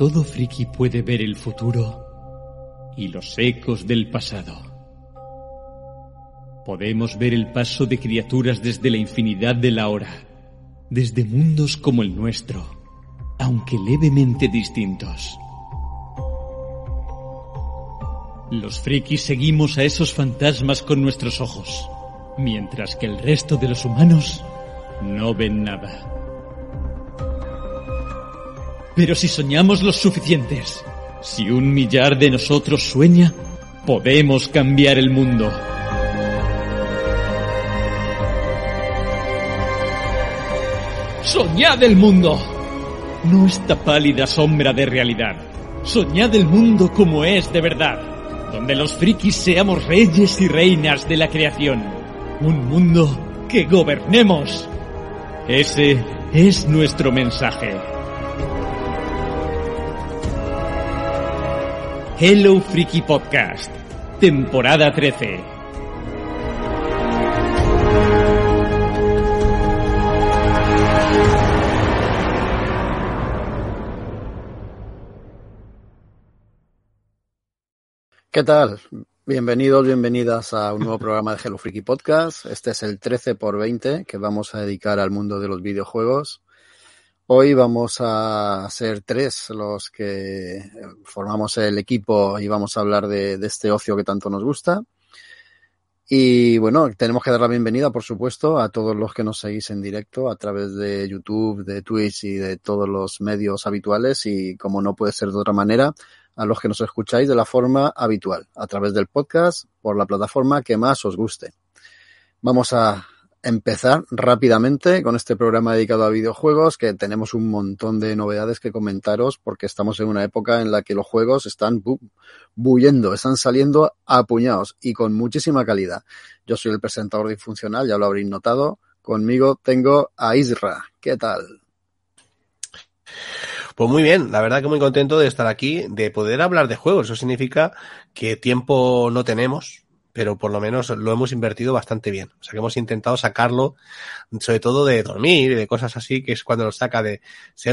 Todo friki puede ver el futuro y los ecos del pasado. Podemos ver el paso de criaturas desde la infinidad de la hora, desde mundos como el nuestro, aunque levemente distintos. Los frikis seguimos a esos fantasmas con nuestros ojos, mientras que el resto de los humanos no ven nada. Pero si soñamos los suficientes, si un millar de nosotros sueña, podemos cambiar el mundo. Soñad el mundo. No esta pálida sombra de realidad. Soñad el mundo como es de verdad, donde los frikis seamos reyes y reinas de la creación. Un mundo que gobernemos. Ese es nuestro mensaje. Hello Freaky Podcast, temporada 13. ¿Qué tal? Bienvenidos, bienvenidas a un nuevo programa de Hello Freaky Podcast. Este es el 13 por 20 que vamos a dedicar al mundo de los videojuegos. Hoy vamos a ser tres los que formamos el equipo y vamos a hablar de, de, este ocio que tanto nos gusta. Y bueno, tenemos que dar la bienvenida, por supuesto, a todos los que nos seguís en directo a través de YouTube, de Twitch y de todos los medios habituales y como no puede ser de otra manera, a los que nos escucháis de la forma habitual, a través del podcast, por la plataforma que más os guste. Vamos a empezar rápidamente con este programa dedicado a videojuegos, que tenemos un montón de novedades que comentaros porque estamos en una época en la que los juegos están bu bullendo, están saliendo a puñados y con muchísima calidad. Yo soy el presentador disfuncional, ya lo habréis notado. Conmigo tengo a Isra. ¿Qué tal? Pues muy bien, la verdad que muy contento de estar aquí, de poder hablar de juegos. Eso significa que tiempo no tenemos, pero por lo menos lo hemos invertido bastante bien. O sea que hemos intentado sacarlo, sobre todo de dormir y de cosas así, que es cuando lo saca de.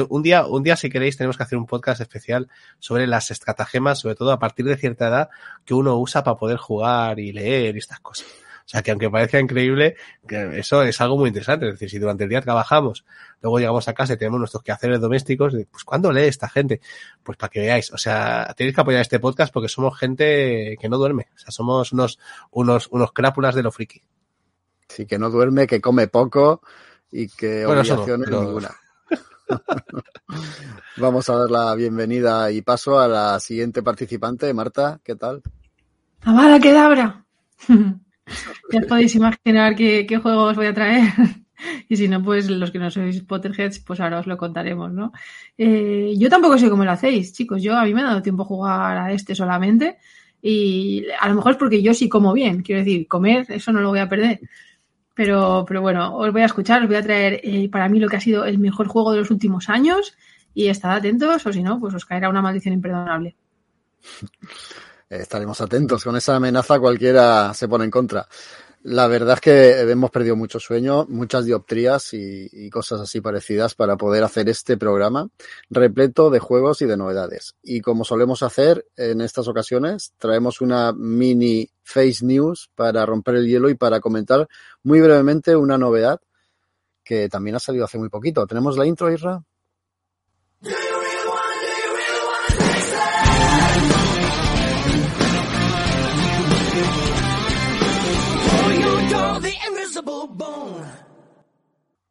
Un día, un día, si queréis, tenemos que hacer un podcast especial sobre las estratagemas, sobre todo a partir de cierta edad, que uno usa para poder jugar y leer y estas cosas. O sea, que aunque parezca increíble, que eso es algo muy interesante. Es decir, si durante el día trabajamos, luego llegamos a casa y tenemos nuestros quehaceres domésticos, pues ¿cuándo lee esta gente? Pues para que veáis. O sea, tenéis que apoyar este podcast porque somos gente que no duerme. O sea, somos unos, unos, unos crápulas de lo friki. Sí, que no duerme, que come poco y que bueno, obligaciones no, ninguna. Vamos a dar la bienvenida y paso a la siguiente participante, Marta, ¿qué tal? Amada Kedabra. ya podéis imaginar qué, juego os voy a traer. y si no, pues los que no sois Potterheads, pues ahora os lo contaremos, ¿no? Eh, yo tampoco sé cómo lo hacéis, chicos. Yo a mí me ha dado tiempo jugar a este solamente. Y a lo mejor es porque yo sí como bien. Quiero decir, comer, eso no lo voy a perder. Pero, pero bueno, os voy a escuchar, os voy a traer eh, para mí lo que ha sido el mejor juego de los últimos años. Y estad atentos, o si no, pues os caerá una maldición imperdonable estaremos atentos. Con esa amenaza cualquiera se pone en contra. La verdad es que hemos perdido mucho sueño, muchas dioptrías y, cosas así parecidas para poder hacer este programa repleto de juegos y de novedades. Y como solemos hacer en estas ocasiones, traemos una mini Face News para romper el hielo y para comentar muy brevemente una novedad que también ha salido hace muy poquito. ¿Tenemos la intro, Isra?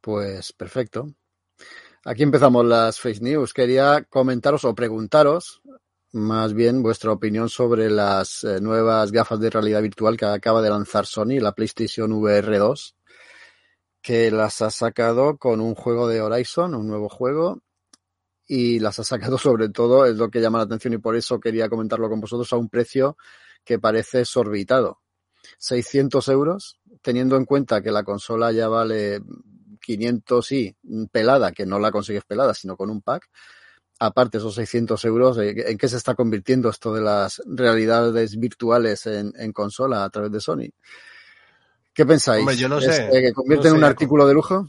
Pues perfecto. Aquí empezamos las Face News. Quería comentaros o preguntaros más bien vuestra opinión sobre las eh, nuevas gafas de realidad virtual que acaba de lanzar Sony, la PlayStation VR 2, que las ha sacado con un juego de Horizon, un nuevo juego, y las ha sacado sobre todo, es lo que llama la atención y por eso quería comentarlo con vosotros, a un precio que parece exorbitado. 600 euros, teniendo en cuenta que la consola ya vale 500 y pelada, que no la consigues pelada, sino con un pack. Aparte, esos 600 euros, ¿en qué se está convirtiendo esto de las realidades virtuales en, en consola a través de Sony? ¿Qué pensáis? Hombre, yo no sé. ¿Que convierte no en un artículo de lujo?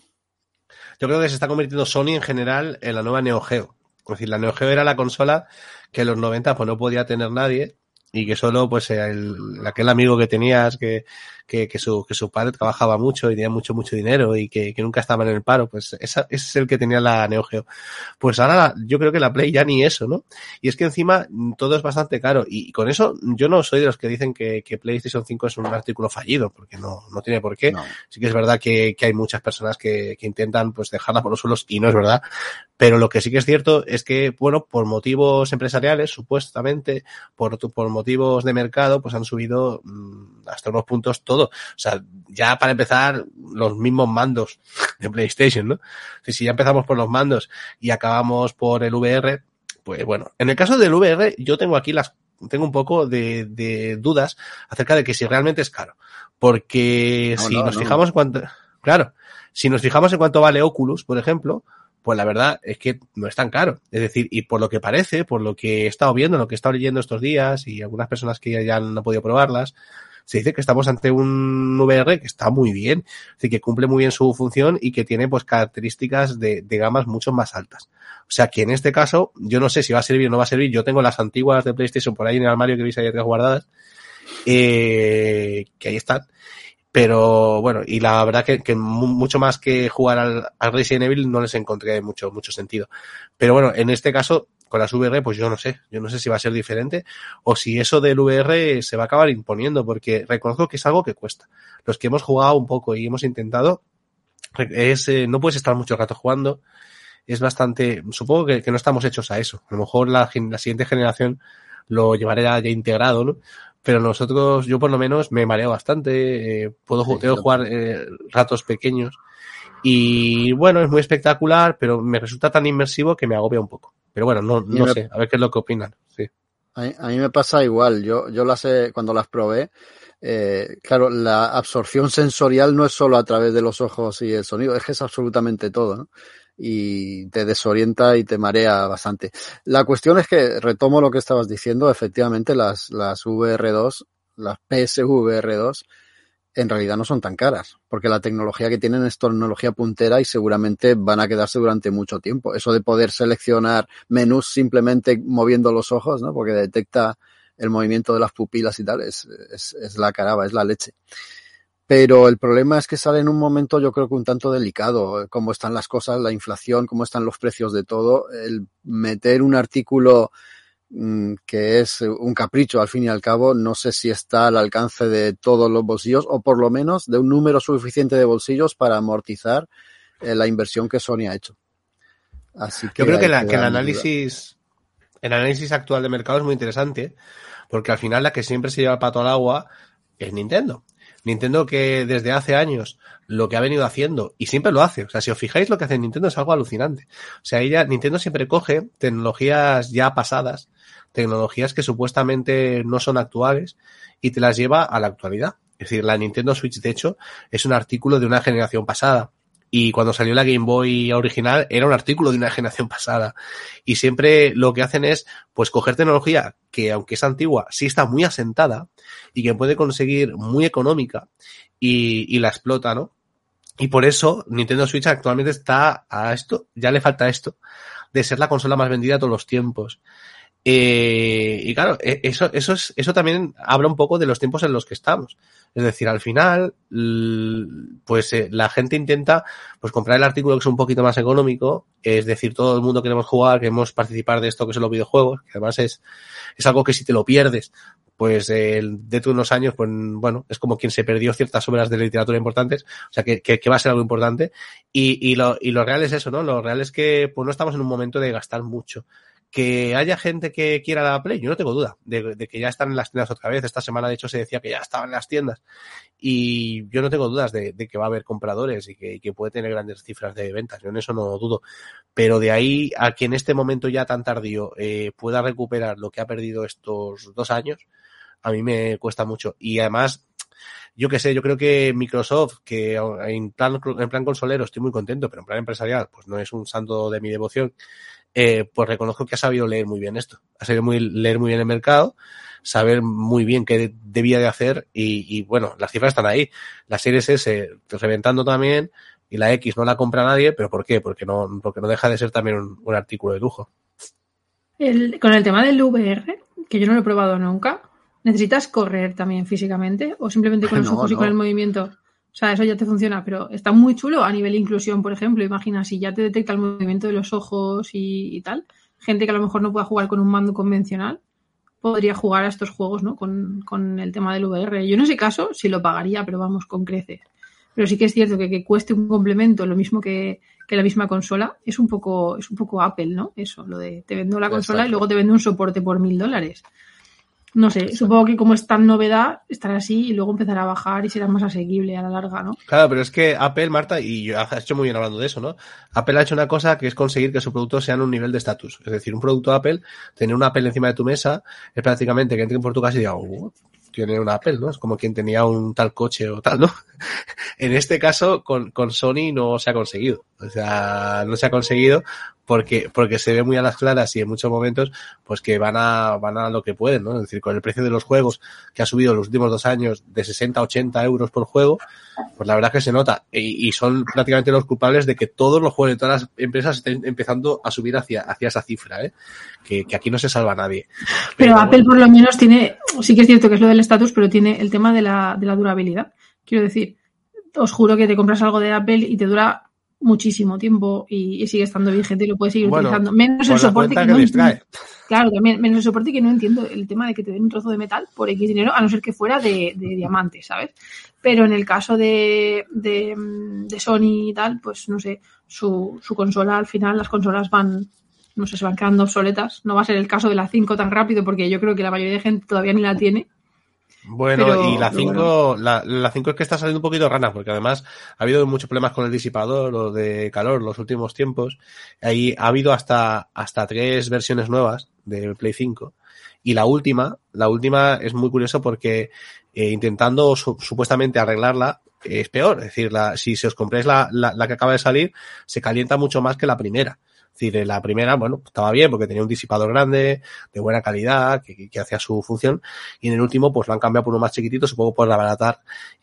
Yo creo que se está convirtiendo Sony en general en la nueva Neo Geo. Es decir, la Neo Geo era la consola que en los 90 pues no podía tener nadie y que solo pues el, aquel amigo que tenías que, que, que, su, que su padre trabajaba mucho y tenía mucho, mucho dinero y que, que nunca estaba en el paro, pues esa, ese es el que tenía la Neo Geo. Pues ahora yo creo que la Play ya ni eso, ¿no? Y es que encima todo es bastante caro y con eso yo no soy de los que dicen que, que PlayStation 5 es un artículo fallido, porque no, no tiene por qué. No. Sí que es verdad que, que hay muchas personas que, que intentan pues dejarla por los suelos y no es verdad. Pero lo que sí que es cierto es que, bueno, por motivos empresariales, supuestamente, por, por motivos de mercado, pues han subido mmm, hasta unos puntos todo. O sea, ya para empezar, los mismos mandos de PlayStation, ¿no? Si, si ya empezamos por los mandos y acabamos por el VR, pues bueno, en el caso del VR, yo tengo aquí las, tengo un poco de, de dudas acerca de que si realmente es caro. Porque no, si no, nos no. fijamos en cuánto, claro, si nos fijamos en cuánto vale Oculus, por ejemplo, pues la verdad es que no es tan caro. Es decir, y por lo que parece, por lo que he estado viendo, lo que he estado leyendo estos días y algunas personas que ya han podido probarlas, se dice que estamos ante un VR que está muy bien, decir, que cumple muy bien su función y que tiene pues características de, gamas mucho más altas. O sea que en este caso, yo no sé si va a servir o no va a servir, yo tengo las antiguas de PlayStation por ahí en el armario que veis ahí atrás guardadas, eh, que ahí están. Pero bueno, y la verdad que, que mucho más que jugar al, al, Resident Evil no les encontré mucho, mucho sentido. Pero bueno, en este caso, con las VR, pues yo no sé, yo no sé si va a ser diferente o si eso del VR se va a acabar imponiendo, porque reconozco que es algo que cuesta. Los que hemos jugado un poco y hemos intentado, es, eh, no puedes estar mucho rato jugando, es bastante, supongo que, que, no estamos hechos a eso. A lo mejor la, la siguiente generación lo llevaré ya, ya integrado, ¿no? pero nosotros, yo por lo menos me mareo bastante, eh, puedo sí, tengo jugar eh, ratos pequeños y bueno, es muy espectacular, pero me resulta tan inmersivo que me agobia un poco. Pero bueno, no, no me... sé, a ver qué es lo que opinan. Sí. A, a, mí me pasa igual, yo, yo las he, cuando las probé, eh, claro, la absorción sensorial no es solo a través de los ojos y el sonido, es que es absolutamente todo, ¿no? y te desorienta y te marea bastante. La cuestión es que retomo lo que estabas diciendo, efectivamente las, las VR2, las PSVR2, en realidad no son tan caras, porque la tecnología que tienen es tecnología puntera y seguramente van a quedarse durante mucho tiempo. Eso de poder seleccionar menús simplemente moviendo los ojos, ¿no? Porque detecta el movimiento de las pupilas y tal, es, es, es la caraba, es la leche pero el problema es que sale en un momento yo creo que un tanto delicado, cómo están las cosas, la inflación, cómo están los precios de todo, el meter un artículo que es un capricho al fin y al cabo, no sé si está al alcance de todos los bolsillos o por lo menos de un número suficiente de bolsillos para amortizar eh, la inversión que Sony ha hecho. Así que yo creo que, la, que el análisis, el análisis actual de mercado es muy interesante, porque al final la que siempre se lleva el pato al agua es Nintendo. Nintendo que desde hace años lo que ha venido haciendo, y siempre lo hace, o sea, si os fijáis lo que hace Nintendo es algo alucinante. O sea, ella, Nintendo siempre coge tecnologías ya pasadas, tecnologías que supuestamente no son actuales, y te las lleva a la actualidad. Es decir, la Nintendo Switch, de hecho, es un artículo de una generación pasada. Y cuando salió la Game Boy original era un artículo de una generación pasada. Y siempre lo que hacen es, pues, coger tecnología que, aunque es antigua, sí está muy asentada y que puede conseguir muy económica y, y la explota, ¿no? Y por eso Nintendo Switch actualmente está a esto, ya le falta esto, de ser la consola más vendida de todos los tiempos. Eh, y claro, eso, eso, es, eso también habla un poco de los tiempos en los que estamos. Es decir, al final, pues eh, la gente intenta pues comprar el artículo que es un poquito más económico, es decir, todo el mundo queremos jugar, queremos participar de esto que son los videojuegos, que además es, es algo que si te lo pierdes, pues eh, dentro de unos años, pues bueno, es como quien se perdió ciertas obras de literatura importantes, o sea que, que va a ser algo importante. Y, y, lo, y lo real es eso, ¿no? Lo real es que pues no estamos en un momento de gastar mucho. Que haya gente que quiera la Play, yo no tengo duda de, que ya están en las tiendas otra vez. Esta semana, de hecho, se decía que ya estaban en las tiendas. Y yo no tengo dudas de, que va a haber compradores y que, y que, puede tener grandes cifras de ventas. Yo en eso no dudo. Pero de ahí a que en este momento ya tan tardío eh, pueda recuperar lo que ha perdido estos dos años, a mí me cuesta mucho. Y además, yo qué sé, yo creo que Microsoft, que en plan, en plan consolero estoy muy contento, pero en plan empresarial, pues no es un santo de mi devoción, eh, pues reconozco que ha sabido leer muy bien esto, ha sabido muy, leer muy bien el mercado, saber muy bien qué debía de hacer y, y bueno, las cifras están ahí. La Series S reventando también y la X no la compra nadie, pero ¿por qué? Porque no, porque no deja de ser también un, un artículo de lujo. El- con el tema del VR, que yo no lo he probado nunca, ¿necesitas correr también físicamente o simplemente con los No, ojos y con el movimiento? O sea, eso ya te funciona, pero está muy chulo a nivel inclusión, por ejemplo. Imagina si ya te detecta el movimiento de los ojos y, y tal. Gente que a lo mejor no pueda jugar con un mando convencional podría jugar a estos juegos, ¿no? Con, con el tema del VR. Yo en ese caso sí lo pagaría, pero vamos, con creces. Pero sí que es cierto que, que cueste un complemento lo mismo que, que la misma consola es un poco es un poco Apple, ¿no? Eso, lo de te vendo la consola Exacto. y luego te vendo un soporte por mil dólares. No sé, supongo que como es tan novedad, estará así y luego empezará a bajar y será más asequible a la larga, ¿no? Claro, pero es que Apple, Marta, y has hecho muy bien hablando de eso, ¿no? Apple ha hecho una cosa que es conseguir que su producto sea en un nivel de estatus. Es decir, un producto Apple, tener una Apple encima de tu mesa, es prácticamente que entren por tu casa y digan, "Oh, tiene una Apple, ¿no? Es como quien tenía un tal coche o tal, ¿no? en este caso, con, con Sony no se ha conseguido. O sea, no se ha conseguido porque, porque se ve muy a las claras y en muchos momentos, pues que van a, van a lo que pueden, ¿no? Es decir, con el precio de los juegos que ha subido los últimos dos años de 60 a 80 euros por juego, pues la verdad es que se nota. Y, y son prácticamente los culpables de que todos los juegos de todas las empresas estén empezando a subir hacia, hacia esa cifra, ¿eh? Que, que aquí no se salva nadie. Pero, Apple bueno, por lo menos tiene, sí que es cierto que es lo del estatus, pero tiene el tema de la, de la durabilidad. Quiero decir, os juro que te compras algo de Apple y te dura muchísimo tiempo y, y sigue estando vigente y lo puedes seguir Bueno, utilizando. Menos el soporte que, que no entiendo. Claro, también menos el soporte que no entiendo el tema de que te den un trozo de metal por X dinero, a no ser que fuera de, de diamante, ¿sabes? Pero en el caso de, de, de Sony y tal, pues no sé, su, su consola al final, las consolas van, no sé, se van quedando obsoletas. No va a ser el caso de la 5 tan rápido porque yo creo que la mayoría de gente todavía ni la tiene. Bueno, Pero- y la pero 5, la, la 5 es que está saliendo un poquito rana, porque además ha habido muchos problemas con el disipador o de calor los últimos tiempos. Ahí ha habido hasta, hasta tres versiones nuevas de Play 5. Y la última, la última es muy curioso porque eh, intentando su- supuestamente arreglarla, eh, es peor. Es decir, la, si, si os compráis la, la, la que acaba de salir, se calienta mucho más que la primera. Decir, eh, la primera, bueno, estaba bien porque tenía un disipador grande, de buena calidad, que, hacía su función y en el último pues lo han cambiado por uno más chiquitito, supongo por abaratar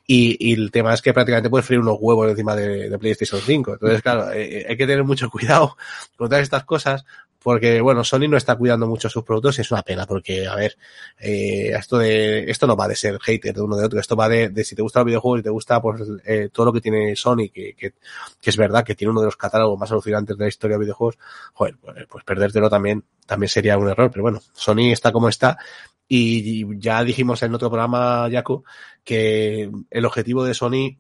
y, y el tema es que prácticamente puedes freír unos huevos encima de, PlayStation 5. Entonces, claro, eh, hay que tener mucho cuidado con todas estas cosas porque, bueno, Sony no está cuidando mucho sus productos y es una pena porque, a ver, eh, esto de, esto no va de ser hater de uno de otro, esto va de, si te gusta el videojuego y te gusta pues eh, todo lo que tiene Sony, que, que, que es verdad que tiene uno de los catálogos más alucinantes de la historia de videojuegos, joder, pues, pues perdértelo también, también sería un error, pero bueno, Sony está como está y ya dijimos en otro programa, Yaku, que el objetivo de Sony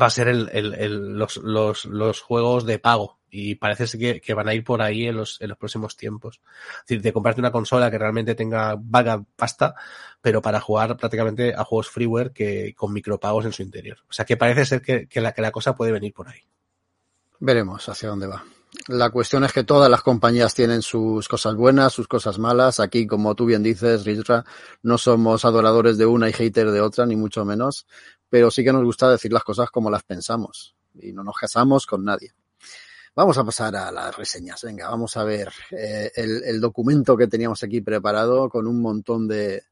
va a ser el, el, el, los, los, los juegos de pago. Y parece que, que, van a ir por ahí en los, próximos tiempos. Es decir, de comprarte una consola que realmente tenga vaga pasta, pero para jugar prácticamente a juegos freeware que con micropagos en su interior. O sea que parece ser que, que, la, que la cosa puede venir por ahí. Veremos hacia dónde va. La cuestión es que todas las compañías tienen sus cosas buenas, sus cosas malas. Aquí, como tú bien dices, Rizra, no somos adoradores de una y hater de otra, ni mucho menos, pero sí que nos gusta decir las cosas como las pensamos y no nos casamos con nadie. Vamos a pasar a las reseñas. Venga, vamos a ver eh, el, documento que teníamos aquí preparado con un montón de,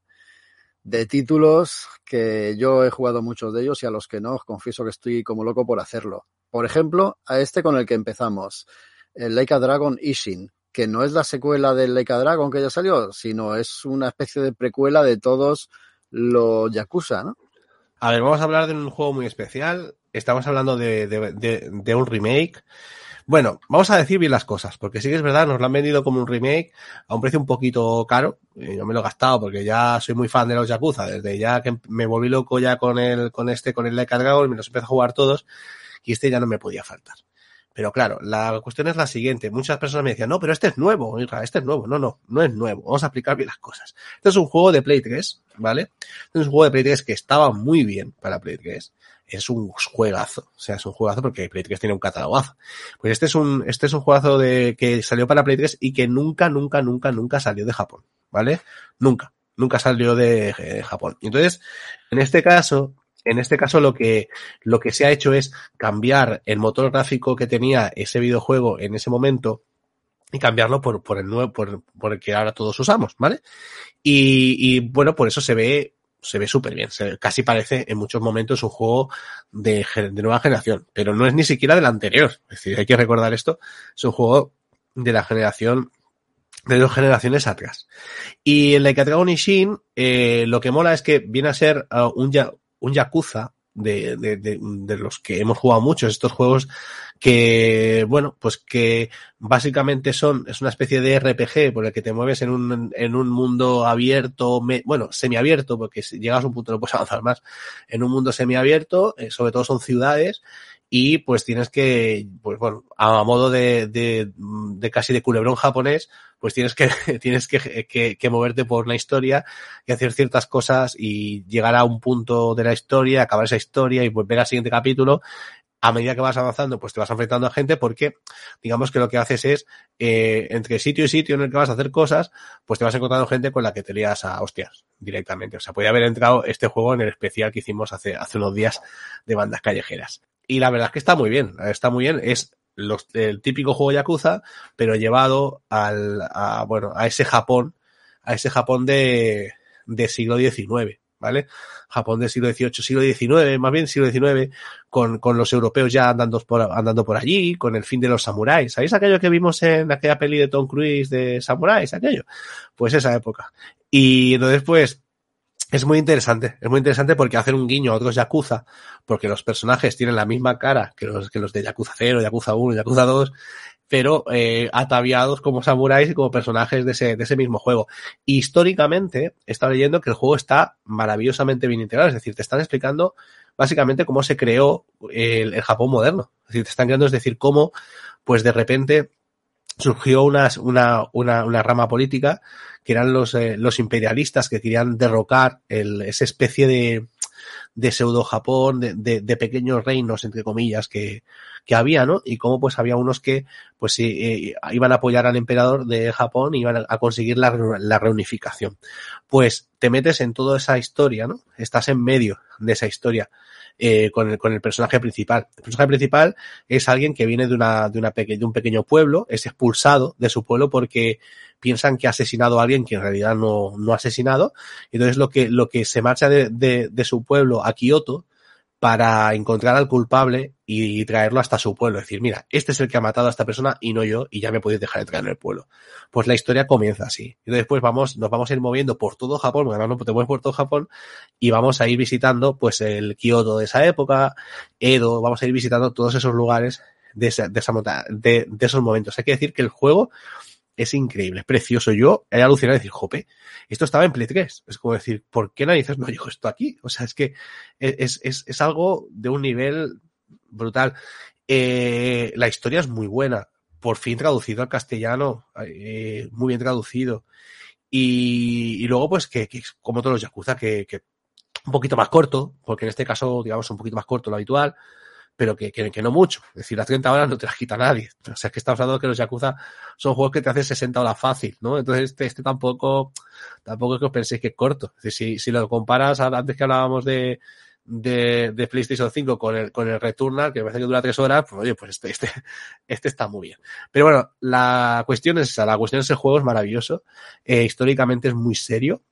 de títulos que yo he jugado muchos de ellos y a los que no os confieso que estoy como loco por hacerlo. Por ejemplo, a este con el que empezamos, el Leica Dragon Ishin, que no es la secuela del Leica Dragon que ya salió, sino es una especie de precuela de todos los Yakuza, ¿no? A ver, vamos a hablar de un juego muy especial. Estamos hablando de un remake. Bueno, vamos a decir bien las cosas, porque sí que es verdad, nos lo han vendido como un remake a un precio un poquito caro. Yo me lo he gastado porque ya soy muy fan de los Yakuza, desde ya que me volví loco ya con el, con este, con el Leica Dragon, me los empecé a jugar todos y este ya no me podía faltar. Pero claro, la cuestión es la siguiente. Muchas personas me decían, no, pero este es nuevo, este es nuevo. No, no, no es nuevo. Vamos a aplicar bien las cosas. Este es un juego de Play 3, ¿vale? Este es un juego de Play 3 que estaba muy bien para Play 3. Es un juegazo. O sea, es un juegazo porque Play 3 tiene un catalogazo. Pues este es un, este es un juegazo de, que salió para Play 3 y que nunca, nunca, nunca, nunca salió de Japón, ¿vale? Nunca. Nunca salió de, de Japón. Entonces, en este caso, en este caso lo que, lo que se ha hecho es cambiar el motor gráfico que tenía ese videojuego en ese momento y cambiarlo por, por el nuevo, por, el que ahora todos usamos, ¿vale? Y bueno, por eso se ve, se ve súper bien. Se, casi parece en muchos momentos un juego de, nueva generación, pero no es ni siquiera del anterior. Es decir, hay que recordar esto. Es un juego de la generación de dos generaciones atrás. Y en Like a Dragon Ishin, eh, lo que mola es que viene a ser uh, un, un Yakuza de, de, de, de, los que hemos jugado muchos, estos juegos que, bueno, pues que básicamente son, es una especie de RPG por el que te mueves en un, en un mundo abierto, me, bueno, semiabierto, porque si llegas a un punto no puedes avanzar más, en un mundo semiabierto, eh, sobre todo son ciudades, y pues tienes que, pues bueno, a modo de, de, de casi de culebrón japonés, pues tienes que, tienes que, que, moverte por la historia y hacer ciertas cosas y llegar a un punto de la historia, acabar esa historia y volver al siguiente capítulo. A medida que vas avanzando, pues te vas enfrentando a gente porque, digamos que lo que haces es, eh, entre sitio y sitio en el que vas a hacer cosas, pues te vas encontrando gente con la que te lías a hostias directamente. O sea, podría haber entrado este juego en el especial que hicimos hace, hace unos días de bandas callejeras. Y la verdad es que está muy bien, está muy bien. Es los, el típico juego Yakuza, pero llevado al, a, bueno, a ese Japón, a ese Japón de, de siglo XIX, ¿vale? Japón del siglo XVIII, siglo XIX, más bien siglo XIX, con, con los europeos ya andando por, andando por allí, con el fin de los samuráis. ¿Sabéis aquello que vimos en aquella peli de Tom Cruise de samuráis, aquello? Pues esa época. Y entonces, pues, es muy interesante, es muy interesante porque hacen un guiño a otros Yakuza, porque los personajes tienen la misma cara que los, que los de Yakuza 0, Yakuza 1, Yakuza 2, pero eh, ataviados como samuráis y como personajes de ese, de ese mismo juego. Históricamente, he estado leyendo que el juego está maravillosamente bien integrado, es decir, te están explicando básicamente cómo se creó el, el Japón moderno. Es decir, te están creando, es decir, cómo, pues de repente, surgió una, una, una, una rama política que eran los, eh, los imperialistas que querían derrocar el, esa especie de, de pseudo Japón, de, de, pequeños reinos, entre comillas, que, que había, ¿no? Y cómo pues había unos que pues eh, iban a apoyar al emperador de Japón y iban a, a conseguir la, la, reunificación. Pues te metes en toda esa historia, ¿no? Estás en medio de esa historia eh, con, el, con el personaje principal. El personaje principal es alguien que viene de, una, de, una peque, de un pequeño pueblo, es expulsado de su pueblo porque piensan que ha asesinado a alguien que en realidad no, no ha asesinado. Entonces lo que, lo que se marcha de, de, de su pueblo a Kioto para encontrar al culpable y traerlo hasta su pueblo. Es decir, mira, este es el que ha matado a esta persona y no yo, y ya me podéis dejar de traer en el pueblo. Pues la historia comienza así. Y después vamos, nos vamos a ir moviendo por todo Japón, porque además no te por todo Japón, y vamos a ir visitando, pues, el Kyoto de esa época, Edo, vamos a ir visitando todos esos lugares de, esa, de, esa, de, de esos momentos. Hay que decir que el juego es increíble, es precioso. Yo he alucinado y decir, jope, esto estaba en Play 3. Es como decir, ¿por qué narices no llegó esto aquí? O sea, es que es, es, es algo de un nivel brutal. Eh, la historia es muy buena. Por fin traducido al castellano, eh, muy bien traducido. Y, y luego, pues, que, que, como todos los Yakuza, que, que un poquito más corto, porque en este caso, digamos, un poquito más corto lo habitual pero que, que, que, no mucho. Es decir, las 30 horas no te las quita nadie. O sea, es que estamos hablando de que los Yakuza son juegos que te hacen 60 horas fácil, ¿no? Entonces, este, este tampoco, tampoco es que os penséis que es corto. Si, si lo comparas, antes que hablábamos de, de, de, PlayStation 5 con el, con el Returnal, que me parece que dura 3 horas, pues oye, pues este, este, este está muy bien. Pero bueno, la cuestión es esa, la cuestión es el juego es maravilloso, eh, históricamente es muy serio,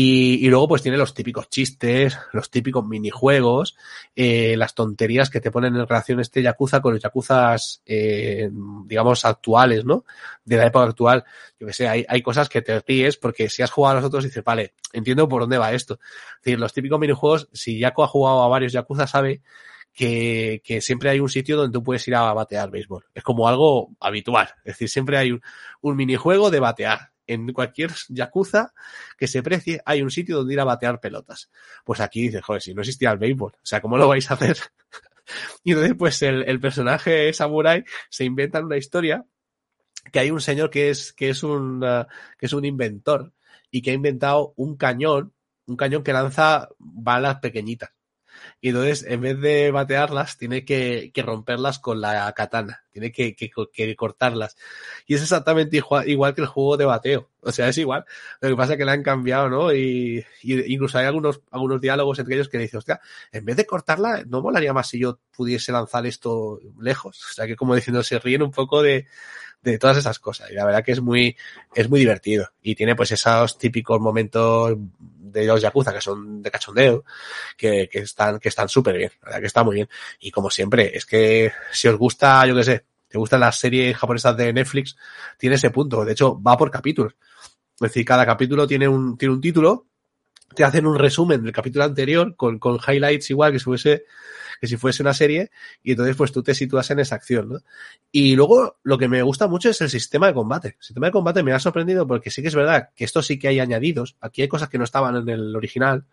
y, luego pues tiene los típicos chistes, los típicos minijuegos, eh, las tonterías que te ponen en relación este Yakuza con los Yakuzas, eh, digamos, actuales, ¿no? De la época actual. Yo que sé, hay, hay cosas que te ríes porque si has jugado a los otros dices, vale, entiendo por dónde va esto. Es decir, los típicos minijuegos, si Yaku ha jugado a varios Yakuza sabe que, que, siempre hay un sitio donde tú puedes ir a batear béisbol. Es como algo habitual. Es decir, siempre hay un, un minijuego de batear en cualquier Yakuza que se precie hay un sitio donde ir a batear pelotas. Pues aquí dices, joder, si no existía el béisbol, o sea, ¿cómo lo vais a hacer? y entonces, pues el, personaje samurai se inventa una historia que hay un señor que es, que es un, uh, que es un inventor y que ha inventado un cañón, un cañón que lanza balas pequeñitas. Y entonces, en vez de batearlas, tiene que, que romperlas con la katana. Tiene que, que, cortarlas. Y es exactamente igual, igual, que el juego de bateo. O sea, es igual. Lo que pasa es que le han cambiado, ¿no? Y, y incluso hay algunos, algunos diálogos entre ellos que dicen, hostia, en vez de cortarla, ¿no molaría más si yo pudiese lanzar esto lejos? O sea, que como diciendo, se ríen un poco de, de todas esas cosas. Y la verdad que es muy, es muy divertido. Y tiene pues esos típicos momentos de los Yakuza que son de cachondeo, que, que están, que están súper bien, la verdad que está muy bien. Y como siempre, es que si os gusta, yo qué sé, te gustan las series japonesas de Netflix, tiene ese punto. De hecho, va por capítulos. Es decir, cada capítulo tiene un, tiene un título, te hacen un resumen del capítulo anterior con, con highlights igual que si que si fuese una serie, y entonces pues tú te sitúas en esa acción, ¿no? Y luego lo que me gusta mucho es el sistema de combate. El sistema de combate me ha sorprendido porque sí que es verdad que esto sí que hay añadidos, aquí hay cosas que no estaban en el original,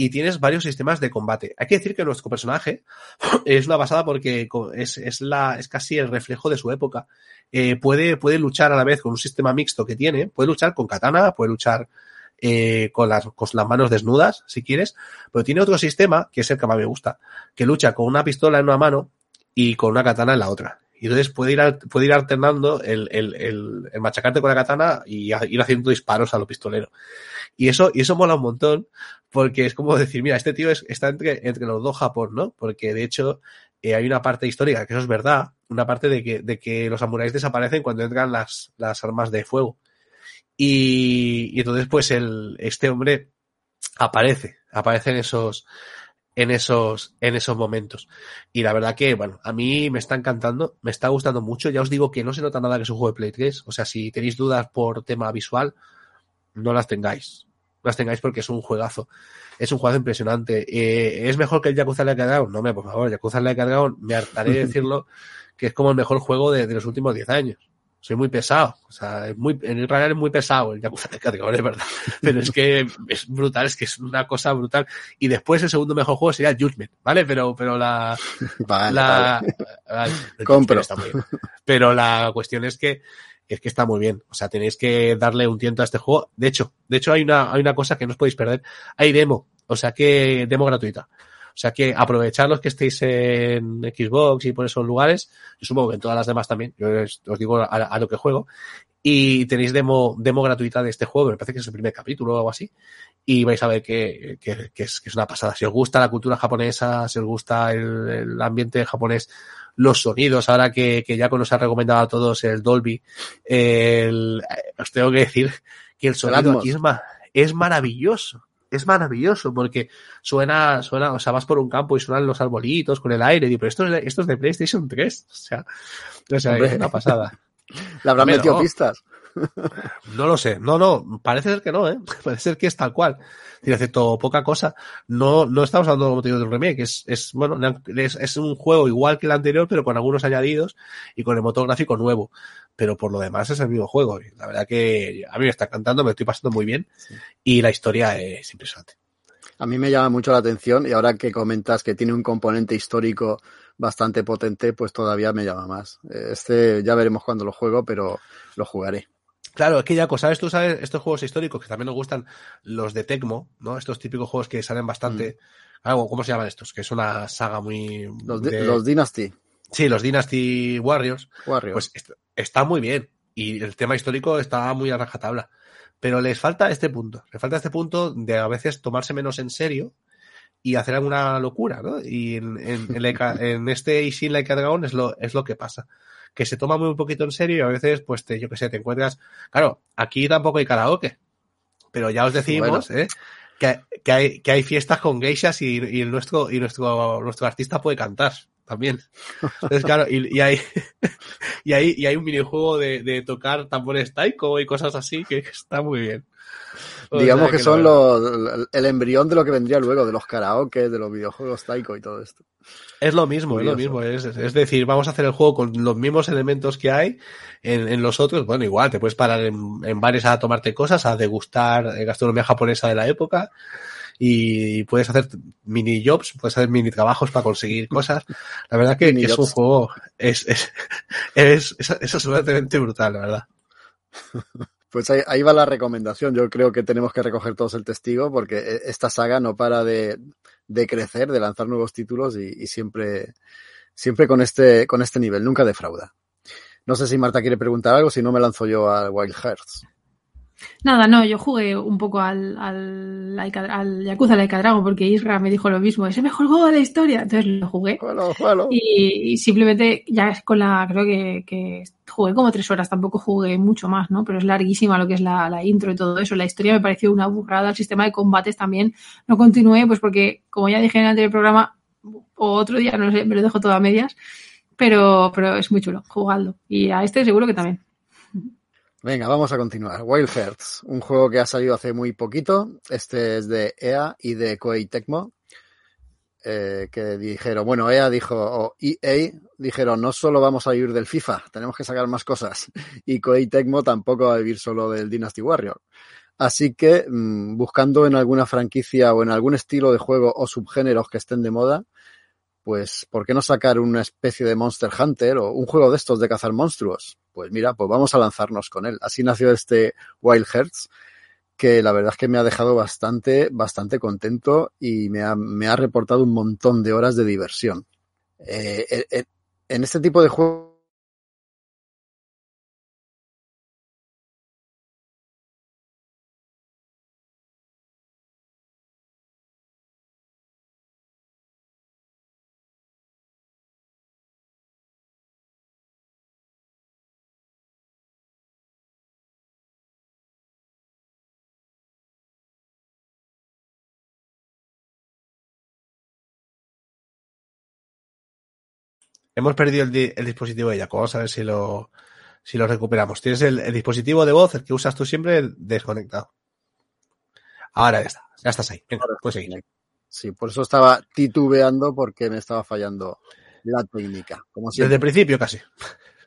y tienes varios sistemas de combate. Hay que decir que nuestro personaje es una basada porque es, es, la, es casi el reflejo de su época. Eh, puede, puede luchar a la vez con un sistema mixto que tiene, puede luchar con katana, puede luchar eh, con, las, con las manos desnudas, si quieres, pero tiene otro sistema, que es el que más me gusta, que lucha con una pistola en una mano y con una katana en la otra. Y entonces puede ir, puede ir alternando el, el, el, el machacarte con la katana y ir haciendo disparos a lo pistolero. Y eso, y eso mola un montón, porque es como decir, mira, este tío es, está entre, entre los dos Japón, ¿no? Porque de hecho, eh, hay una parte histórica, que eso es verdad, una parte de que, de que los samuráis desaparecen cuando entran las, las armas de fuego. Y, y entonces, pues, el, este hombre aparece, aparece en esos, en esos, en esos momentos. Y la verdad que, bueno, a mí me está encantando, me está gustando mucho. Ya os digo que no se nota nada que es un juego de Play 3. O sea, si tenéis dudas por tema visual, no las tengáis. No las tengáis porque es un juegazo. Es un juego impresionante. Eh, ¿Es mejor que el Yakuza Like Dragon? No, me, por favor, Yakuza Like Dragon, me hartaré de decirlo, que es como el mejor juego de, de los últimos 10 años soy muy pesado. O sea, es muy, en realidad es muy pesado el Yakuza de categoría, es verdad. Pero es que es brutal, es que es una cosa brutal. Y después el segundo mejor juego sería Judgment, ¿vale? Pero, pero la, Vale, la, vale. el Compro. Judgment está muy bien. Pero la cuestión es que, es que está muy bien. O sea, tenéis que darle un tiento a este juego. De hecho, de hecho hay una, hay una cosa que no os podéis perder. Hay demo. O sea que, demo gratuita. O sea que aprovechad los que estéis en Xbox y por esos lugares. Yo supongo que en todas las demás también. Yo os, digo a, a, lo que juego. Y tenéis demo, demo gratuita de este juego. Me parece que es el primer capítulo o algo así. Y vais a ver que, que, que, es, que es una pasada. Si os gusta la cultura japonesa, si os gusta el, el ambiente japonés, los sonidos, ahora que, que ya nos ha recomendado a todos el Dolby, el, os tengo que decir que el sonido aquí es, ma, es maravilloso es maravilloso porque suena, suena, o sea, vas por un campo y suenan los arbolitos con el aire, y digo, pero esto esto es de PlayStation 3, o sea, o sea es una pasada. ¿Le habrán metido no. pistas? No lo sé, no, no, parece ser que no, ¿eh? Parece ser que es tal cual. Tiene excepto poca cosa. No, no estamos hablando como te digo de un remake, es, es, bueno, es, es un juego igual que el anterior, pero con algunos añadidos y con el motor gráfico nuevo pero por lo demás es el mismo juego. La verdad que a mí me está encantando, me estoy pasando muy bien sí. y la historia es impresionante. A mí me llama mucho la atención y ahora que comentas que tiene un componente histórico bastante potente, pues todavía me llama más. Este ya veremos cuando lo juego, pero lo jugaré. Claro, es que ya, ¿sabes? Tú sabes estos juegos históricos que también nos gustan, los de Tecmo, ¿no? Estos típicos juegos que salen bastante. Mm. ¿Cómo se llaman estos? Que es una saga muy. Los, de... los Dynasty. Sí, los Dynasty Warriors. Warriors. Pues está muy bien. Y el tema histórico está muy a rajatabla. Pero les falta este punto. Les falta este punto de a veces tomarse menos en serio y hacer alguna locura, ¿no? Y en, en, en, en este Ishin Like a Dragon es lo, es lo que pasa. Que se toma muy poquito en serio y a veces, pues, te, yo que sé, te encuentras. Claro, aquí tampoco hay karaoke. Pero ya os decimos, bueno. ¿eh? Que, que, hay, que hay fiestas con geishas y, y, nuestro, y nuestro, nuestro artista puede cantar también. Entonces, claro, y, y, hay, y, hay, y hay un minijuego de, de tocar tambores taiko y cosas así que está muy bien. O Digamos que, que, son lo... los, el embrión de lo que vendría luego, de los karaoke, de los videojuegos taiko y todo esto. Es lo mismo, Curioso. es lo mismo. Es, es, decir, vamos a hacer el juego con los mismos elementos que hay en, en los otros. Bueno, igual, te puedes parar en, en bares a tomarte cosas, a degustar gastronomía japonesa de la época y puedes hacer mini jobs, puedes hacer mini trabajos para conseguir cosas. La verdad que, que es un juego, es, es, es, es, es absolutamente brutal, la verdad. Pues ahí, ahí, va la recomendación. Yo creo que tenemos que recoger todos el testigo porque esta saga no para de, de crecer, de lanzar nuevos títulos y, y, siempre, siempre con este, con este nivel, nunca defrauda. No sé si Marta quiere preguntar algo, si no me lanzo yo al Wild Hearts. Nada, no, yo jugué un poco al, al, al Yakuza Laika Dragon porque Isra me dijo lo mismo, es el mejor juego de la historia, entonces lo jugué. Bueno, bueno. Y, y, simplemente ya con la, creo que, que, jugué como tres horas, tampoco jugué mucho más, ¿no? Pero es larguísima lo que es la, la, intro y todo eso. La historia me pareció una burrada, el sistema de combates también no continué, pues porque, como ya dije en el anterior programa, o otro día, no sé, me lo dejo todo a medias, pero, pero es muy chulo, jugadlo. Y a este seguro que también. Venga, vamos a continuar. Wild Hearts, un juego que ha salido hace muy poquito. Este es de EA y de Koei Tecmo. Eh, que dijeron, bueno, EA dijo, o EA dijeron, no solo vamos a vivir del FIFA, tenemos que sacar más cosas. Y Koei Tecmo tampoco va a vivir solo del Dynasty Warrior. Así que, mmm, buscando en alguna franquicia o en algún estilo de juego o subgéneros que estén de moda, pues, ¿por qué no sacar una especie de Monster Hunter o un juego de estos de cazar monstruos? Pues mira, pues vamos a lanzarnos con él. Así nació este Wild Hearts, que la verdad es que me ha dejado bastante, bastante contento y me ha, me ha reportado un montón de horas de diversión. Eh, eh, en este tipo de juegos Hemos perdido el, di el dispositivo de Jaco. Vamos a ver si lo, si lo recuperamos. Tienes el, el, dispositivo de voz, el que usas tú siempre, desconectado. Ahora ya está. Ya estás ahí. Venga, puedes seguir. Sí, por eso estaba titubeando porque me estaba fallando la técnica. Como Desde el principio casi.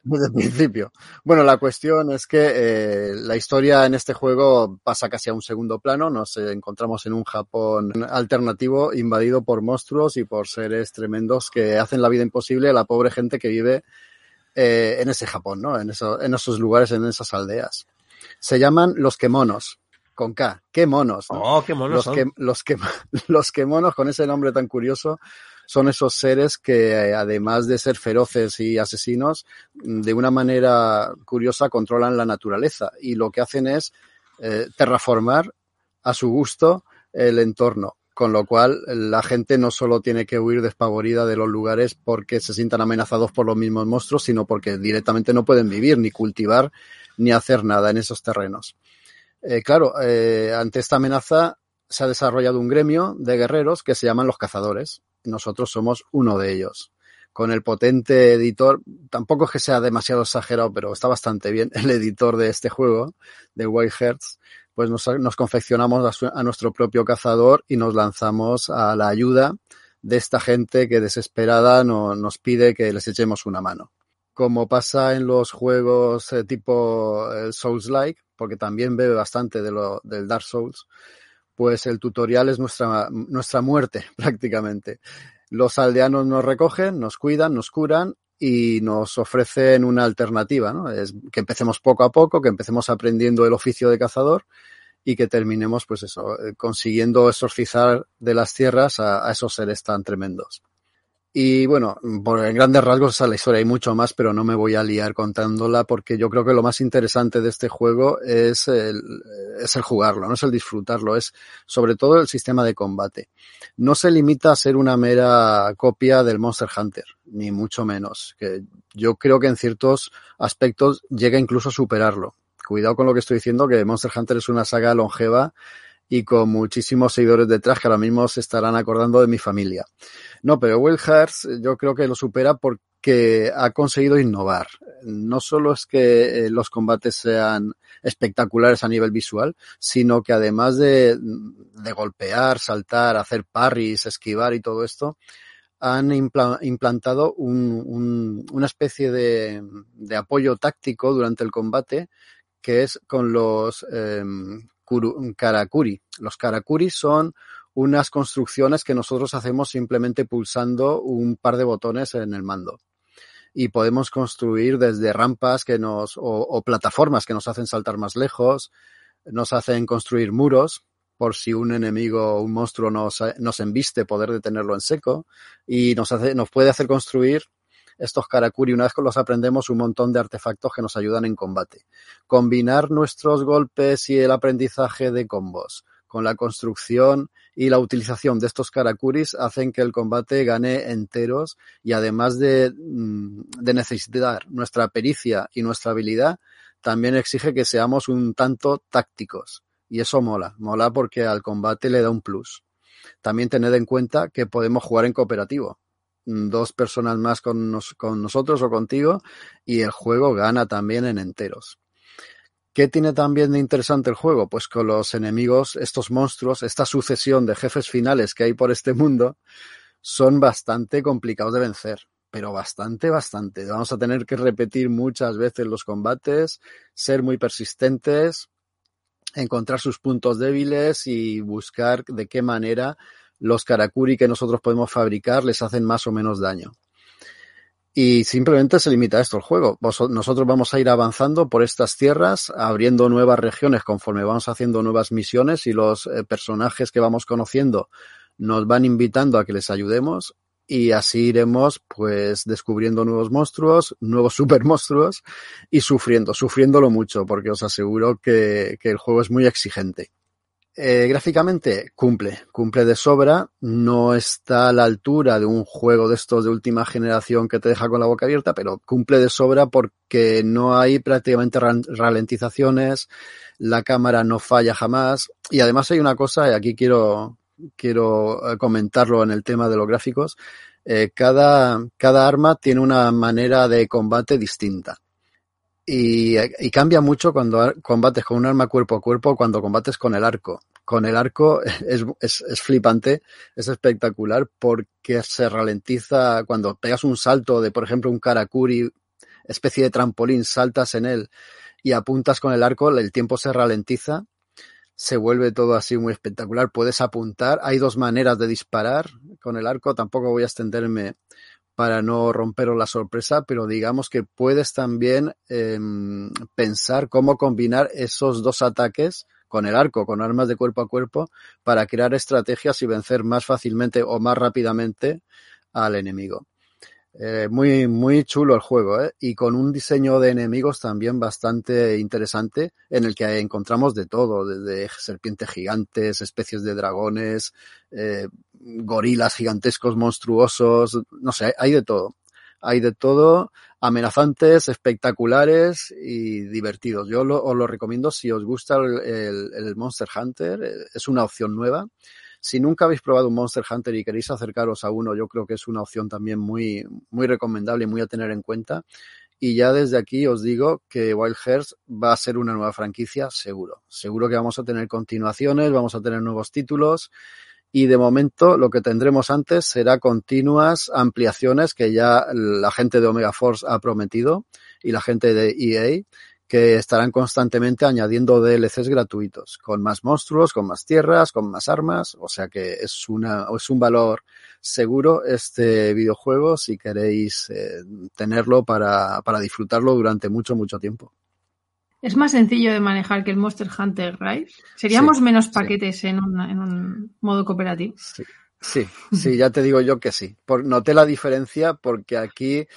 Desde el principio. Bueno, la cuestión es que eh, la historia en este juego pasa casi a un segundo plano. Nos encontramos en un Japón alternativo invadido por monstruos y por seres tremendos que hacen la vida imposible a la pobre gente que vive eh, en ese Japón, ¿no? En, eso, en esos lugares, en esas aldeas. Se llaman los kemonos con K. ¡Qué monos! ¿no? Oh, qué monos los, son. que, los, que, los que monos con ese nombre tan curioso son esos seres que, además de ser feroces y asesinos, de una manera curiosa controlan la naturaleza y lo que hacen es eh, terraformar a su gusto el entorno. Con lo cual, la gente no solo tiene que huir despavorida de los lugares porque se sientan amenazados por los mismos monstruos, sino porque directamente no pueden vivir, ni cultivar, ni hacer nada en esos terrenos. Eh, claro, eh, ante esta amenaza se ha desarrollado un gremio de guerreros que se llaman los cazadores. Nosotros somos uno de ellos. Con el potente editor, tampoco es que sea demasiado exagerado, pero está bastante bien el editor de este juego, de Wild Hearts, pues nos, nos confeccionamos a, nuestro propio cazador y nos lanzamos a la ayuda de esta gente que desesperada no, nos pide que les echemos una mano. Como pasa en los juegos eh, tipo eh, Souls-like, porque también bebe bastante de lo, del Dark Souls, pues el tutorial es nuestra, nuestra muerte prácticamente. Los aldeanos nos recogen, nos cuidan, nos curan y nos ofrecen una alternativa, ¿no? Es que empecemos poco a poco, que empecemos aprendiendo el oficio de cazador y que terminemos, pues eso, consiguiendo exorcizar de las tierras a, a esos seres tan tremendos. Y bueno, por en grandes rasgos esa es la historia, hay mucho más, pero no me voy a liar contándola porque yo creo que lo más interesante de este juego es el, es el jugarlo, no es el disfrutarlo, es sobre todo el sistema de combate. No se limita a ser una mera copia del Monster Hunter, ni mucho menos, que yo creo que en ciertos aspectos llega incluso a superarlo. Cuidado con lo que estoy diciendo, que Monster Hunter es una saga longeva y con muchísimos seguidores detrás que ahora mismo se estarán acordando de mi familia. No, pero Will Hearts yo creo que lo supera porque ha conseguido innovar. No solo es que los combates sean espectaculares a nivel visual, sino que además de, de golpear, saltar, hacer parries, esquivar y todo esto, han impla implantado un, un, una especie de, de, apoyo táctico durante el combate que es con los eh, karakuri. Los karakuri son unas construcciones que nosotros hacemos simplemente pulsando un par de botones en el mando. Y podemos construir desde rampas que nos, o, plataformas que nos hacen saltar más lejos, nos hacen construir muros, por si un enemigo o un monstruo nos, nos embiste, poder detenerlo en seco, y nos, hace, nos puede hacer construir estos karakuri, una vez que los aprendemos, un montón de artefactos que nos ayudan en combate. Combinar nuestros golpes y el aprendizaje de combos con la construcción y la utilización de estos karakuris hacen que el combate gane enteros y además de, de necesitar nuestra pericia y nuestra habilidad, también exige que seamos un tanto tácticos. Y eso mola, mola porque al combate le da un plus. También tened en cuenta que podemos jugar en cooperativo. dos personas más con, con nosotros o contigo y el juego gana también en enteros. ¿Qué tiene también de interesante el juego? Pues con los enemigos, estos monstruos, esta sucesión de jefes finales que hay por este mundo, son bastante complicados de vencer, pero bastante, bastante. Vamos a tener que repetir muchas veces los combates, ser muy persistentes, encontrar sus puntos débiles y buscar de qué manera los karakuri que nosotros podemos fabricar les hacen más o menos daño. Y simplemente se limita a esto el juego. nosotros vamos a ir avanzando por estas tierras, abriendo nuevas regiones conforme vamos haciendo nuevas misiones y los eh, personajes que vamos conociendo nos van invitando a que les ayudemos y así iremos pues descubriendo nuevos monstruos, nuevos super monstruos y sufriendo, sufriéndolo mucho porque os aseguro que, que el juego es muy exigente. Eh, gráficamente cumple, cumple de sobra, no está a la altura de un juego de estos de última generación que te deja con la boca abierta, pero cumple de sobra porque no hay prácticamente ralentizaciones, la cámara no falla jamás y además hay una cosa, y aquí quiero, quiero eh, comentarlo en el tema de los gráficos, eh, cada, cada arma tiene una manera de combate distinta. Y, cambia mucho cuando combates con un arma cuerpo a cuerpo cuando combates con el arco. Con el arco es, es, es, flipante, es espectacular porque se ralentiza cuando pegas un salto de, por ejemplo, un karakuri, especie de trampolín, saltas en él y apuntas con el arco, el tiempo se ralentiza, se vuelve todo así muy espectacular. Puedes apuntar, hay dos maneras de disparar con el arco, tampoco voy a extenderme para no romperos la sorpresa, pero digamos que puedes también eh, pensar cómo combinar esos dos ataques con el arco, con armas de cuerpo a cuerpo, para crear estrategias y vencer más fácilmente o más rápidamente al enemigo. Eh, muy, muy chulo el juego, ¿eh? Y con un diseño de enemigos también bastante interesante, en el que encontramos de todo, desde serpientes gigantes, especies de dragones, eh, gorilas gigantescos, monstruosos, no sé, hay de todo. Hay de todo, amenazantes, espectaculares y divertidos. Yo os lo recomiendo si os gusta el, el Monster Hunter, eh, es una opción nueva si nunca habéis probado un Monster Hunter y queréis acercaros a uno, yo creo que es una opción también muy, muy recomendable y muy a tener en cuenta. Y ya desde aquí os digo que Wild Hearts va a ser una nueva franquicia, seguro. Seguro que vamos a tener continuaciones, vamos a tener nuevos títulos. Y de momento lo que tendremos antes será continuas ampliaciones que ya la gente de Omega Force ha prometido y la gente de EA que estarán constantemente añadiendo DLCs gratuitos, con más monstruos, con más tierras, con más armas, o sea que es una, es un valor seguro este videojuego si queréis eh, tenerlo para, para disfrutarlo durante mucho, mucho tiempo. Es más sencillo de manejar que el Monster Hunter Rise. Seríamos menos paquetes en, en, un modo cooperativo. Sí, sí, sí, ya te digo yo que sí. Por, noté la diferencia porque aquí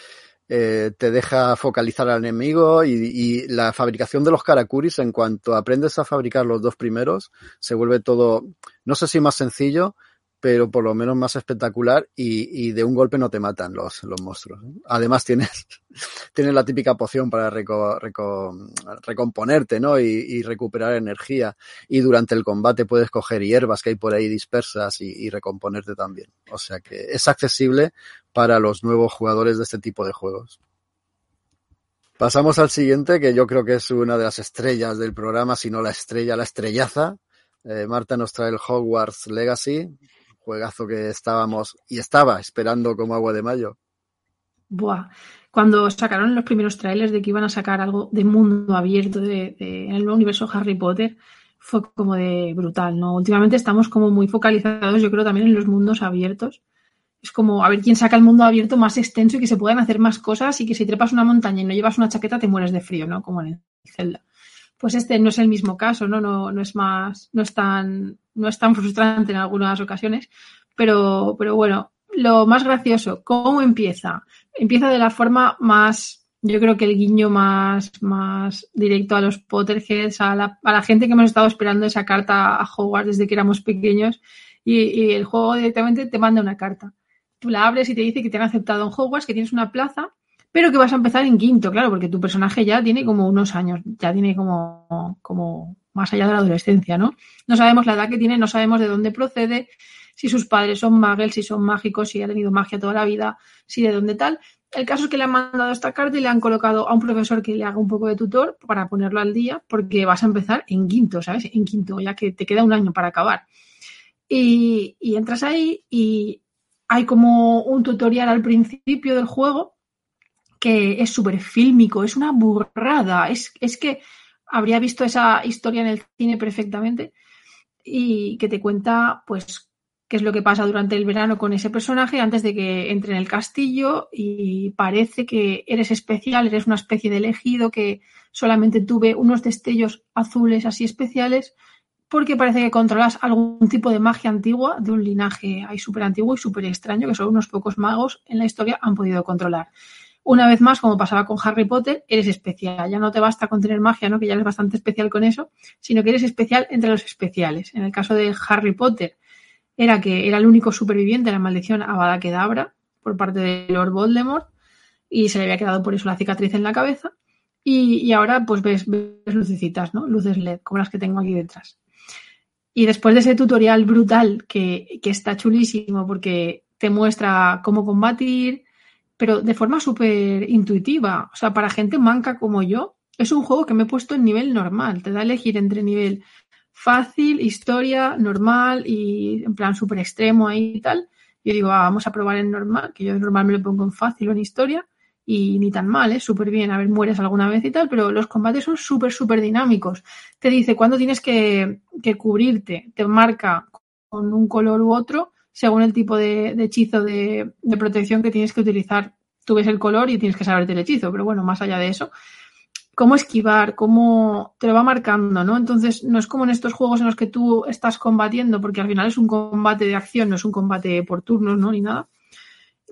eh, te deja focalizar al enemigo y, y, la fabricación de los karakuris, en cuanto aprendes a fabricar los dos primeros, se vuelve todo, no sé si más sencillo, pero por lo menos más espectacular y, y de un golpe no te matan los, los monstruos. Además tienes, tienes la típica poción para reco, reco, recomponerte, ¿no? Y, recuperar energía. Y durante el combate puedes coger hierbas que hay por ahí dispersas y recomponerte también. O sea que es accesible para los nuevos jugadores de este tipo de juegos. Pasamos al siguiente, que yo creo que es una de las estrellas del programa, si no la estrella, la estrellaza. Eh, Marta nos trae el Hogwarts Legacy, juegazo que estábamos y estaba esperando como agua de mayo. Buah. Cuando sacaron los primeros trailers de que iban a sacar algo de mundo abierto de, en el nuevo universo Harry Potter, fue como de brutal, ¿no? Últimamente estamos como muy focalizados, yo creo, también en los mundos abiertos. Es como a ver quién saca el mundo abierto más extenso y que se puedan hacer más cosas y que si trepas una montaña y no llevas una chaqueta te mueres de frío, ¿no? Como en Zelda. Pues este no es el mismo caso, ¿no? No, no es más, no es tan, no es tan frustrante en algunas ocasiones, pero, pero bueno, lo más gracioso, ¿cómo empieza? Empieza de la forma más, yo creo que el guiño más, más directo a los Potterheads, a la, a la gente que hemos estado esperando esa carta a Hogwarts desde que éramos pequeños, y, el juego directamente te manda una carta. Tú la abres y te dice que te han aceptado en Hogwarts, que tienes una plaza, pero que vas a empezar en quinto, claro, porque tu personaje ya tiene como unos años, ya tiene como, como más allá de la adolescencia, ¿no? No sabemos la edad que tiene, no sabemos de dónde procede, si sus padres son muggles, si son mágicos, si ha tenido magia toda la vida, si de dónde tal. El caso es que le han mandado esta carta y le han colocado a un profesor que le haga un poco de tutor para ponerlo al día, porque vas a empezar en quinto, ¿sabes? En quinto, ya que te queda un año para acabar. Y, y entras ahí y hay como un tutorial al principio del juego que es súper fílmico, es una burrada. Es, es que habría visto esa historia en el cine perfectamente y que te cuenta, pues, qué es lo que pasa durante el verano con ese personaje antes de que entre en el castillo y parece que eres especial, eres una especie de elegido que solamente tuve unos destellos azules así especiales porque parece que controlas algún tipo de magia antigua de un linaje ahí súper antiguo y súper extraño que solo unos pocos magos en la historia han podido controlar. Una vez más, como pasaba con Harry Potter, eres especial. Ya no te basta con tener magia, ¿no? que ya eres bastante especial con eso, sino que eres especial entre los especiales. En el caso de Harry Potter, era que era el único superviviente de la maldición Avada Kedavra por parte de Lord Voldemort y se le había quedado por eso la cicatriz en la cabeza. Y, ahora pues ves, ves lucecitas, ¿no? Luces LED, como las que tengo aquí detrás. Y después de ese tutorial brutal que, que está chulísimo porque te muestra cómo combatir, pero de forma súper intuitiva. O sea, para gente manca como yo, es un juego que me he puesto en nivel normal. Te da a elegir entre nivel fácil, historia, normal y en plan súper extremo ahí y tal. Yo digo, ah, vamos a probar en normal, que yo normal me lo pongo en fácil o en historia y ni tan mal, ¿eh? súper bien. A ver, mueres alguna vez y tal, pero los combates son súper, súper dinámicos. Te dice cuándo tienes que, que, cubrirte, te marca con un color u otro según el tipo de, de hechizo de, de, protección que tienes que utilizar. Tú ves el color y tienes que saberte el hechizo, pero bueno, más allá de eso, cómo esquivar, cómo te lo va marcando, ¿no? Entonces, no es como en estos juegos en los que tú estás combatiendo, porque al final es un combate de acción, no es un combate por turnos, ¿no? Ni nada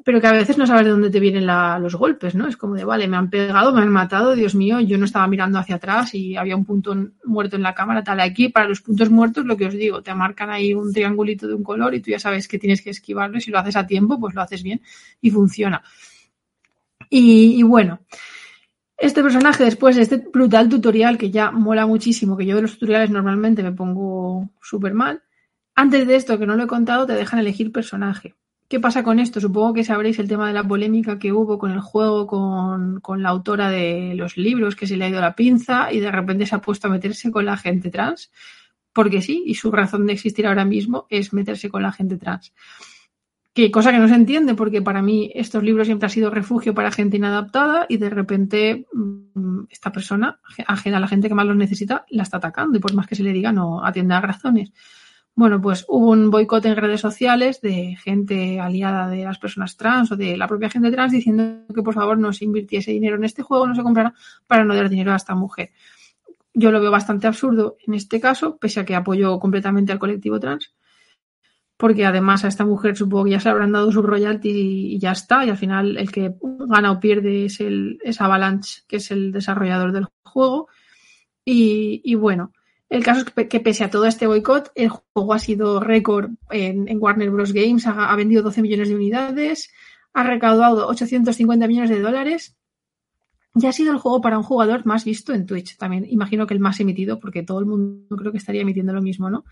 pero que a veces no sabes de dónde te vienen los golpes, ¿no? Es como de, vale, me han pegado, me han matado, Dios mío, yo no estaba mirando hacia atrás y había un punto muerto en la cámara, tal. Aquí, para los puntos muertos, lo que os digo, te marcan ahí un triangulito de un color y tú ya sabes que tienes que esquivarlo y si lo haces a tiempo, pues lo haces bien y funciona. Y, y bueno, este personaje, después de este brutal tutorial que ya mola muchísimo, que yo de los tutoriales normalmente me pongo súper mal, antes de esto, que no lo he contado, te dejan elegir personaje. ¿Qué pasa con esto? Supongo que sabréis el tema de la polémica que hubo con el juego, con, con, la autora de los libros, que se le ha ido la pinza y de repente se ha puesto a meterse con la gente trans. Porque sí, y su razón de existir ahora mismo es meterse con la gente trans. Que cosa que no se entiende, porque para mí estos libros siempre han sido refugio para gente inadaptada y de repente mm, esta persona, ajena a la gente que más los necesita, la está atacando y por más que se le diga no atiende a razones. Bueno, pues hubo un boicot en redes sociales de gente aliada de las personas trans o de la propia gente trans diciendo que por favor no se invirtiese dinero en este juego, no se comprara para no dar dinero a esta mujer. Yo lo veo bastante absurdo en este caso, pese a que apoyo completamente al colectivo trans, porque además a esta mujer supongo que ya se habrán dado su royalty y ya está, y al final el que gana o pierde es, el, es Avalanche, que es el desarrollador del juego. Y, y bueno, el caso es que, pese a todo este boicot, el juego ha sido récord en, en Warner Bros. Games, ha, ha, vendido 12 millones de unidades, ha recaudado 850 millones de dólares y ha sido el juego para un jugador más visto en Twitch. También imagino que el más emitido, porque todo el mundo creo que estaría emitiendo lo mismo, ¿no?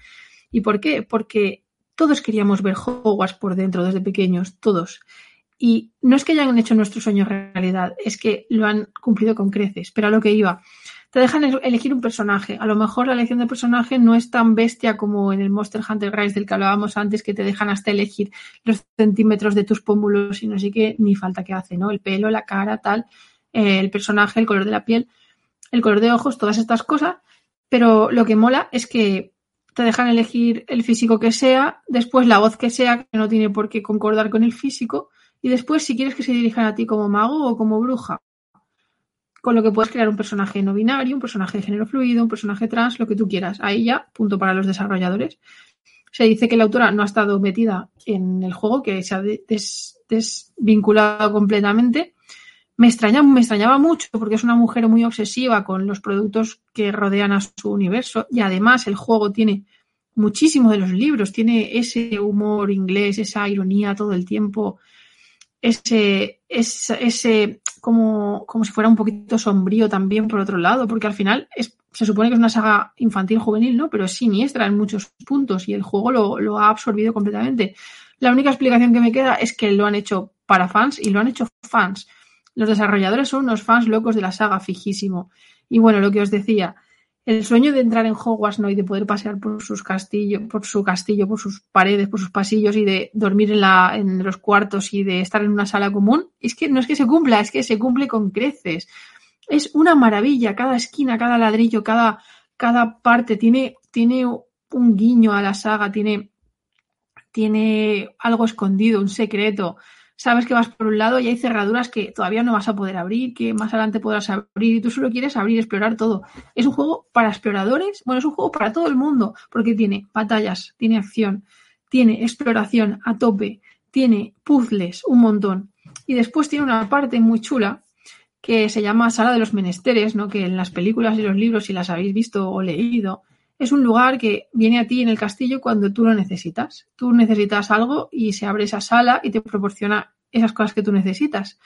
¿Y por qué? Porque todos queríamos ver Hogwarts por dentro desde pequeños, todos. Y no es que hayan hecho nuestro sueño realidad, es que lo han cumplido con creces. Pero a lo que iba, te dejan elegir un personaje. A lo mejor la elección de personaje no es tan bestia como en el Monster Hunter Rise del que hablábamos antes, que te dejan hasta elegir los centímetros de tus pómulos y no sé qué, ni falta que hace, ¿no? El pelo, la cara, tal, eh, el personaje, el color de la piel, el color de ojos, todas estas cosas. Pero lo que mola es que te dejan elegir el físico que sea, después la voz que sea, que no tiene por qué concordar con el físico, y después si quieres que se dirijan a ti como mago o como bruja con lo que puedes crear un personaje no binario, un personaje de género fluido, un personaje trans, lo que tú quieras. Ahí ya, punto para los desarrolladores. Se dice que la autora no ha estado metida en el juego, que se ha des desvinculado completamente. Me, extraña, me extrañaba mucho porque es una mujer muy obsesiva con los productos que rodean a su universo y además el juego tiene muchísimo de los libros, tiene ese humor inglés, esa ironía todo el tiempo, ese, ese, ese como, como si fuera un poquito sombrío también por otro lado, porque al final es se supone que es una saga infantil juvenil, ¿no? Pero es siniestra en muchos puntos y el juego lo, lo ha absorbido completamente. La única explicación que me queda es que lo han hecho para fans y lo han hecho fans. Los desarrolladores son unos fans locos de la saga, fijísimo. Y bueno, lo que os decía, el sueño de entrar en Hogwarts ¿no? y de poder pasear por sus castillos, por su castillo, por sus paredes, por sus pasillos y de dormir en, la, en los cuartos y de estar en una sala común, es que no es que se cumpla, es que se cumple con creces. Es una maravilla, cada esquina, cada ladrillo, cada, cada parte tiene, tiene un guiño a la saga, tiene, tiene algo escondido, un secreto sabes que vas por un lado y hay cerraduras que todavía no vas a poder abrir, que más adelante podrás abrir y tú solo quieres abrir, explorar todo. Es un juego para exploradores, bueno, es un juego para todo el mundo, porque tiene batallas, tiene acción, tiene exploración a tope, tiene puzzles, un montón. Y después tiene una parte muy chula que se llama Sala de los Menesteres, ¿no? que en las películas y los libros, si las habéis visto o leído, es un lugar que viene a ti en el castillo cuando tú lo necesitas. Tú necesitas algo y se abre esa sala y te proporciona esas cosas que tú necesitas.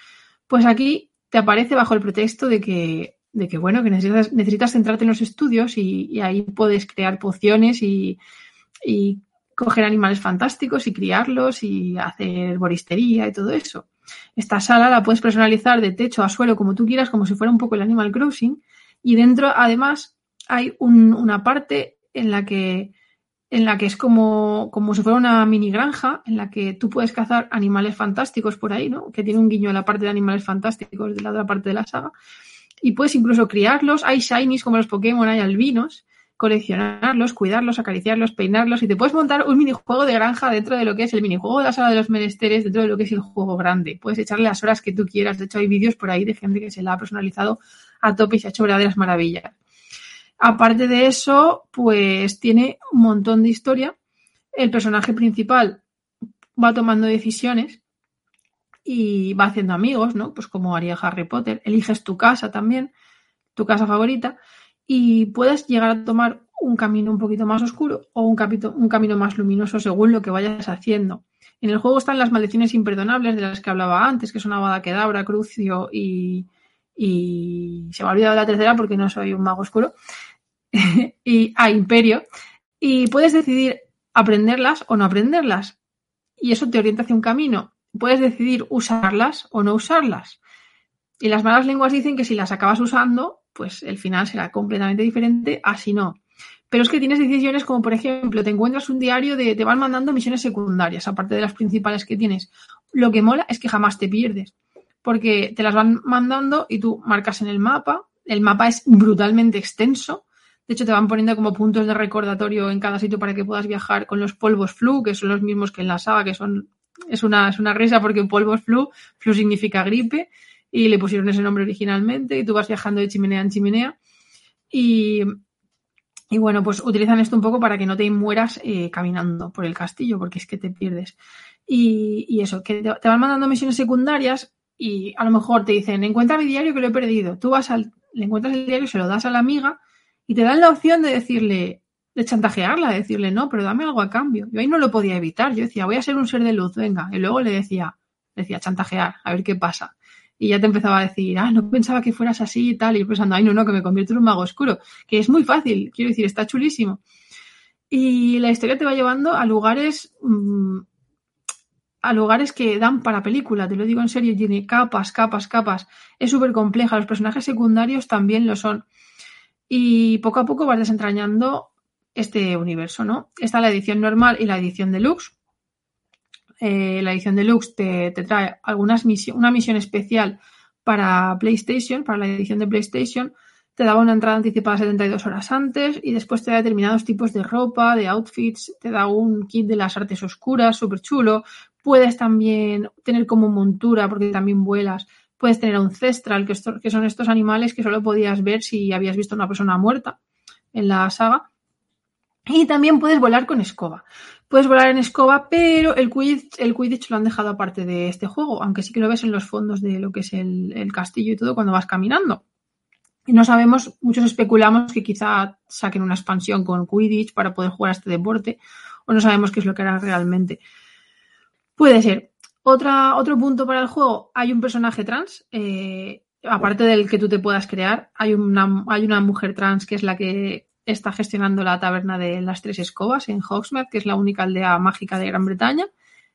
Pues aquí te aparece bajo el pretexto de que, de que bueno, que necesitas, centrarte en los estudios y, ahí puedes crear pociones y, y coger animales fantásticos y criarlos y hacer boristería y todo eso. Esta sala la puedes personalizar de techo a suelo como tú quieras, como si fuera un poco el Animal Crossing. Y dentro, además, hay una parte en la que en la que es como, como si fuera una mini granja, en la que tú puedes cazar animales fantásticos por ahí, ¿no? Que tiene un guiño a la parte de animales fantásticos de la otra parte de la saga. Y puedes incluso criarlos. Hay shinies como los Pokémon, hay albinos, coleccionarlos, cuidarlos, acariciarlos, peinarlos. Y te puedes montar un minijuego de granja dentro de lo que es el minijuego de la sala de los menesteres, dentro de lo que es el juego grande. Puedes echarle las horas que tú quieras. De hecho, hay vídeos por ahí de gente que se la ha personalizado a tope y se ha hecho verdaderas maravillas. Aparte de eso, pues tiene un montón de historia. El personaje principal va tomando decisiones y va haciendo amigos, ¿no? Pues como haría Harry Potter. Eliges tu casa también, tu casa favorita, y puedes llegar a tomar un camino un poquito más oscuro o un, camino más luminoso según lo que vayas haciendo. En el juego están las maldiciones imperdonables de las que hablaba antes, que son Avada Kedavra, Crucio y, y se me ha olvidado la tercera porque no soy un mago oscuro, y a Imperio, y puedes decidir aprenderlas o no aprenderlas. Y eso te orienta hacia un camino. Puedes decidir usarlas o no usarlas. Y las malas lenguas dicen que si las acabas usando, pues el final será completamente diferente, así no. Pero es que tienes decisiones como, por ejemplo, te encuentras un diario de te van mandando misiones secundarias, aparte de las principales que tienes. Lo que mola es que jamás te pierdes porque te las van mandando y tú marcas en el mapa. El mapa es brutalmente extenso. De hecho, te van poniendo como puntos de recordatorio en cada sitio para que puedas viajar con los polvos flu, que son los mismos que en la saga, que son es una, es una risa porque polvos flu, flu significa gripe, y le pusieron ese nombre originalmente, y tú vas viajando de chimenea en chimenea. Y, y bueno, pues utilizan esto un poco para que no te mueras eh, caminando por el castillo, porque es que te pierdes. Y, y eso, que te, te, van mandando misiones secundarias y a lo mejor te dicen, encuentra mi diario que lo he perdido. Tú vas al, le encuentras el diario, se lo das a la amiga y te dan la opción de decirle, de chantajearla, de decirle, no, pero dame algo a cambio. Yo ahí no lo podía evitar. Yo decía, voy a ser un ser de luz, venga. Y luego le decía, decía, chantajear, a ver qué pasa. Y ya te empezaba a decir, ah, no pensaba que fueras así y tal. Y pensando, ay, no, no, que me convierto en un mago oscuro. Que es muy fácil, quiero decir, está chulísimo. Y la historia te va llevando a lugares mmm, a lugares que dan para película, te lo digo en serio, tiene capas, capas, capas. Es súper compleja, los personajes secundarios también lo son. Y poco a poco vas desentrañando este universo, ¿no? Está la edición normal y la edición deluxe. Eh, la edición deluxe te, te trae algunas misiones, una misión especial para PlayStation, para la edición de PlayStation. Te daba una entrada anticipada 72 horas antes y después te da determinados tipos de ropa, de outfits, te da un kit de las artes oscuras, súper chulo, Puedes también tener como montura, porque también vuelas. Puedes tener un cestral, que, que son estos animales que solo podías ver si habías visto una persona muerta en la saga. Y también puedes volar con escoba. Puedes volar en escoba, pero el Quidditch, el Quidditch lo han dejado aparte de este juego, aunque sí que lo ves en los fondos de lo que es el, el castillo y todo cuando vas caminando. Y no sabemos, muchos especulamos que quizá saquen una expansión con Quidditch para poder jugar a este deporte, o no sabemos qué es lo que harán realmente. Puede ser. Otra, otro punto para el juego, hay un personaje trans. Eh, aparte del que tú te puedas crear, hay una, hay una mujer trans que es la que está gestionando la taberna de las tres escobas en Hogsmeade, que es la única aldea mágica de Gran Bretaña.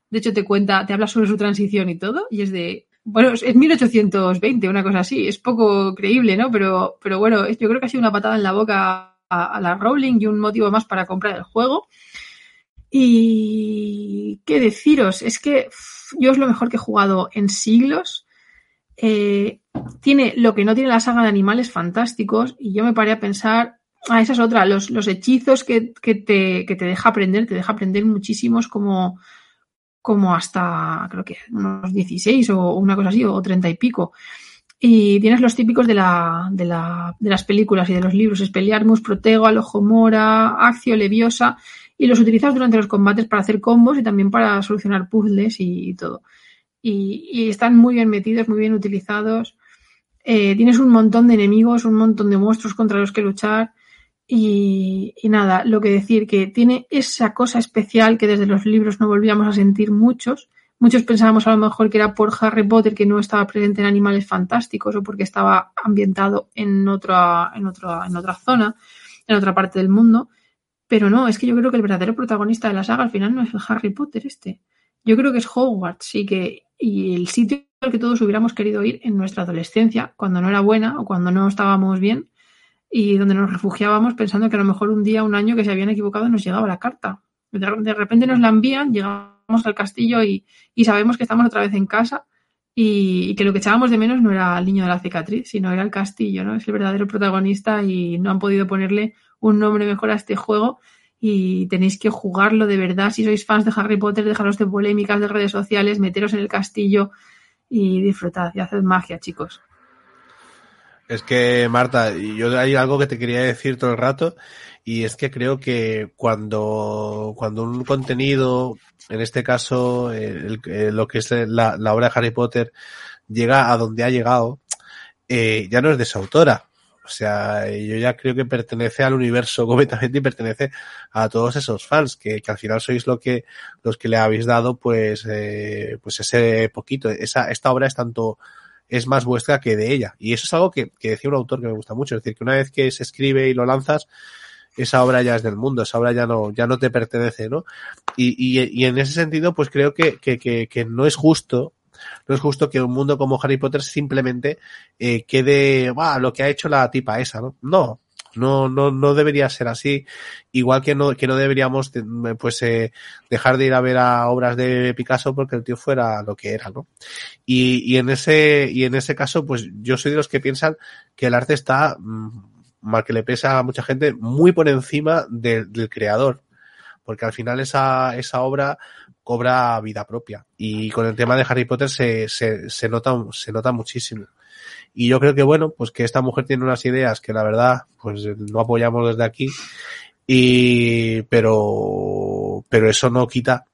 De hecho, te cuenta, te habla sobre su transición y todo, y es de, bueno, es 1820, una cosa así, es poco creíble, ¿no? Pero, pero bueno, yo creo que ha sido una patada en la boca a, a la Rowling y un motivo más para comprar el juego. Y qué deciros, es que yo es lo mejor que he jugado en siglos. Eh, tiene lo que no tiene la saga de animales fantásticos y yo me paré a pensar, ah, esa es otra, los, los hechizos que, que, te, que te deja aprender, te deja aprender muchísimos como, como hasta, creo que unos 16 o una cosa así, o 30 y pico. Y tienes los típicos de, la, de, la, de las películas y de los libros, Espeliarmus, Protego, Alojomora, Accio, Leviosa, y los utilizas durante los combates para hacer combos y también para solucionar puzzles y, todo. Y, y, están muy bien metidos, muy bien utilizados. Eh, tienes un montón de enemigos, un montón de monstruos contra los que luchar. Y, y, nada, lo que decir, que tiene esa cosa especial que desde los libros no volvíamos a sentir muchos. Muchos pensábamos a lo mejor que era por Harry Potter que no estaba presente en Animales Fantásticos o porque estaba ambientado en otra, en otra, en otra zona, en otra parte del mundo. Pero no, es que yo creo que el verdadero protagonista de la saga al final no es Harry Potter este. Yo creo que es Hogwarts y que y el sitio al que todos hubiéramos querido ir en nuestra adolescencia, cuando no era buena o cuando no estábamos bien, y donde nos refugiábamos pensando que a lo mejor un día, un año que se habían equivocado nos llegaba la carta. De, repente nos la envían, llegamos al castillo y, y sabemos que estamos otra vez en casa y, y, que lo que echábamos de menos no era el niño de la cicatriz, sino era el castillo, ¿no? Es el verdadero protagonista y no han podido ponerle un nombre mejor a este juego y tenéis que jugarlo de verdad. Si sois fans de Harry Potter, dejaros de polémicas de redes sociales, meteros en el castillo y disfrutad y haced magia, chicos. Es que, Marta, yo hay algo que te quería decir todo el rato y es que creo que cuando, cuando un contenido, en este caso, el, lo que es la, la, obra de Harry Potter, llega a donde ha llegado, eh, ya no es de su autora. O sea, yo ya creo que pertenece al universo completamente y pertenece a todos esos fans que, que al final sois lo que, los que le habéis dado, pues, eh, pues ese poquito. Esa, esta obra es tanto, es más vuestra que de ella. Y eso es algo que, que decía un autor que me gusta mucho. Es decir, que una vez que se escribe y lo lanzas, esa obra ya es del mundo, esa obra ya no, ya no te pertenece, ¿no? Y, y, y en ese sentido, pues creo que, que, que, que no es justo no es justo que un mundo como Harry Potter simplemente eh, quede, bah, lo que ha hecho la tipa esa, ¿no? No, no, no, no debería ser así. Igual que no, que no deberíamos, pues, eh, dejar de ir a ver a obras de Picasso porque el tío fuera lo que era, ¿no? Y, y en ese, y en ese caso, pues, yo soy de los que piensan que el arte está, mal que le pesa a mucha gente, muy por encima de, del creador. Porque al final esa, esa obra, cobra vida propia. Y con el tema de Harry Potter se, se, se, nota, se nota muchísimo. Y yo creo que bueno, pues que esta mujer tiene unas ideas que la verdad, pues no apoyamos desde aquí. Y, pero, pero eso no quita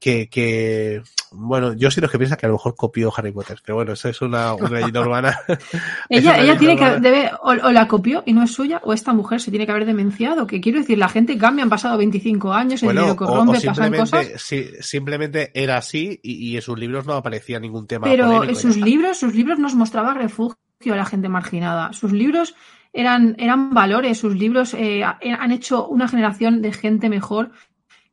que, que, bueno, yo soy los que piensa que a lo mejor copió Harry Potter, pero bueno, eso es una, una leyenda urbana. ella ella tiene urbana. que, debe, o, o, la copió y no es suya, o esta mujer se tiene que haber demenciado, que quiero decir, la gente cambia, han pasado 25 años, el bueno, dinero corrompe, o, o pasan cosas. Sí, simplemente era así y, y, en sus libros no aparecía ningún tema. Pero en sus libros, sus libros nos mostraba refugio a la gente marginada. Sus libros eran, eran valores, sus libros eh, han hecho una generación de gente mejor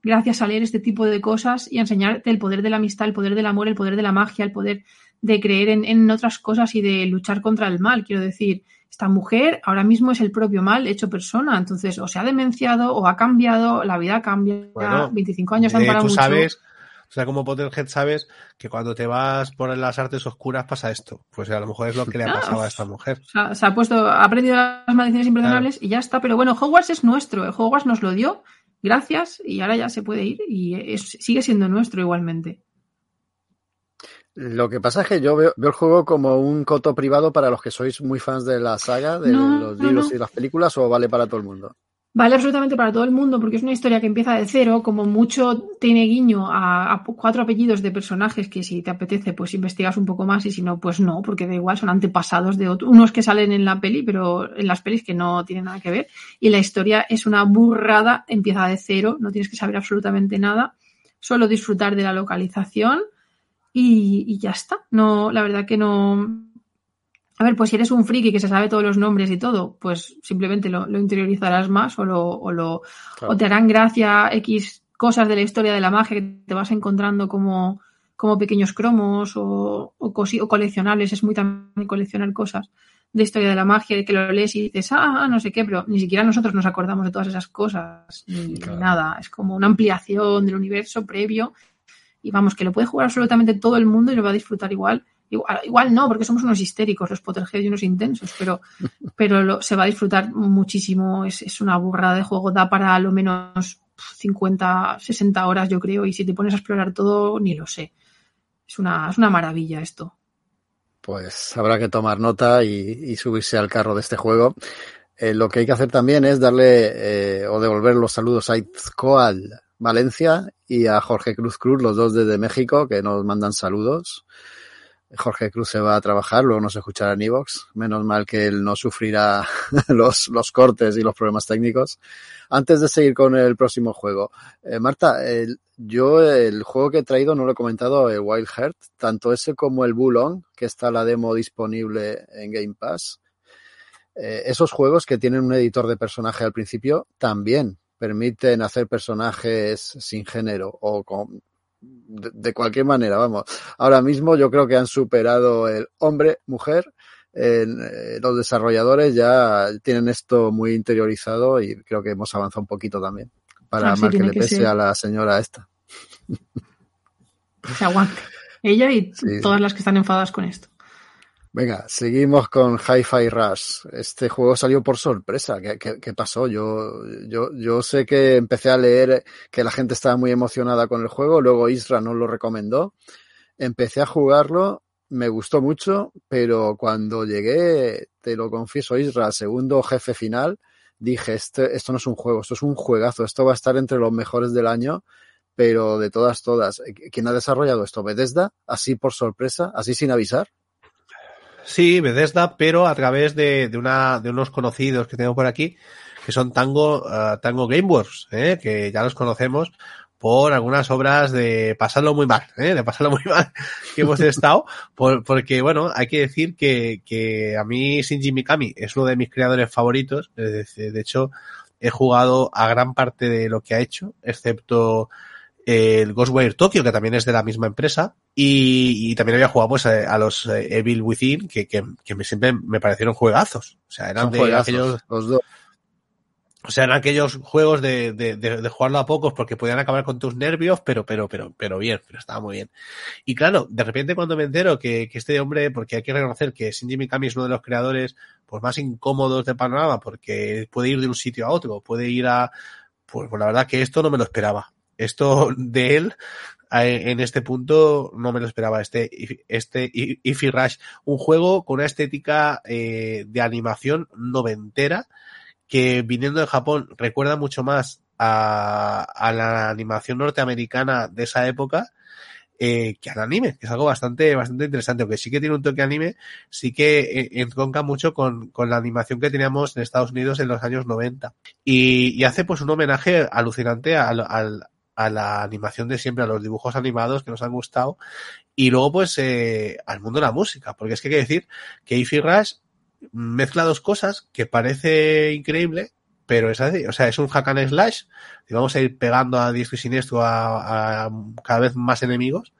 gracias a leer este tipo de cosas y a enseñarte el poder de la amistad, el poder del amor, el poder de la magia, el poder de creer en, en, otras cosas y de luchar contra el mal. Quiero decir, esta mujer ahora mismo es el propio mal hecho persona. Entonces, o se ha demenciado o ha cambiado, la vida cambia. Bueno, 25 años han parado tú mucho. sabes, o sea, como Potterhead sabes que cuando te vas por las artes oscuras pasa esto. Pues a lo mejor es lo que le ha pasado a esta mujer. O sea, se ha puesto, ha aprendido las maldiciones imperdonables claro. y ya está. Pero bueno, Hogwarts es nuestro. Hogwarts nos lo dio gracias y ahora ya se puede ir y es, sigue siendo nuestro igualmente. Lo que pasa es que yo veo, veo, el juego como un coto privado para los que sois muy fans de la saga, de no, los libros no, no. y las películas, o vale para todo el mundo. Vale absolutamente para todo el mundo porque es una historia que empieza de cero, como mucho tiene guiño a, cuatro apellidos de personajes que si te apetece pues investigas un poco más y si no pues no, porque da igual, son antepasados de otros, unos que salen en la peli pero en las pelis que no tienen nada que ver y la historia es una burrada, empieza de cero, no tienes que saber absolutamente nada, solo disfrutar de la localización y, y ya está, no, la verdad que no A ver, pues si eres un friki que se sabe todos los nombres y todo, pues simplemente lo, interiorizarás más o, lo, o, lo, o te harán gracia X cosas de la historia de la magia que te vas encontrando como, como pequeños cromos o, o, o coleccionables. Es muy también coleccionar cosas de historia de la magia, de que lo lees y dices, ah, no sé qué, pero ni siquiera nosotros nos acordamos de todas esas cosas, ni nada. Es como una ampliación del universo previo. Y vamos, que lo puede jugar absolutamente todo el mundo y lo va a disfrutar igual. Igual, no, porque somos unos histéricos, los Potterhead y unos intensos, pero, pero se va a disfrutar muchísimo. Es, es una burrada de juego, da para lo menos 50, 60 horas, yo creo, y si te pones a explorar todo, ni lo sé. Es una, es una maravilla esto pues habrá que tomar nota y, subirse al carro de este juego. Eh, lo que hay que hacer también es darle eh, o devolver los saludos a Itzcoal Valencia y a Jorge Cruz Cruz, los dos desde México, que nos mandan saludos. Jorge Cruz se va a trabajar, luego nos escuchará en Evox. Menos mal que él no sufrirá los, los cortes y los problemas técnicos. Antes de seguir con el próximo juego, eh, Marta, el, yo el juego que he traído no lo he comentado, el Wild Heart, tanto ese como el Bulon, que está la demo disponible en Game Pass. Eh, esos juegos que tienen un editor de personaje al principio también permiten hacer personajes sin género o con de, cualquier manera, vamos. Ahora mismo yo creo que han superado el hombre, mujer. En, eh, los desarrolladores ya tienen esto muy interiorizado y creo que hemos avanzado un poquito también para ah, que le pese a la señora esta. Se aguante. Ella y todas las que están enfadadas con esto. Venga, seguimos con Hi-Fi Rush. Este juego salió por sorpresa. ¿Qué, pasó? Yo, yo, yo sé que empecé a leer que la gente estaba muy emocionada con el juego, luego Isra nos lo recomendó. Empecé a jugarlo, me gustó mucho, pero cuando llegué, te lo confieso, Isra, segundo jefe final, dije, este, esto no es un juego, esto es un juegazo, esto va a estar entre los mejores del año, pero de todas, todas. ¿Quién ha desarrollado esto? ¿Bethesda? ¿Así por sorpresa? ¿Así sin avisar? Sí, Bethesda, pero a través de, de, una, de unos conocidos que tengo por aquí, que son Tango, uh, Tango Gameworks, ¿eh? que ya los conocemos por algunas obras de pasarlo muy mal, ¿eh? de pasarlo muy mal que hemos estado, por, porque bueno, hay que decir que, que a mí Shinji Mikami es uno de mis creadores favoritos, de hecho he jugado a gran parte de lo que ha hecho, excepto el Ghostwire Tokyo, que también es de la misma empresa, y, y también había jugado pues a, los eh, Evil Within, que, que, que me, siempre me parecieron juegazos. O sea, eran de aquellos... Los dos. O sea, eran aquellos juegos de, de, de, de, jugarlo a pocos porque podían acabar con tus nervios, pero, pero, pero, pero bien, pero estaba muy bien. Y claro, de repente cuando me entero que, que este hombre, porque hay que reconocer que Shinji Mikami es uno de los creadores pues más incómodos de panorama, porque puede ir de un sitio a otro, puede ir a, pues, pues la verdad que esto no me lo esperaba. Esto de él, en este punto, no me lo esperaba. Este, este Ify Rush, un juego con una estética eh, de animación noventera, que viniendo de Japón recuerda mucho más a, a la animación norteamericana de esa época, eh, que al anime, que es algo bastante, bastante interesante, aunque sí que tiene un toque anime, sí que eh, mucho con, con la animación que teníamos en Estados Unidos en los años 90. Y, y hace pues un homenaje alucinante al, al, a la animación de siempre, a los dibujos animados que nos han gustado, y luego pues eh, al mundo de la música, porque es que hay que decir que Ify Rush mezcla dos cosas que parece increíble, pero es así, o sea, es un hack and slash, y vamos a ir pegando a disco y siniestro a, a cada vez más enemigos,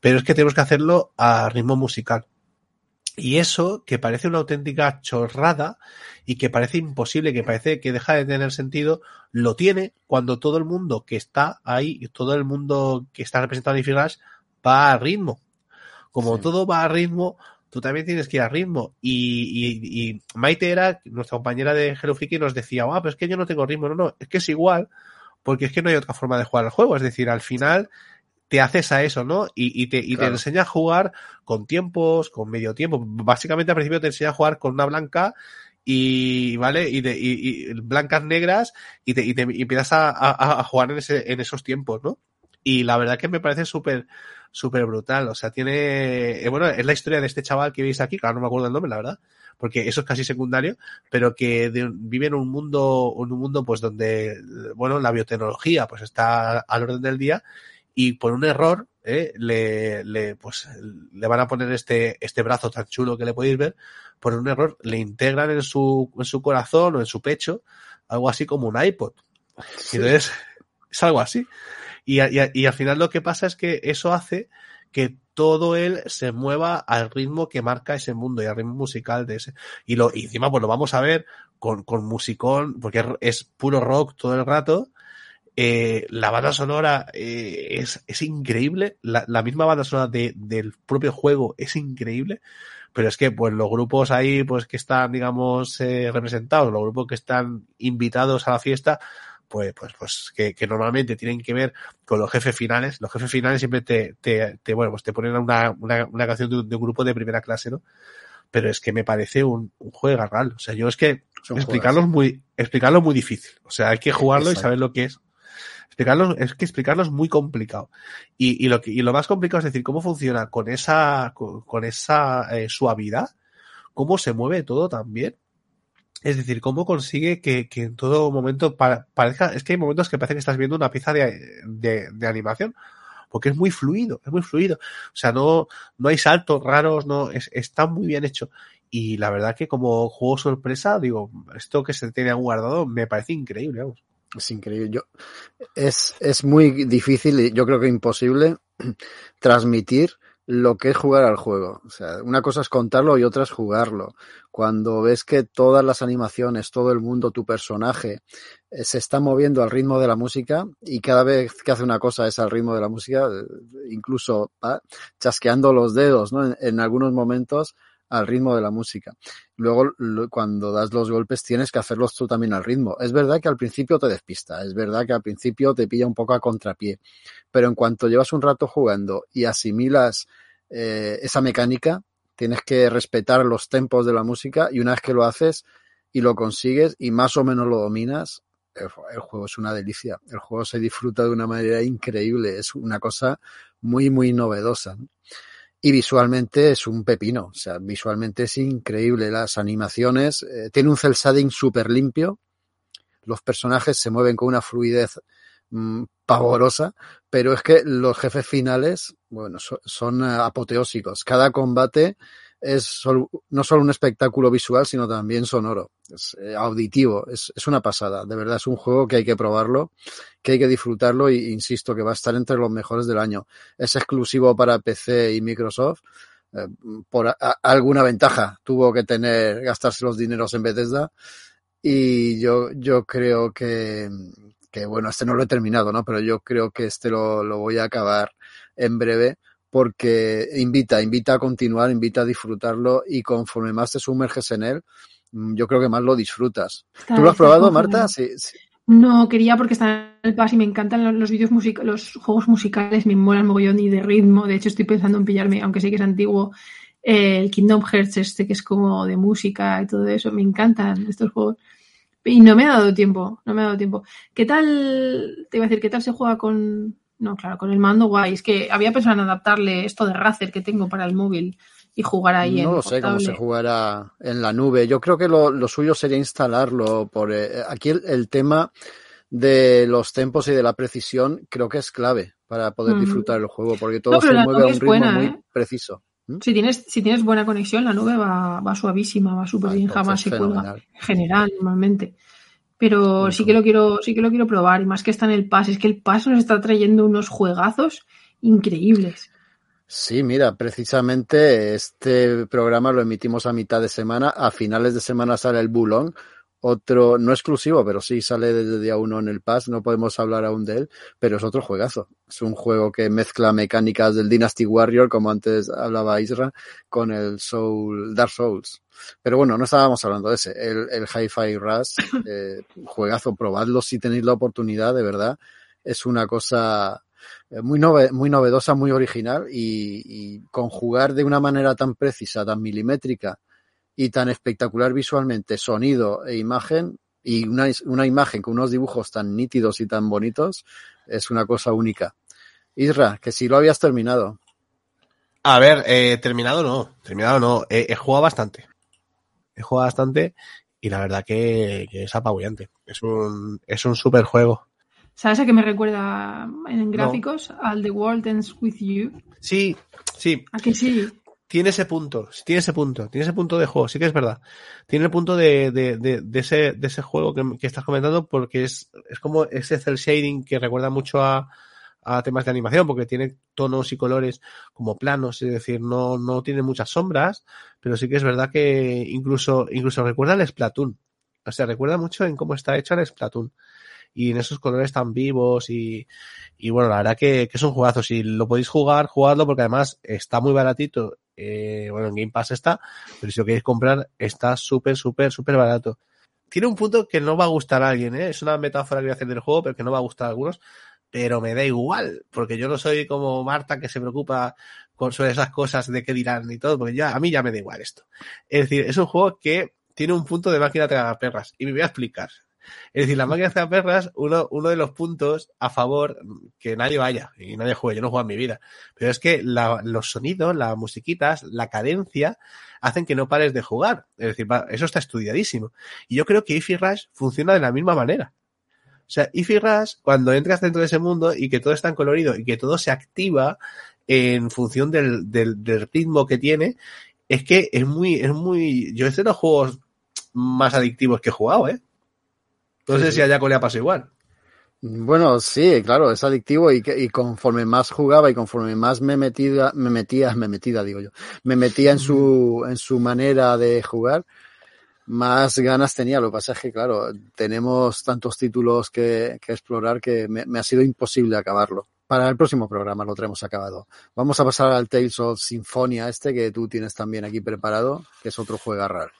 pero es que tenemos que hacerlo a ritmo musical. Y eso, que parece una auténtica chorrada y que parece imposible, que parece que deja de tener sentido, lo tiene cuando todo el mundo que está ahí, todo el mundo que está representado en Flash va a ritmo. Como sí. todo va a ritmo, tú también tienes que ir a ritmo. Y, y, y Maite era, nuestra compañera de Hello Freaky, nos decía, ah, pero es que yo no tengo ritmo. No, no, es que es igual, porque es que no hay otra forma de jugar el juego. Es decir, al final te haces a eso, ¿no? Y, y te, y claro. te enseña a jugar con tiempos, con medio tiempo. Básicamente al principio te enseña a jugar con una blanca y, ¿vale? Y, de, y, y blancas negras y te, y te y empiezas a, a, a, jugar en, ese, en esos tiempos, ¿no? Y la verdad que me parece súper, súper brutal. O sea, tiene, eh, bueno, es la historia de este chaval que veis aquí, claro, no me acuerdo el nombre, la verdad, porque eso es casi secundario, pero que de, vive en un mundo, en un mundo pues donde, bueno, la biotecnología pues está al orden del día y por un error ¿eh? le, le, pues, le van a poner este, este brazo tan chulo que le podéis ver, por un error le integran en su, en su corazón o en su pecho algo así como un iPod. Sí. Entonces, es algo así. Y, y, y al final lo que pasa es que eso hace que todo él se mueva al ritmo que marca ese mundo y al ritmo musical de ese. Y, lo, y encima, pues lo vamos a ver con, con musicón, porque es, es puro rock todo el rato. Eh, la banda sonora eh, es, es, increíble. La, la, misma banda sonora de, del propio juego es increíble. Pero es que, pues, los grupos ahí, pues, que están, digamos, eh, representados, los grupos que están invitados a la fiesta, pues, pues, pues que, que, normalmente tienen que ver con los jefes finales. Los jefes finales siempre te, te, te bueno, pues te ponen una, una, una canción de un, de un, grupo de primera clase, ¿no? Pero es que me parece un, un juego real. O sea, yo es que explicarlo es muy, explicarlo es muy difícil. O sea, hay que jugarlo Exacto. y saber lo que es. Explicarlo, es que explicarlo es muy complicado. Y, y, lo y lo más complicado es decir, cómo funciona con esa, con, esa eh, suavidad, cómo se mueve todo también. Es decir, cómo consigue que, que en todo momento pa parezca, es que hay momentos que parece que estás viendo una pieza de, de, de, animación, porque es muy fluido, es muy fluido. O sea, no, no hay saltos raros, no, es, está muy bien hecho. Y la verdad que como juego sorpresa, digo, esto que se tiene guardado me parece increíble, vamos. Es increíble. Yo, es, es muy difícil y yo creo que imposible transmitir lo que es jugar al juego. O sea, una cosa es contarlo y otra es jugarlo. Cuando ves que todas las animaciones, todo el mundo, tu personaje, eh, se está moviendo al ritmo de la música y cada vez que hace una cosa es al ritmo de la música, eh, incluso ¿ah? chasqueando los dedos, ¿no? En, en algunos momentos al ritmo de la música. Luego, cuando das los golpes, tienes que hacerlos tú también al ritmo. Es verdad que al principio te despista, es verdad que al principio te pilla un poco a contrapié, pero en cuanto llevas un rato jugando y asimilas eh, esa mecánica, tienes que respetar los tempos de la música y una vez que lo haces y lo consigues y más o menos lo dominas, el, juego es una delicia. El juego se disfruta de una manera increíble, es una cosa muy, muy novedosa. ¿no? Y visualmente es un pepino, o sea, visualmente es increíble. Las animaciones, eh, tiene un cel shading súper limpio, los personajes se mueven con una fluidez mmm, pavorosa, pero es que los jefes finales, bueno, so, son uh, apoteósicos. Cada combate es solo, no solo un espectáculo visual, sino también sonoro, es eh, auditivo, es, es, una pasada. De verdad, es un juego que hay que probarlo, que hay que disfrutarlo y insisto que va a estar entre los mejores del año. Es exclusivo para PC y Microsoft. Eh, por alguna ventaja tuvo que tener, gastarse los dineros en Bethesda. Y yo, yo creo que, que, bueno, este no lo he terminado, ¿no? Pero yo creo que este lo, lo voy a acabar en breve porque invita, invita a continuar, invita a disfrutarlo y conforme más te sumerges en él, mm, yo creo que más lo disfrutas. Está, ¿Tú lo has probado, Marta? Sí, sí. No, quería porque está en el pas y me encantan los vídeos musicales, los juegos musicales, me molan mogollón y de ritmo. De hecho, estoy pensando en pillarme, aunque sé que es antiguo, el Kingdom Hearts este que es como de música y todo eso. Me encantan estos juegos. Y no me ha dado tiempo, no me ha dado tiempo. ¿Qué tal, te iba a decir, qué tal se juega con, no, claro, con el mando guay. Es que había pensado en adaptarle esto de Razer que tengo para el móvil y jugar ahí no en No lo sé cómo se jugará en la nube. Yo creo que lo, lo suyo sería instalarlo por eh, aquí el, el, tema de los tempos y de la precisión creo que es clave para poder disfrutar el juego porque todo no, se mueve a un ritmo buena, muy ¿eh? preciso. ¿Mm? Si tienes, si tienes buena conexión, la nube va, va suavísima, va súper ah, bien, jamás se cuelga. En general, normalmente pero sí, que lo quiero, sí que lo quiero probar, y más que está en el PAS, es que el PAS nos está trayendo unos juegazos increíbles. Sí, mira, precisamente este programa lo emitimos a mitad de semana, a finales de semana sale el Bulón, otro, no exclusivo, pero sí sale desde día uno en el Pass, no podemos hablar aún de él, pero es otro juegazo. Es un juego que mezcla mecánicas del Dynasty Warrior, como antes hablaba Isra, con el Soul, Dark Souls. Pero bueno, no estábamos hablando de ese. El, el Hi-Fi Rush, eh, juegazo, probadlo si tenéis la oportunidad, de verdad. Es una cosa muy, nove, muy novedosa, muy original y, y conjugar de una manera tan precisa, tan milimétrica, y tan espectacular visualmente, sonido e imagen, y una, una, imagen con unos dibujos tan nítidos y tan bonitos, es una cosa única. Isra, que si lo habías terminado. A ver, eh, terminado no, terminado no, he, he, jugado bastante. He jugado bastante y la verdad que, que es apabullante. Es un, es un super juego. ¿Sabes a qué me recuerda en gráficos? Al The World Ends With You. Sí, sí. ¿A que sí? Tiene ese punto, tiene ese punto, tiene ese punto de juego, sí que es verdad. Tiene el punto de, de, de, de ese, de ese juego que, estás comentando porque es, es como ese cel shading que recuerda mucho a, a temas de animación porque tiene tonos y colores como planos, es decir, no, no tiene muchas sombras, pero sí que es verdad que incluso, incluso recuerda al Splatoon. O sea, recuerda mucho en cómo está hecho el Splatoon y en esos colores tan vivos y, y bueno, la verdad que, que, es un jugazo. Si lo podéis jugar, jugadlo porque además está muy baratito. Eh, bueno, en Game Pass está, pero si lo queréis comprar, está súper, súper, súper barato. Tiene un punto que no va a gustar a alguien, ¿eh? es una metáfora que voy a hacer del juego, pero que no va a gustar a algunos, pero me da igual, porque yo no soy como Marta que se preocupa con sobre esas cosas de qué dirán y todo, porque ya, a mí ya me da igual esto. Es decir, es un juego que tiene un punto de máquina de perras, y me voy a explicar. Es decir, la máquina de perras, uno, uno de los puntos a favor, que nadie vaya y nadie juegue, yo no juego en mi vida, pero es que los sonidos, las musiquitas, la cadencia, hacen que no pares de jugar. Es decir, eso está estudiadísimo. Y yo creo que Ify Rush funciona de la misma manera. O sea, Ify Rush, cuando entras dentro de ese mundo y que todo está en colorido y que todo se activa en función del, del, del ritmo que tiene, es que es muy, es muy, yo es de los juegos más adictivos que he jugado, ¿eh? No sé sí, si a Jaco le ha pasado igual. Bueno, sí, claro, es adictivo y, y conforme más jugaba y conforme más me metía, me metía, me metida, digo yo, me metía en su, en su manera de jugar, más ganas tenía. Lo que pasa es que, claro, tenemos tantos títulos que, que explorar que me, me, ha sido imposible acabarlo. Para el próximo programa lo tenemos acabado. Vamos a pasar al Tales of Symphonia este que tú tienes también aquí preparado, que es otro juego raro.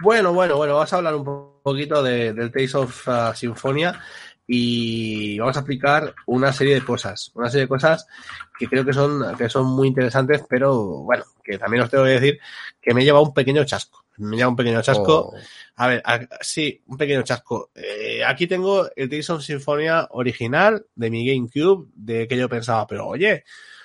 Bueno, bueno, bueno, vamos a hablar un poquito de, del Tales of uh, Symphonia y vamos a explicar una serie de cosas, una serie de cosas que creo que son, que son muy interesantes, pero bueno, que también os tengo que decir que me lleva un pequeño chasco. Me lleva un pequeño chasco. Oh. A ver, a, sí, un pequeño chasco. Eh, aquí tengo el Tales of Symphonia original de mi GameCube, de que yo pensaba, pero oye,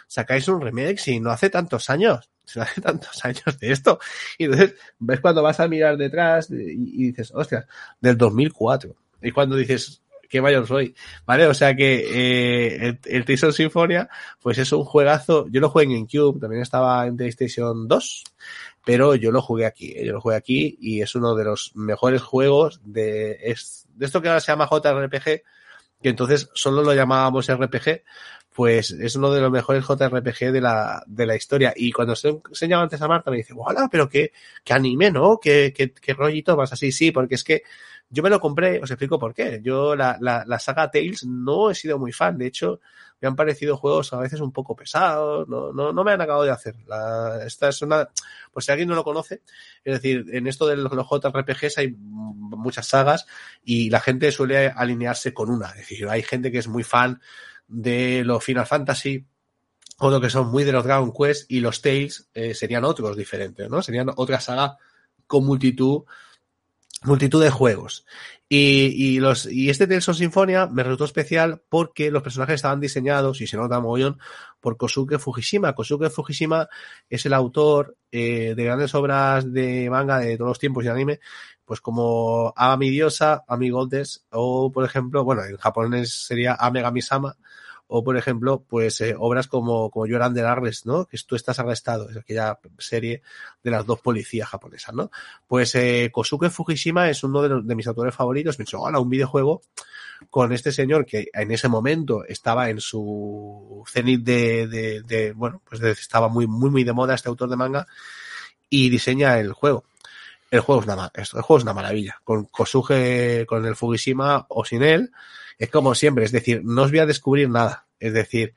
sacáis un remake y no hace tantos años se hace tantos años de esto. Y entonces ves cuando vas a mirar detrás y, dices, ostras, del 2004. Y cuando dices, qué mayor soy, ¿vale? O sea que eh, el, el of Symphonia, pues es un juegazo. Yo lo jugué en GameCube, también estaba en PlayStation 2, pero yo lo jugué aquí, yo lo jugué aquí y es uno de los mejores juegos de esto que ahora se llama JRPG, que entonces solo lo llamábamos RPG, pues es uno de los mejores JRPG de la, de la historia. Y cuando se enseñaba antes a Marta me dice, ¡Hola! Pero qué, qué anime, ¿no? ¿Qué, qué, qué rollito más así? Sí, porque es que yo me lo compré, os explico por qué. Yo la, la, la saga Tales no he sido muy fan. De hecho, me han parecido juegos a veces un poco pesados, no, no, no me han acabado de hacer. Esta es una, pues si alguien no lo conoce, es decir, en esto de los, los JRPGs hay muchas sagas y la gente suele alinearse con una. Es decir, hay gente que es muy fan de los Final Fantasy, o lo que son muy de los Dragon Quest y los Tales eh, serían otros diferentes, ¿no? Serían otra saga con multitud, multitud de juegos. Y, y, los, y este Tales of Symphonia me resultó especial porque los personajes estaban diseñados, y se nota mogollón, por Kosuke Fujishima. Kosuke Fujishima es el autor eh, de grandes obras de manga de todos los tiempos y anime, pues como Ami Diosa, Ami Goldes, o por ejemplo, bueno, en japonés sería Amegami-sama, o por ejemplo, pues eh, obras como, como You're Under Arrest, ¿no? Que tú estás arrestado, es aquella serie de las dos policías japonesas, ¿no? Pues eh, Kosuke Fujishima es uno de, los, de mis autores favoritos, me dicho, hola, un videojuego con este señor que en ese momento estaba en su cenit de, de, de bueno, pues estaba muy, muy, muy de moda este autor de manga y diseña el juego. El juego es una, el juego es una maravilla. Con Kosuke, con el Fujishima o sin él, es como siempre, es decir, no os voy a descubrir nada. Es decir,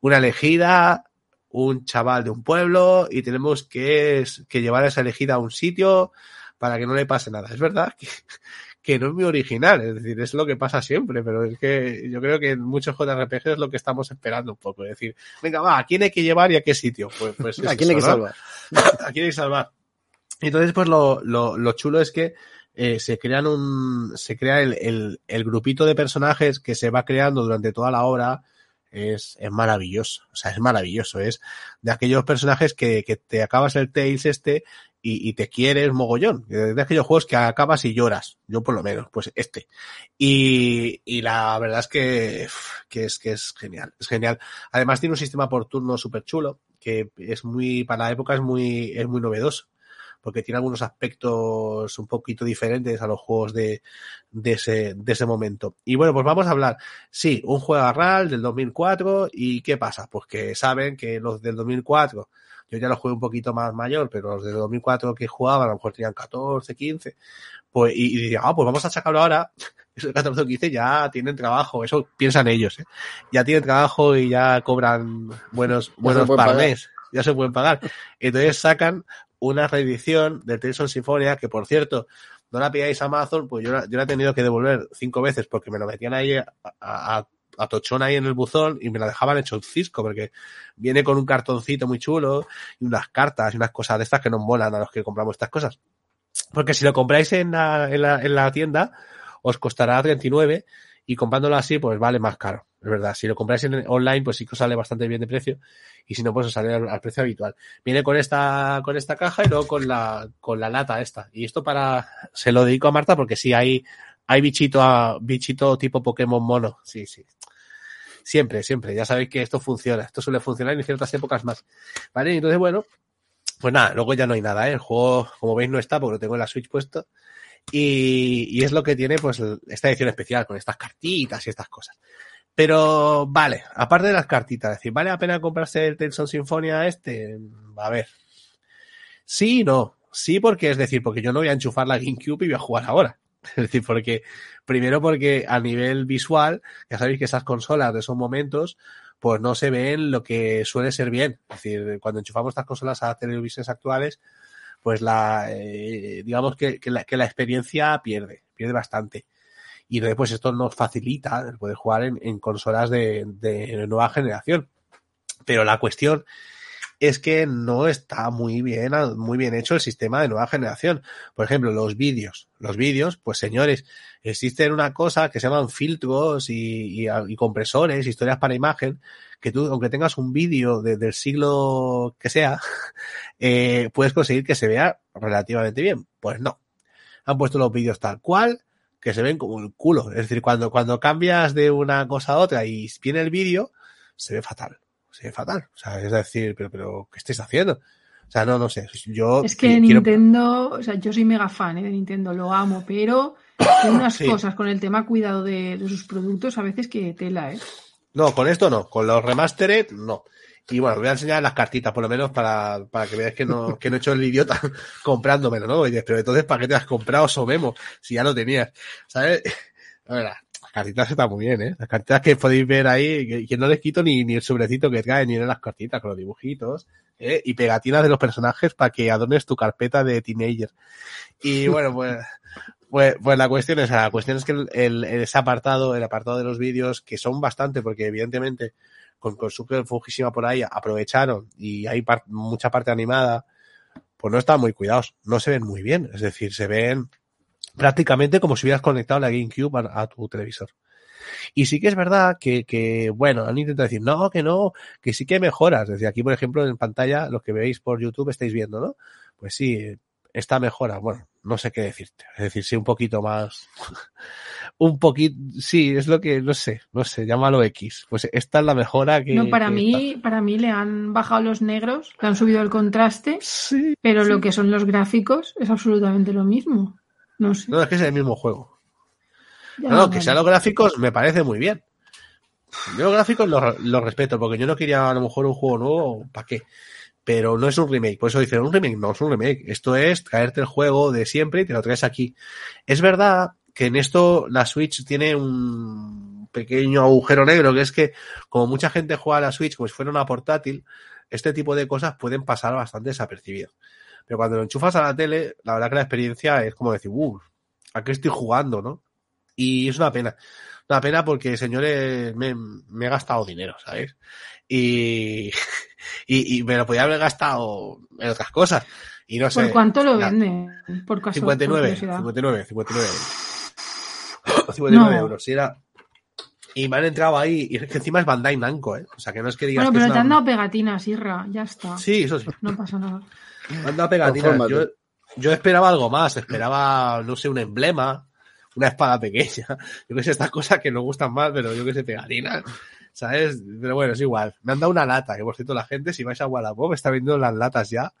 una elegida, un chaval de un pueblo y tenemos que, que llevar a esa elegida a un sitio para que no le pase nada. Es verdad que, que no es muy original, es decir, es lo que pasa siempre, pero es que yo creo que en muchos JRPG es lo que estamos esperando un poco, es decir, venga, va, ¿a quién hay que llevar y a qué sitio? Pues, pues ¿A quién hay que salvar? ¿A quién hay que salvar? Entonces, pues lo, lo, lo chulo es que eh, se crean un, se crea el, el, el, grupito de personajes que se va creando durante toda la obra. Es, es maravilloso. O sea, es maravilloso. Es de aquellos personajes que, que te acabas el Tales este y, te quieres mogollón. De aquellos juegos que acabas y lloras. Yo por lo menos, pues este. Y, y la verdad es que, que es que es genial. Es genial. Además tiene un sistema por turno súper chulo, que es muy, para la época es muy, es muy novedoso porque tiene algunos aspectos un poquito diferentes a los juegos de, de, ese, de ese momento. Y bueno, pues vamos a hablar, sí, un juego RAL del 2004 y ¿qué pasa? Pues que saben que los del 2004 yo ya los jugué un poquito más mayor, pero los del 2004 que jugaban a lo mejor tenían 14, 15, pues, y, y ah, pues vamos a sacarlo ahora. Esos 14 o 15 ya tienen trabajo, eso piensan ellos, ¿eh? Ya tienen trabajo y ya cobran buenos, buenos parmes, ya se pueden pagar. Entonces sacan una reedición de Tales of Symphonia, que por cierto, no la pilláis a Amazon, pues yo, yo la he tenido que devolver cinco veces porque me lo metían ahí a, a, a tochón ahí en el buzón y me la dejaban hecho un cisco porque viene con un cartoncito muy chulo y unas cartas y unas cosas de estas que nos molan a los que compramos estas cosas. Porque si lo compráis en la, en la, en la tienda, os costará 39 y comprándolo así, pues vale más caro. Es verdad. Si lo compráis en online, pues sí que os sale bastante bien de precio. Y si no, pues os sale al, precio habitual. Viene con esta, con esta caja y luego con la, con la lata esta. Y esto para, se lo dedico a Marta porque sí hay, hay bichito a, bichito tipo Pokémon mono. Sí, sí. Siempre, siempre. Ya sabéis que esto funciona. Esto suele funcionar en ciertas épocas más. Vale, entonces bueno, pues nada, luego ya no hay nada, ¿eh? El juego, como veis, no está porque lo tengo en la Switch puesto. Y, y es lo que tiene, pues, esta edición especial con estas cartitas y estas cosas. Pero vale, aparte de las cartitas, es decir, ¿vale la pena comprarse el Tenson Sinfonia este? A ver. Sí no. Sí, porque es decir, porque yo no voy a enchufar la GameCube y voy a jugar ahora. Es decir, porque, primero porque a nivel visual, ya sabéis que esas consolas de esos momentos, pues no se ven lo que suele ser bien. Es decir, cuando enchufamos estas consolas a televisiones actuales, pues la, eh, digamos que, que, la, experiencia pierde, pierde bastante y entonces pues esto nos facilita el poder jugar en, en consolas de, de, nueva generación. Pero la cuestión es que no está muy bien, muy bien hecho el sistema de nueva generación. Por ejemplo, los vídeos. Los vídeos, pues señores, existen una cosa que se llaman filtros y, y compresores, historias para imagen, que tú, aunque tengas un vídeo de, del siglo que sea, eh, puedes conseguir que se vea relativamente bien. Pues no. Han puesto los vídeos tal cual, que se ven como el culo. Es decir, cuando, cuando cambias de una cosa a otra y viene el vídeo, se ve fatal. Se ve fatal. O sea, es decir, pero, pero, ¿qué estáis haciendo? O sea, no, no sé. Yo es que quiero... Nintendo, o sea, yo soy mega fan ¿eh? de Nintendo, lo amo, pero hay unas sí. cosas con el tema cuidado de, de, sus productos a veces que tela, ¿eh? No, con esto no. Con los remastered, no. Y bueno, voy a enseñar las cartitas, por lo menos, para, para que veáis que no, que no he hecho el idiota comprándomelo, ¿no? Pero entonces, ¿para qué te has comprado Somemo? Si ya lo tenías, ¿sabes? A las cartitas están muy bien, ¿eh? Las cartitas que podéis ver ahí, que, no les quito ni, ni el sobrecito que trae, ni en las cartitas, con los dibujitos, ¿eh? Y pegatinas de los personajes para que adornes tu carpeta de teenager. Y bueno, pues, pues, pues la cuestión es, la cuestión es que el, el, apartado, el apartado de los vídeos, que son bastante, porque evidentemente, con, con Super Fujishima por ahí aprovecharon y hay mucha parte animada, pues no están muy cuidados, no se ven muy bien, es decir, se ven prácticamente como si hubieras conectado la GameCube a, tu televisor. Y sí que es verdad que, que, bueno, han intentado decir, no, que no, que sí que mejoras. Desde aquí, por ejemplo, en pantalla, lo que veis por YouTube estáis viendo, ¿no? Pues sí, esta mejora, bueno, no sé qué decirte. Es decir, sí, un poquito más. un poquito. Sí, es lo que, no sé, no sé, llámalo X. Pues esta es la mejora que. No, para que mí, está. para mí le han bajado los negros, le han subido el contraste, Sí. pero sí. lo que son los gráficos es absolutamente lo mismo. No sé. No, es que es el mismo juego. Ya, No, no, que sean los gráficos me parece muy bien. Yo los gráficos los, los respeto, porque yo no quería a lo mejor un juego nuevo, ¿para qué? Pero no es un remake, por eso dicen un remake, no es un remake. Esto es traerte el juego de siempre y te lo traes aquí. Es verdad que en esto la Switch tiene un pequeño agujero negro, que es que como mucha gente juega a la Switch como si fuera una portátil, este tipo de cosas pueden pasar bastante desapercibidas. Pero cuando lo enchufas a la tele, la verdad que la experiencia es como decir, uff, ¿a qué estoy jugando, no? Y es una pena. Una pena porque, señores, me, me he gastado dinero, ¿sabes? Y, y, y me lo podía haber gastado en otras cosas. Y no sé. ¿Por cuánto lo venden? Por caso, 59, por curiosidad. 59, 59. 59 No. euros. Y era. Y me han entrado ahí. Y es que encima es Bandai Namco, ¿eh? O sea, que no es que digas Bueno, pero te han dado pegatinas, Irra, ya está. Sí, eso sí. No pasa nada. Manda pegatinas. Yo, yo esperaba algo más, esperaba, no sé, un emblema, una espada pequeña. Yo que sé, estas cosas que nos gustan más, pero yo que sé, pegatinas. ¿Sabes? Pero bueno, es igual. Me han dado una lata, que por cierto la gente, si vais a Wallapop, está vendiendo las latas ya.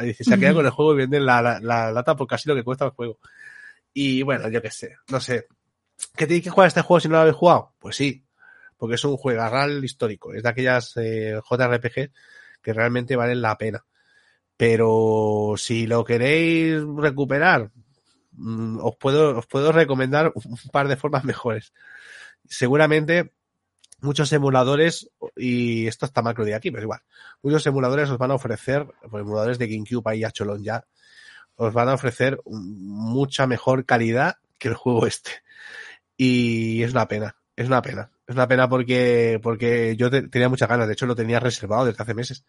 Dice, se ha quedado con el juego y venden la, la, la, lata por casi lo que cuesta el juego. Y bueno, yo qué sé, no sé. ¿Qué tienes que jugar este juego si no lo habéis jugado? Pues sí, porque es un juegarral histórico. Es de aquellas eh, JRPG que realmente valen la pena. Pero si lo queréis recuperar, mm, os puedo, os puedo recomendar un par de formas mejores. Seguramente muchos emuladores, y esto está lo diga aquí, pero igual, muchos emuladores os van a ofrecer, pues emuladores de GameCube ahí a cholón ya, os van a ofrecer mucha mejor calidad que el juego este. Y es una pena, es una pena. Es una pena porque, porque yo tenía muchas ganas, de hecho lo tenía reservado desde hace meses.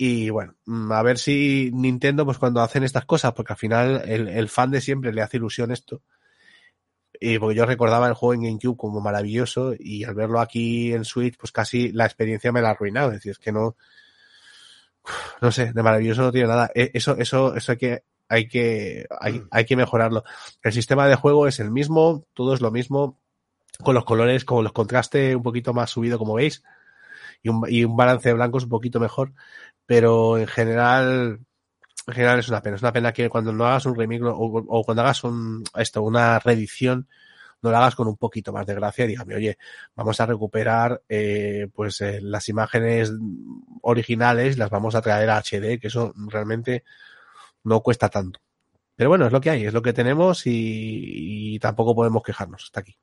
Y bueno, mm, a ver si Nintendo, pues cuando hacen estas cosas, porque al final el, el fan de siempre le hace ilusión esto. Y porque yo recordaba el juego en GameCube como maravilloso y al verlo aquí en Switch, pues casi la experiencia me la ha arruinado. Es decir, es que no, no sé, de maravilloso no tiene nada. E, eso, eso, eso hay que, hay que, hay, hay que mejorarlo. El sistema de juego es el mismo, todo es lo mismo, con los colores, con los contrastes un poquito más subido, como veis, y un, y un balance de blancos un poquito mejor, pero en general, en general es una pena. Es una pena que cuando no hagas un remake o, o cuando hagas un, esto, una reedición, no lo hagas con un poquito más de gracia dígame, oye, vamos a recuperar eh, pues eh, las imágenes originales, las vamos a traer a HD, que eso realmente no cuesta tanto. Pero bueno, es lo que hay, es lo que tenemos y, y tampoco podemos quejarnos hasta aquí.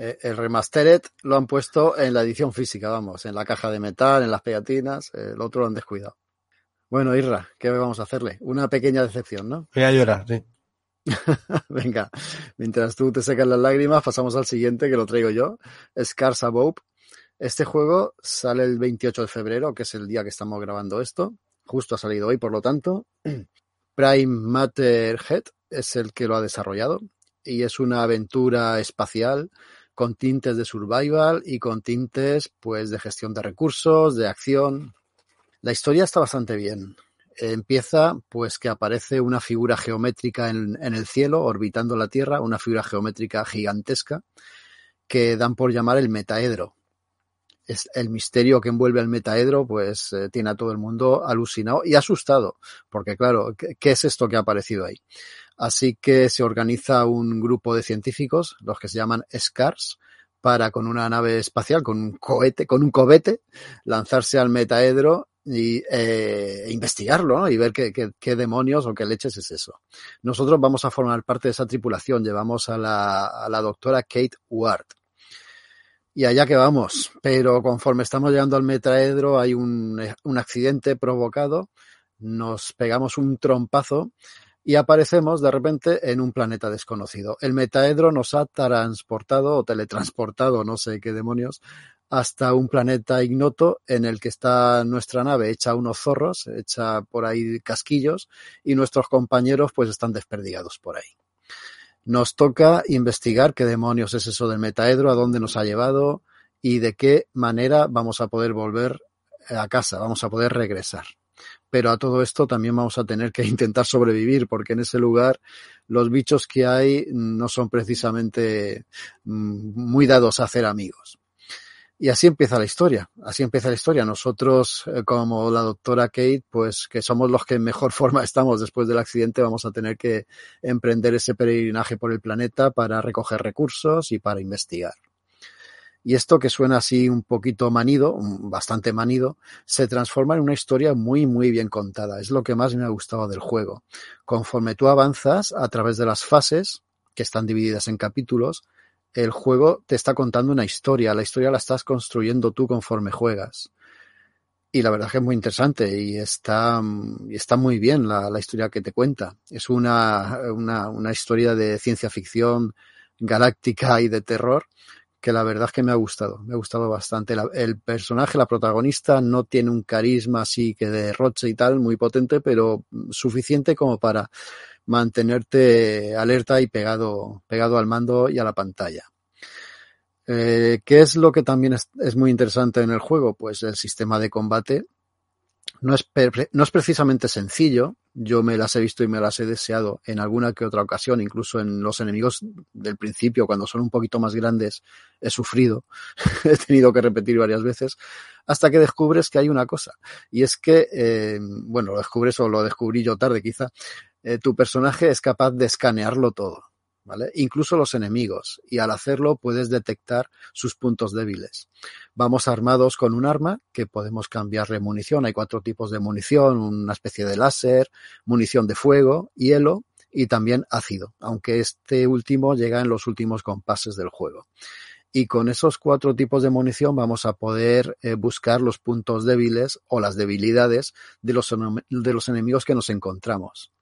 Eh, el remastered lo han puesto en la edición física, vamos, en la caja de metal, en las pegatinas, el otro lo han descuidado. Bueno, Irra, ¿qué vamos a hacerle? Una pequeña decepción, ¿no? Voy a llorar, sí. Venga, mientras tú te secas las lágrimas, pasamos al siguiente que lo traigo yo, Scars Above. Este juego sale el 28 de febrero, que es el día que estamos grabando esto. Justo ha salido hoy, por lo tanto. Prime Matter Head es el que lo ha desarrollado y es una aventura espacial con tintes de survival y con tintes pues de gestión de recursos, de acción. La historia está bastante bien. Empieza pues que aparece una figura geométrica en, en el cielo orbitando la Tierra, una figura geométrica gigantesca que dan por llamar el metaedro. Es el misterio que envuelve al metaedro, pues eh, tiene a todo el mundo alucinado y asustado, porque claro, ¿qué, ¿qué, es esto que ha aparecido ahí? Así que se organiza un grupo de científicos, los que se llaman SCARS, para con una nave espacial, con un cohete, con un cobete, lanzarse al metaedro y eh, investigarlo ¿no? y ver qué, demonios o qué leches es eso. Nosotros vamos a formar parte de esa tripulación. Llevamos a la, doctora Kate Ward. Y allá que vamos. Pero conforme estamos llegando al metaedro hay un accidente provocado. Nos pegamos un trompazo y aparecemos de repente en un planeta desconocido. El metaedro nos ha transportado o teletransportado, no sé qué demonios, hasta un planeta ignoto en el que está nuestra nave hecha unos zorros, hecha por ahí casquillos, y nuestros compañeros pues están desperdigados por ahí. Nos toca investigar qué demonios es eso del metaedro, a dónde nos ha llevado y de qué manera vamos a poder volver a casa, vamos a poder regresar pero a todo esto también vamos a tener que intentar sobrevivir, porque en ese lugar los bichos que hay no son precisamente mm, muy dados a hacer amigos. Y así empieza la historia, así empieza la historia. Nosotros, eh, como la doctora Kate, pues que somos los que en mejor forma estamos después del accidente, vamos a tener que emprender ese peregrinaje por el planeta para recoger recursos y para investigar. Y esto que suena así un poquito manido, bastante manido, se transforma en una historia muy, muy bien contada. Es lo que más me ha gustado del juego. Conforme tú avanzas a través de las fases, que están divididas en capítulos, el juego te está contando una historia. La historia la estás construyendo tú conforme juegas. Y la verdad es que es muy interesante y está, está muy bien la, historia que te cuenta. Es una historia de ciencia ficción galáctica y de terror que la verdad es que me ha gustado, me ha gustado bastante. El personaje, la protagonista, no tiene un carisma así que derroche y tal, muy potente, pero suficiente como para mantenerte alerta y pegado, pegado al mando y a la pantalla. Eh, ¿Qué es lo que también es, es, muy interesante en el juego? Pues el sistema de combate, no es, no es precisamente sencillo. Yo me las he visto y me las he deseado en alguna que otra ocasión, incluso en los enemigos del principio, cuando son un poquito más grandes, he sufrido, he tenido que repetir varias veces, hasta que descubres que hay una cosa. Y es que, eh, bueno, lo descubres o lo descubrí yo tarde quizá, eh, tu personaje es capaz de escanearlo todo. Incluso los enemigos, y al hacerlo puedes detectar sus puntos débiles. Vamos armados con un arma que podemos cambiarle munición. Hay cuatro tipos de munición, una especie de láser, munición de fuego, hielo y también ácido, aunque este último llega en los últimos compases del juego. Y con esos cuatro tipos de munición vamos a poder eh, buscar los puntos débiles o las debilidades de de los enemigos que nos encontramos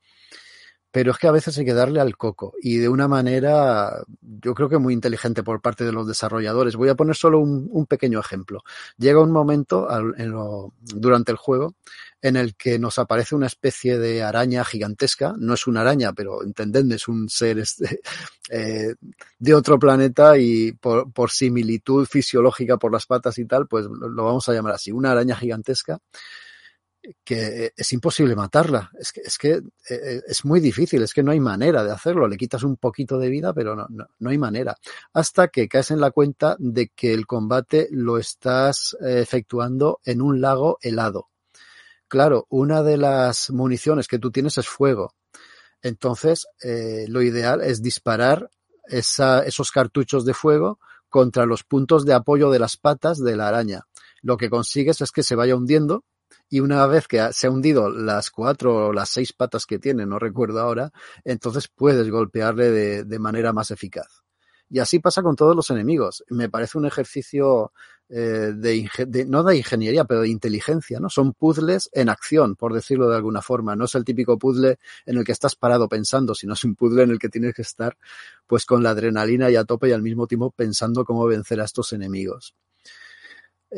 pero es que a veces hay que darle al coco y de una manera, yo creo que muy inteligente por parte de los desarrolladores. Voy a poner solo un, pequeño ejemplo. Llega un momento durante el juego en el que nos aparece una especie de araña gigantesca. No es una araña, pero entendedme, es un ser este, eh, de otro planeta y por similitud fisiológica por las patas y tal, pues lo vamos a llamar así, una araña gigantesca que es imposible matarla. Es que, es que eh, eh, es muy difícil, es que no hay manera de hacerlo. Le quitas un poquito de vida, pero no, no, hay manera. Hasta que caes en la cuenta de que el combate lo estás eh, efectuando en un lago helado. Claro, una de las municiones que tú tienes es fuego. Entonces, lo ideal es disparar esos cartuchos de fuego contra los puntos de apoyo de las patas de la araña. Lo que consigues es que se vaya hundiendo y una vez que se ha hundido las cuatro o las seis patas que tiene, no recuerdo ahora, entonces puedes golpearle de, de manera más eficaz. Y así pasa con todos los enemigos. Me parece un ejercicio eh, de, no de ingeniería, pero de inteligencia, ¿no? Son puzzles en acción, por decirlo de alguna forma. No es el típico puzzle en el que estás parado pensando, sino es un puzzle en el que tienes que estar pues con la adrenalina y a tope y al mismo tiempo pensando cómo vencer a estos enemigos.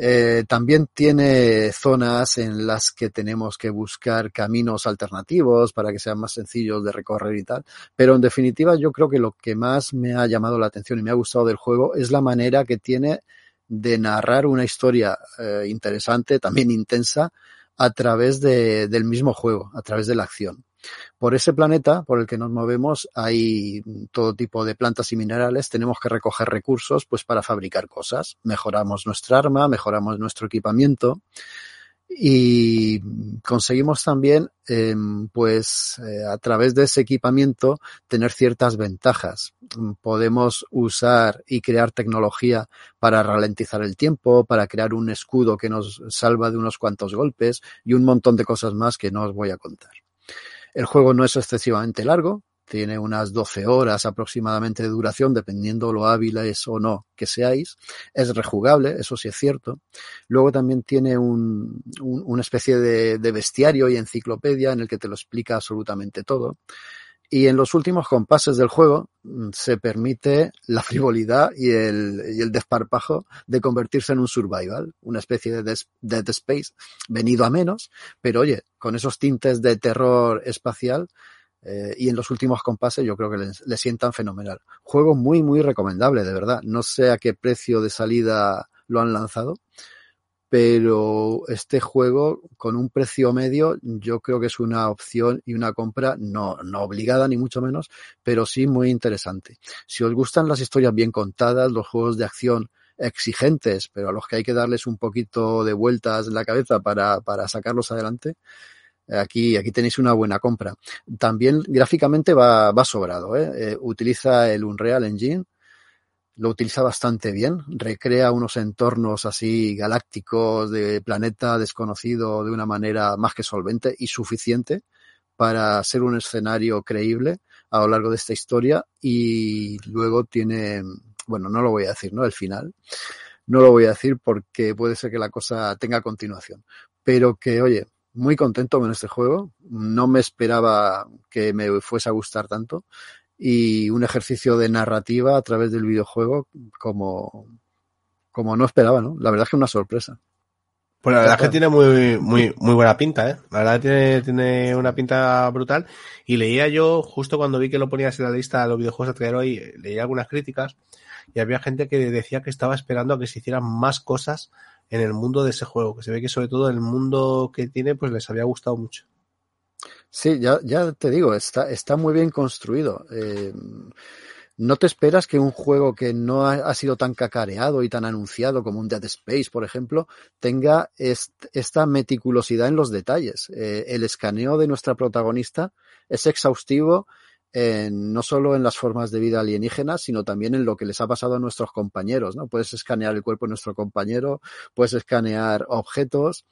Eh, también tiene zonas en las que tenemos que buscar caminos alternativos para que sean más sencillos de recorrer y tal. Pero en definitiva yo creo que lo que más me ha llamado la atención y me ha gustado del juego es la manera que tiene de narrar una historia eh, interesante, también intensa, a través de, del mismo juego, a través de la acción. Por ese planeta por el que nos movemos hay todo tipo de plantas y minerales, tenemos que recoger recursos pues para fabricar cosas. Mejoramos nuestra arma, mejoramos nuestro equipamiento y conseguimos también em, pues eh, a través de ese equipamiento tener ciertas ventajas. Podemos usar y crear tecnología para ralentizar el tiempo, para crear un escudo que nos salva de unos cuantos golpes y un montón de cosas más que no os voy a contar. El juego no es excesivamente largo, tiene unas 12 horas aproximadamente de duración, dependiendo lo hábiles o no que seáis. Es rejugable, eso sí es cierto. Luego también tiene un, una especie de, de, bestiario y enciclopedia en el que te lo explica absolutamente todo. Y en los últimos compases del juego mm, se permite la frivolidad y el, y el desparpajo de convertirse en un survival, una especie de Dead Space, venido a menos, pero oye, con esos tintes de terror espacial, eh, y en los últimos compases yo creo que le, le, sientan fenomenal. Juego muy, muy recomendable, de verdad. No sé a qué precio de salida lo han lanzado, pero este juego con un precio medio yo creo que es una opción y una compra no, no obligada ni mucho menos, pero sí muy interesante. Si os gustan las historias bien contadas, los juegos de acción exigentes, pero a los que hay que darles un poquito de vueltas en la cabeza para, para sacarlos adelante, aquí, aquí tenéis una buena compra. También gráficamente va, va sobrado, ¿eh? Eh, utiliza el Unreal Engine, lo utiliza bastante bien, recrea unos entornos así galácticos de planeta desconocido de una manera más que solvente y suficiente para ser un escenario creíble a lo largo de esta historia y luego tiene, bueno, no lo voy a decir, ¿no? El final. No lo voy a decir porque puede ser que la cosa tenga continuación, pero que, oye, muy contento con este juego. No me esperaba que me fuese a gustar tanto y un ejercicio de narrativa a través del videojuego como, como no esperaba, ¿no? La verdad es que una sorpresa. Pues la verdad es que tiene muy, muy, muy buena pinta, ¿eh? La verdad tiene, tiene una pinta brutal. Y leía yo, justo cuando vi que lo ponías en la lista de los videojuegos a traer hoy, leía algunas críticas y había gente que decía que estaba esperando a que se hicieran más cosas en el mundo de ese juego, que se ve que sobre todo el mundo que tiene pues les había gustado mucho. Sí, ya, ya te digo, está, está muy bien construido. Eh, no te esperas que un juego que no ha, ha, sido tan cacareado y tan anunciado como un Dead Space, por ejemplo, tenga est esta meticulosidad en los detalles. Eh, el escaneo de nuestra protagonista es exhaustivo en, no solo en las formas de vida alienígenas, sino también en lo que les ha pasado a nuestros compañeros, ¿no? Puedes escanear el cuerpo de nuestro compañero, puedes escanear objetos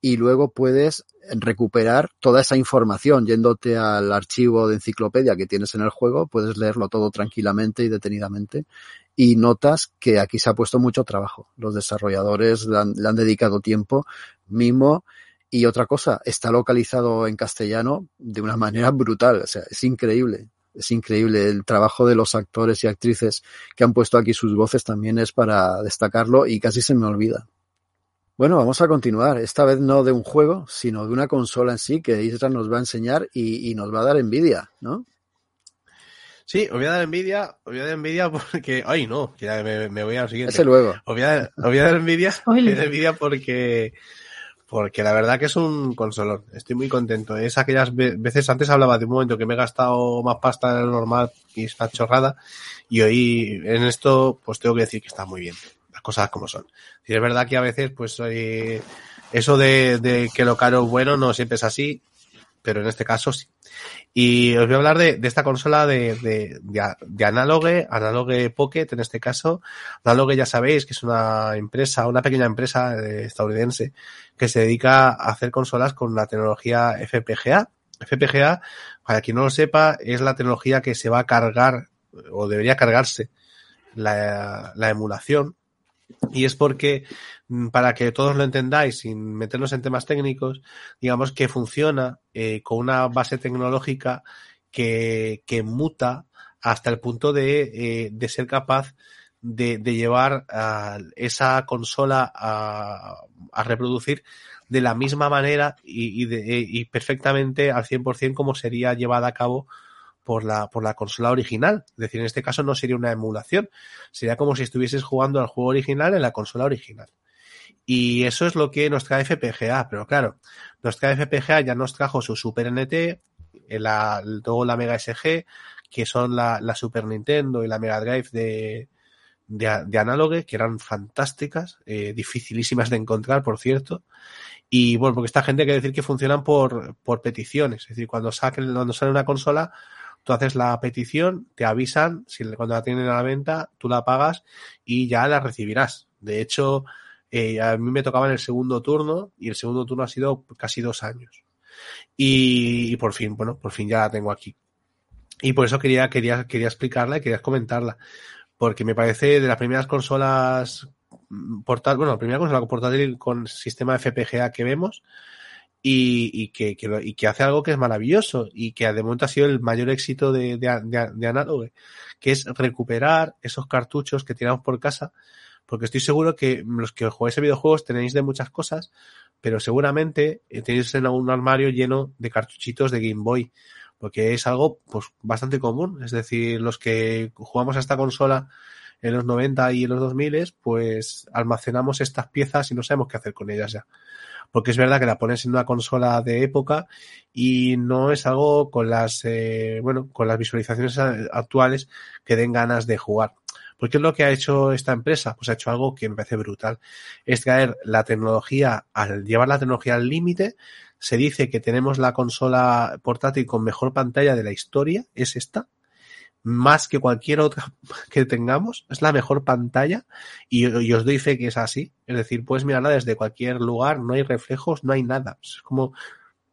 y luego puedes recuperar toda esa información yéndote al archivo de enciclopedia que tienes en el juego, puedes leerlo todo tranquilamente y detenidamente y notas que aquí se ha puesto mucho trabajo. Los desarrolladores le han, dedicado tiempo, mimo y otra cosa, está localizado en castellano de una manera brutal, o sea, es increíble. Es increíble el trabajo de los actores y actrices que han puesto aquí sus voces también es para destacarlo y casi se me olvida. Bueno, vamos a continuar. Esta vez no de un juego, sino de una consola en sí que Isra nos va a enseñar y, y nos va a dar envidia, ¿no? Sí, os voy a dar envidia, os voy a dar envidia porque, ay no, que ya me, me voy al siguiente. Ese luego. Os voy a, os voy a dar envidia, voy a dar envidia porque, porque la verdad que es un consolón. Estoy muy contento. Es aquellas veces, antes hablaba de un momento que me he gastado más pasta de lo normal y es una chorrada, y hoy en esto, pues tengo que decir que está muy bien cosas como son. Y es verdad que a veces, pues, eh, eso de, que lo caro es bueno no siempre es así, pero en este caso sí. Y os voy a hablar de, esta consola de, de, de, Analogue, Analogue Pocket en este caso. Analogue ya sabéis que es una empresa, una pequeña empresa estadounidense que se dedica a hacer consolas con la tecnología FPGA. FPGA, para quien no lo sepa, es la tecnología que se va a cargar o debería cargarse la emulación y es porque, para que todos lo entendáis, sin meternos en temas técnicos, digamos que funciona eh, con una base tecnológica que, que muta hasta el punto de, eh, de ser capaz de, de llevar a esa consola a, a, reproducir de la misma manera y, y, de, y perfectamente al 100% como sería llevada a cabo por la, por la consola original. Es decir, en este caso no sería una emulación, sería como si estuvieses jugando al juego original en la consola original. Y eso es lo que nos trae FPGA, pero claro, nos trae FPGA ya nos trajo su Super NT, la, luego la Mega SG, que son la, la Super Nintendo y la Mega Drive de, de, de Analogue, que eran fantásticas, eh, dificilísimas de encontrar, por cierto. Y bueno, porque esta gente que decir que funcionan por, por peticiones, es decir, cuando saquen, cuando sale una consola, tú haces la petición, te avisan, si cuando la tienen a la venta, tú la pagas y ya la recibirás. De hecho, eh, a mí me tocaba en el segundo turno y el segundo turno ha sido casi dos años. Y, por fin, bueno, por fin ya la tengo aquí. Y por eso quería, quería, quería explicarla y quería comentarla. Porque me parece de las primeras consolas portátil, bueno, la primera consola portátil con sistema FPGA que vemos, y, y, que, que, y que hace algo que es maravilloso y que de momento ha sido el mayor éxito de, de, de, de que es recuperar esos cartuchos que tiramos por casa, porque estoy seguro que los que jugáis a videojuegos tenéis de muchas cosas, pero seguramente tenéis en un armario lleno de cartuchitos de Game Boy, porque es algo pues bastante común, es decir, los que jugamos a esta consola en los 90 y en los 2000, pues almacenamos estas piezas y no sabemos qué hacer con ellas ya porque es verdad que la pones en una consola de época y no es algo con las, eh, bueno, con las visualizaciones actuales que den ganas de jugar. Porque es lo que ha hecho esta empresa? Pues ha hecho algo que me parece brutal. Es traer la tecnología, al llevar la tecnología al límite, se dice que tenemos la consola portátil con mejor pantalla de la historia, es esta, más que cualquier otra que tengamos. Es la mejor pantalla y, os doy fe que es así. Es decir, puedes mirarla desde cualquier lugar, no hay reflejos, no hay nada. Es como,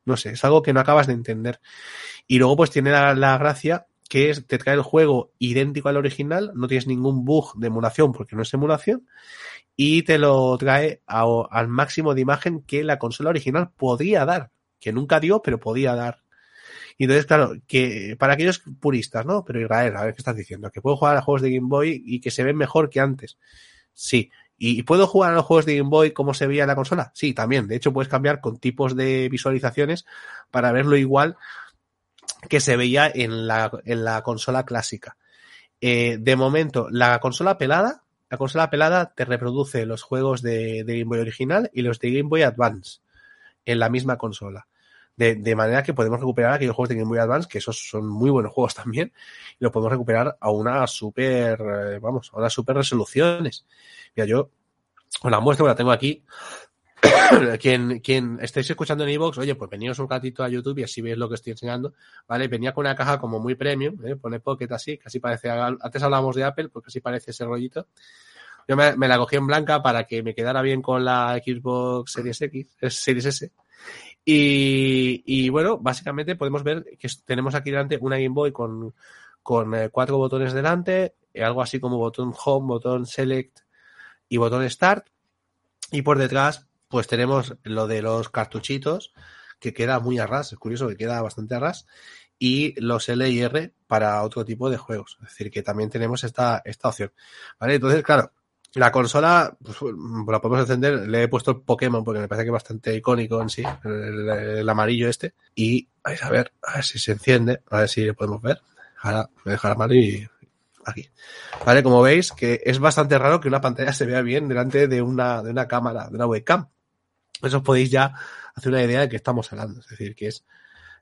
no sé, es algo que no acabas de entender. Y luego pues tiene la, gracia que es, te trae el juego idéntico al original, no tienes ningún bug de emulación porque no es emulación, y te lo trae al máximo de imagen que la consola original podía dar, que nunca dio, pero podía dar. Y entonces, claro, que para aquellos puristas, ¿no? Pero Israel, a ver qué estás diciendo, que puedo jugar a juegos de Game Boy y que se ven mejor que antes. Sí. ¿Y puedo jugar a los juegos de Game Boy como se veía en la consola? Sí, también. De hecho, puedes cambiar con tipos de visualizaciones para verlo igual que se veía en la, en la consola clásica. Eh, de momento, la consola pelada la consola pelada te reproduce los juegos de, de Game Boy original y los de Game Boy Advance en la misma consola. De, de, manera que podemos recuperar aquellos juegos de Game Boy Advance, que esos son muy buenos juegos también, y los podemos recuperar a una super, eh, vamos, a unas super resoluciones. Mira, yo os la muestro, la tengo aquí. quien, quien estéis escuchando en iVoox, oye, pues veníos un ratito a YouTube y así veis lo que estoy enseñando, ¿vale? Venía con una caja como muy premium, ¿eh? pone Pocket así, casi parece, antes hablábamos de Apple, porque así parece ese rollito. Yo me, me, la cogí en blanca para que me quedara bien con la Xbox Series X, Series S. Y, bueno, básicamente podemos ver que tenemos aquí delante una Game Boy con, eh, cuatro botones delante, algo así como botón Home, botón Select y botón Start. Y por detrás, pues tenemos lo de los cartuchitos, que queda muy a ras, es curioso que queda bastante a ras, y los L y R para otro tipo de juegos. Es decir, que también tenemos esta, esta opción. ¿Vale? Entonces, claro, la consola, pues, la podemos encender, le he puesto el Pokémon porque me parece que es bastante icónico en sí, el, amarillo este. Y vais a ver, a ver si se enciende, a ver si lo podemos ver. Ahora voy a dejar la mano y aquí. Vale, como veis que es bastante raro que una pantalla se vea bien delante de una, de una cámara, de una webcam. Eso os podéis ya hacer una idea de qué estamos hablando. Es decir, que es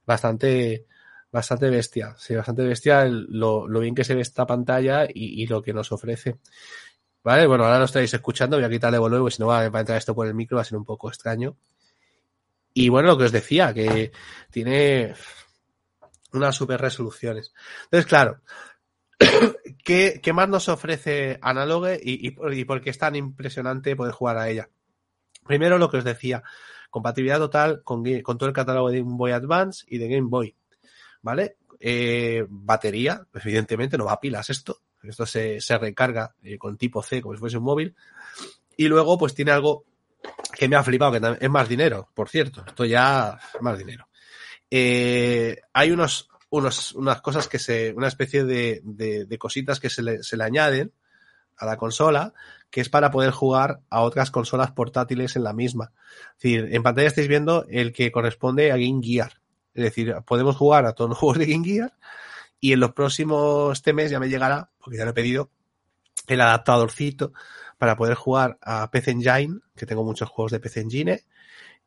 bastante, bastante bestia. Sí, bastante bestia lo, bien que se ve esta pantalla y lo que nos ofrece. Vale, bueno, ahora lo estáis escuchando, voy a quitarle volumen, porque si no va a entrar esto por el micro, va a ser un poco extraño. Y bueno, lo que os decía, que tiene unas super resoluciones. Entonces, claro, ¿qué, qué más nos ofrece Analogue y, y, y, por qué es tan impresionante poder jugar a ella? Primero, lo que os decía, compatibilidad total con, con todo el catálogo de Game Boy Advance y de Game Boy. ¿Vale? Eh, batería, evidentemente, no va a pilas esto. Esto se, se recarga eh, con tipo C como si fuese un móvil. Y luego, pues tiene algo que me ha flipado, que es más dinero, por cierto. Esto ya es más dinero. Eh, hay unos, unos, unas cosas que se, una especie de, de, cositas que se le, se le, añaden a la consola, que es para poder jugar a otras consolas portátiles en la misma. Es decir, en pantalla estáis viendo el que corresponde a Game Gear. Es decir, podemos jugar a todos los juegos de Game Gear y en los próximos este mes ya me llegará, porque ya lo he pedido, el adaptadorcito para poder jugar a PC Engine, que tengo muchos juegos de PC Engine,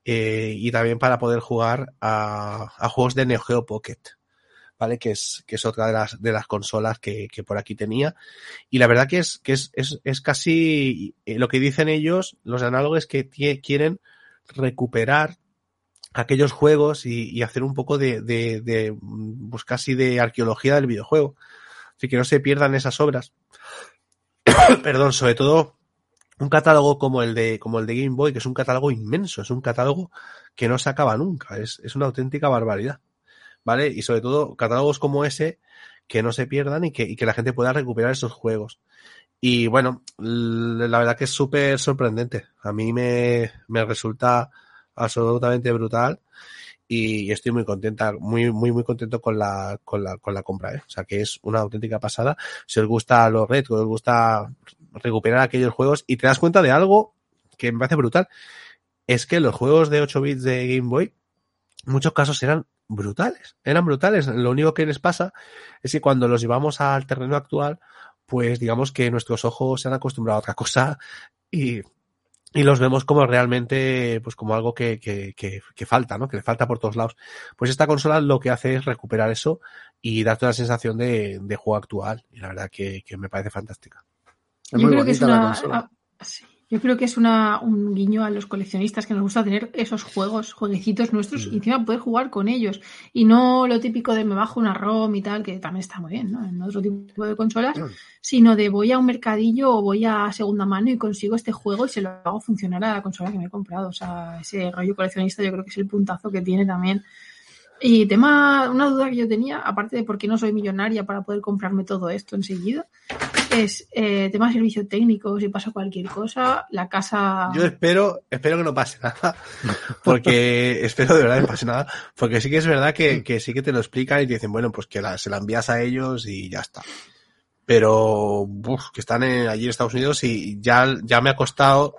eh, y también para poder jugar a, a, juegos de Neo Geo Pocket, ¿vale? Que es, que es otra de las, de las consolas que, que por aquí tenía. Y la verdad que es, que es, es, es casi eh, lo que dicen ellos, los análogos, que quieren recuperar aquellos juegos y, hacer un poco de, de, de, pues casi de arqueología del videojuego. Así que no se pierdan esas obras. Perdón, sobre todo un catálogo como el de como el de Game Boy, que es un catálogo inmenso, es un catálogo que no se acaba nunca, es, es una auténtica barbaridad. ¿Vale? Y sobre todo catálogos como ese que no se pierdan y que, y que la gente pueda recuperar esos juegos. Y bueno, la verdad que es súper sorprendente. A mí me, me resulta absolutamente brutal y estoy muy contenta, muy, muy, muy contento con la, con la, con la compra, ¿eh? O sea que es una auténtica pasada. Si os gusta los retro, os gusta recuperar aquellos juegos y te das cuenta de algo que me parece brutal. Es que los juegos de 8 bits de Game Boy, en muchos casos eran brutales, eran brutales. Lo único que les pasa es que cuando los llevamos al terreno actual, pues digamos que nuestros ojos se han acostumbrado a otra cosa y y los vemos como realmente, pues como algo que, que, que, que, falta, ¿no? Que le falta por todos lados. Pues esta consola lo que hace es recuperar eso y darte la sensación de, de juego actual. Y la verdad que, que me parece fantástica. Es muy bonita una, la consola. Ah, sí. Yo creo que es una, un guiño a los coleccionistas que nos gusta tener esos juegos, jueguecitos nuestros mm. y encima poder jugar con ellos. Y no lo típico de me bajo una ROM y tal, que también está muy bien, ¿no? En otro tipo de consolas, mm. sino de voy a un mercadillo o voy a segunda mano y consigo este juego y se lo hago funcionar a la consola que me he comprado. O sea, ese rollo coleccionista yo creo que es el puntazo que tiene también. Y tema, una duda que yo tenía, aparte de por qué no soy millonaria para poder comprarme todo esto enseguida, es eh, tema de servicio técnico, si pasa cualquier cosa, la casa. Yo espero, espero que no pase nada, porque espero de verdad que no pase nada, porque sí que es verdad que, que sí que te lo explican y te dicen, bueno, pues que se la envías a ellos y ya está. Pero, uf, que están en, allí en Estados Unidos y ya, ya me ha costado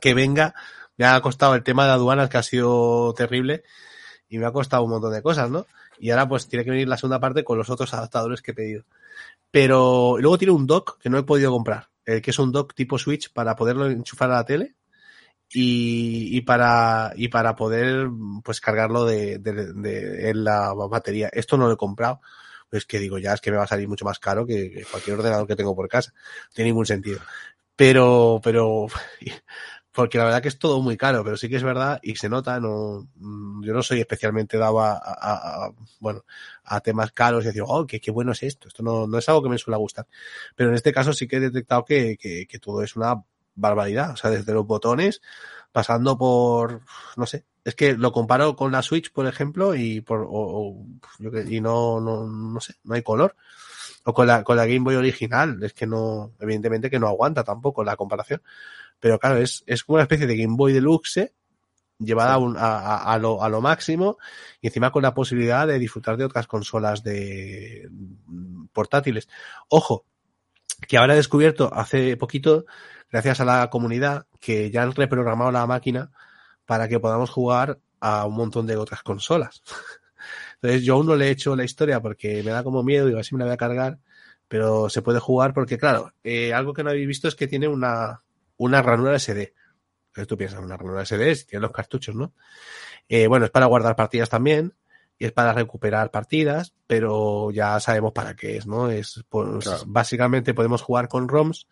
que venga, me ha costado el tema de aduanas que ha sido terrible y me ha costado un montón de cosas, ¿no? Y ahora pues tiene que venir la segunda parte con los otros adaptadores que he pedido. Pero luego tiene un dock que no he podido comprar. eh, que es un dock tipo Switch para poderlo enchufar a la tele y, y para y para poder pues cargarlo de, en la batería. Esto no lo he comprado. Pues que digo, ya es que me va a salir mucho más caro que, que cualquier ordenador que tengo por casa. No tiene ningún sentido. Pero, pero, porque la verdad que es todo muy caro, pero sí que es verdad y se nota, no, mm, yo no soy especialmente dado a, bueno, a temas caros y decir, oh, qué, qué bueno es esto, esto no, no es algo que me suele gustar. Pero en este caso sí que he detectado que, que, todo es una barbaridad, o sea, desde los botones, pasando por, no sé, es que lo comparo con la Switch, por ejemplo, y por, o, y no, no, no sé, no hay color. O con la, con la Game Boy original, es que no, evidentemente que no aguanta tampoco la comparación. Pero claro, es, es como una especie de Game Boy Deluxe llevada a, un, a, a, lo, a lo máximo y encima con la posibilidad de disfrutar de otras consolas de portátiles. Ojo, que ahora he descubierto hace poquito gracias a la comunidad que ya han reprogramado la máquina para que podamos jugar a un montón de otras consolas. Entonces yo aún no le he hecho la historia porque me da como miedo, digo, así me la voy a cargar, pero se puede jugar porque, claro, eh, algo que no habéis visto es que tiene una, una ranura SD. Entonces tú piensas, una ranura SD, si tiene los cartuchos, ¿no? Eh, bueno, es para guardar partidas también y es para recuperar partidas, pero ya sabemos para qué es, ¿no? Es, pues, claro. básicamente podemos jugar con ROMs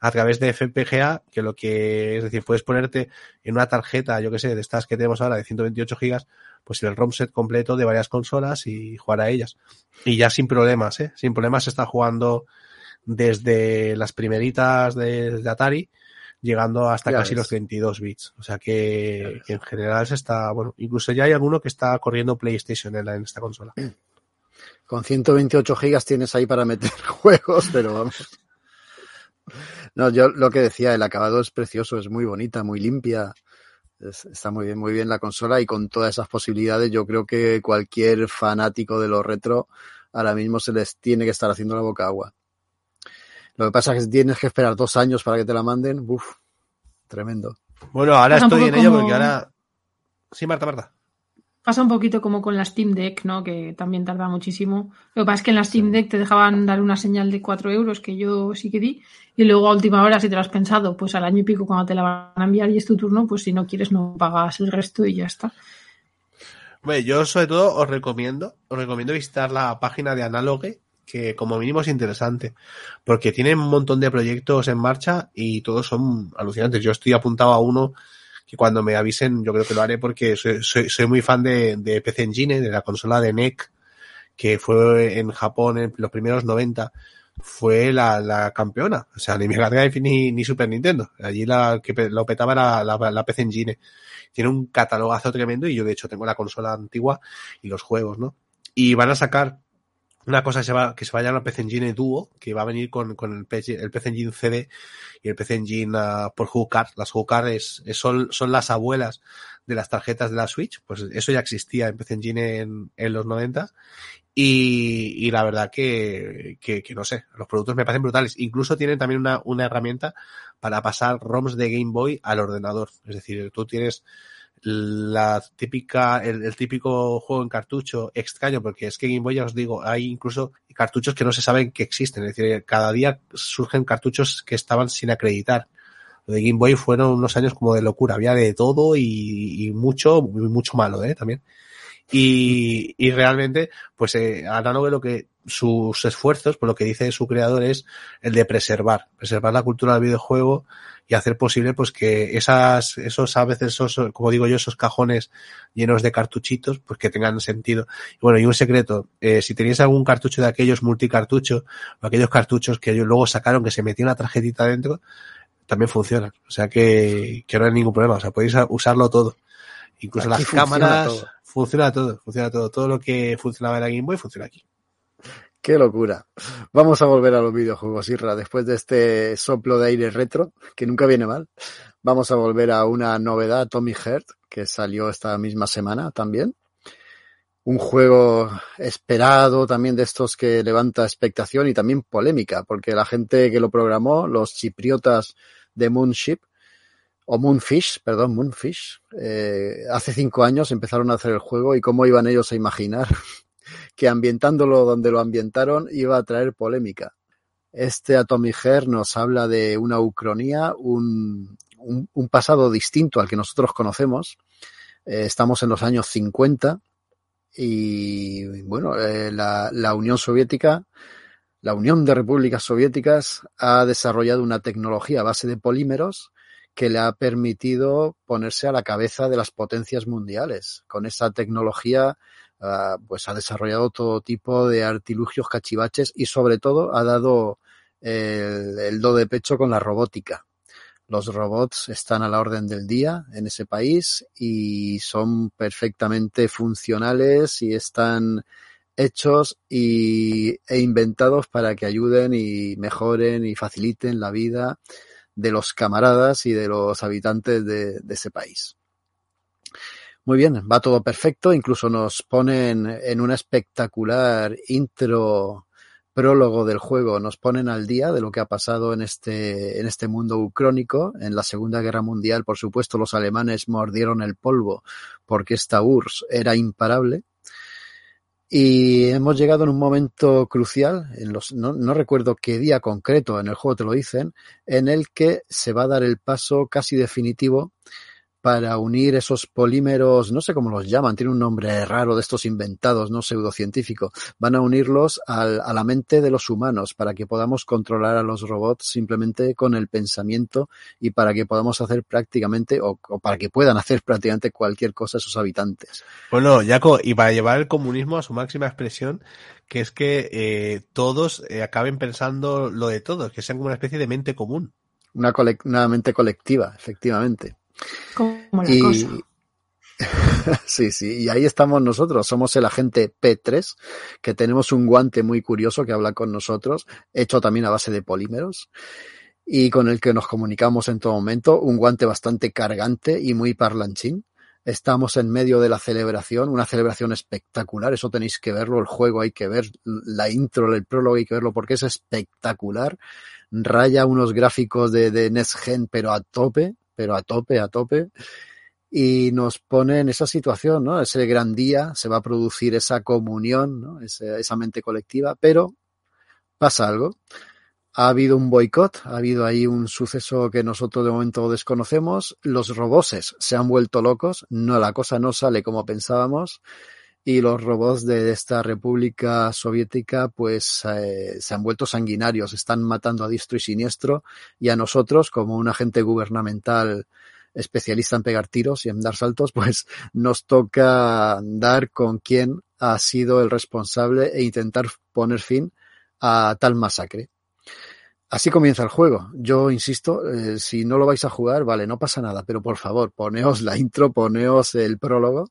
a través de FPGA, que lo que es decir, puedes ponerte en una tarjeta, yo que sé, de estas que tenemos ahora de 128 gigas, pues el ROM set completo de varias consolas y jugar a ellas. Y ya sin problemas, ¿eh? Sin problemas se está jugando desde las primeritas de, de Atari, llegando hasta ya casi ves. los 32 bits. O sea que, que, en general se está, bueno, incluso ya hay alguno que está corriendo PlayStation en, la, en esta consola. Con 128 gigas tienes ahí para meter juegos, pero vamos. No, yo lo que decía, el acabado es precioso, es muy bonita, muy limpia. Es, está muy bien, muy bien la consola y con todas esas posibilidades yo creo que cualquier fanático de los retro ahora mismo se les tiene que estar haciendo la boca agua. Lo que pasa es que tienes que esperar dos años para que te la manden. Uf, tremendo. Bueno, ahora estoy en ello porque ahora... Sí, Marta, Marta pasa un poquito como con la Steam Deck, ¿no? Que también tarda muchísimo. Lo que pasa es que en la Steam Deck te dejaban dar una señal de 4 euros, que yo sí que di, y luego a última hora, si te lo has pensado, pues al año y pico cuando te la van a enviar y es tu turno, pues si no quieres no pagas el resto y ya está. Bueno, yo sobre todo os recomiendo, os recomiendo visitar la página de Analogue, que como mínimo es interesante, porque tienen un montón de proyectos en marcha y todos son alucinantes. Yo estoy apuntado a uno que cuando me avisen yo creo que lo haré porque soy, soy, soy muy fan de, de, PC Engine, de la consola de NEC, que fue en Japón en los primeros 90, fue la, la campeona. O sea, ni Mega Drive ni, ni Super Nintendo. Allí la que lo petaba era la, la, la PC Engine. Tiene un catalogazo tremendo y yo de hecho tengo la consola antigua y los juegos, ¿no? Y van a sacar una cosa que se va, que se va a llamar PC Engine Duo, que va a venir con, con el, PC, el PC Engine CD y el PC Engine uh, por HUCAR. Las es, es, son, son las abuelas de las tarjetas de la Switch, pues eso ya existía en PC Engine en, en los 90. Y, y la verdad que, que, que, no sé, los productos me parecen brutales. Incluso tienen también una, una herramienta para pasar ROMs de Game Boy al ordenador. Es decir, tú tienes la típica, el, típico juego en cartucho extraño, porque es que Game Boy, ya os digo, hay incluso cartuchos que no se saben que existen, es decir, cada día surgen cartuchos que estaban sin acreditar. Lo de Game Boy fueron unos años como de locura, había de todo y, mucho, mucho malo, ¿eh? También. Y, y realmente, pues eh, Analogue lo que sus esfuerzos, por lo que dice su creador, es el de preservar, preservar la cultura del videojuego y hacer posible pues que esas, esos a veces esos, como digo yo, esos cajones llenos de cartuchitos, pues que tengan sentido. Y bueno, y un secreto, eh, si tenéis algún cartucho de aquellos multicartuchos, o aquellos cartuchos que ellos luego sacaron que se metía una tarjetita dentro, también funcionan. O sea que, que no hay ningún problema, o sea, podéis usarlo todo. Incluso aquí las cámaras, todo. funciona todo, funciona todo. Todo lo que funcionaba en la Game Boy funciona aquí. Qué locura. Vamos a volver a los videojuegos, Irra, después de este soplo de aire retro, que nunca viene mal. Vamos a volver a una novedad, Tommy Heart, que salió esta misma semana también. Un juego esperado también de estos que levanta expectación y también polémica, porque la gente que lo programó, los chipriotas de Moonship, o Moonfish, perdón, Moonfish, eh, hace cinco años empezaron a hacer el juego y cómo iban ellos a imaginar que ambientándolo donde lo ambientaron iba a traer polémica. Este Atomic nos habla de una ucronía, un, pasado distinto al que nosotros conocemos. Eh, estamos en los años 50 y bueno, eh, la Unión Soviética, la Unión de Repúblicas Soviéticas ha desarrollado una tecnología a base de polímeros que le ha permitido ponerse a la cabeza de las potencias mundiales. Con esa tecnología, uh, pues ha desarrollado todo tipo de artilugios cachivaches y sobre todo ha dado el, do de pecho con la robótica. Los robots están a la orden del día en ese país y son perfectamente funcionales y están hechos y, e inventados para que ayuden y mejoren y faciliten la vida de los camaradas y de los habitantes de, ese país. Muy bien, va todo perfecto, incluso nos ponen en una espectacular intro prólogo del juego, nos ponen al día de lo que ha pasado en este, en este mundo ucrónico. En la Segunda Guerra Mundial, por supuesto, los alemanes mordieron el polvo porque esta URSS era imparable y hemos llegado en un momento crucial, en los, no, no, recuerdo qué día concreto, en el juego te lo dicen, en el que se va a dar el paso casi definitivo para unir esos polímeros, no sé cómo los llaman, tiene un nombre raro de estos inventados, no pseudocientífico, van a unirlos al, a la mente de los humanos para que podamos controlar a los robots simplemente con el pensamiento y para que podamos hacer prácticamente o, o para que puedan hacer prácticamente cualquier cosa sus habitantes. Bueno, Jaco, y para llevar el comunismo a su máxima expresión, que es que eh, todos eh, acaben pensando lo de todos, que sean como una especie de mente común. Una, una mente colectiva, efectivamente. Como la y... cosa. sí, sí, y ahí estamos nosotros, somos el agente P3, que tenemos un guante muy curioso que habla con nosotros, hecho también a base de polímeros, y con el que nos comunicamos en todo momento, un guante bastante cargante y muy parlanchín. Estamos en medio de la celebración, una celebración espectacular, eso tenéis que verlo, el juego hay que ver, la intro, el prólogo hay que verlo porque es espectacular, raya unos gráficos de, de Next Gen pero a tope, pero a tope, a tope, y nos pone en esa situación, ¿no? Ese gran día, se va a producir esa comunión, ¿no? Esa mente colectiva, pero pasa algo. Ha habido un boicot, ha habido ahí un suceso que nosotros de momento desconocemos. Los roboses se han vuelto locos, no, la cosa no sale como pensábamos y los robots de esta República Soviética pues eh, se han vuelto sanguinarios, están matando a diestro y siniestro y a nosotros como un agente gubernamental especialista en pegar tiros y en dar saltos, pues nos toca dar con quién ha sido el responsable e intentar poner fin a tal masacre. Así comienza el juego. Yo insisto, eh, si no lo vais a jugar, vale, no pasa nada, pero por favor, poneos la intro, poneos el prólogo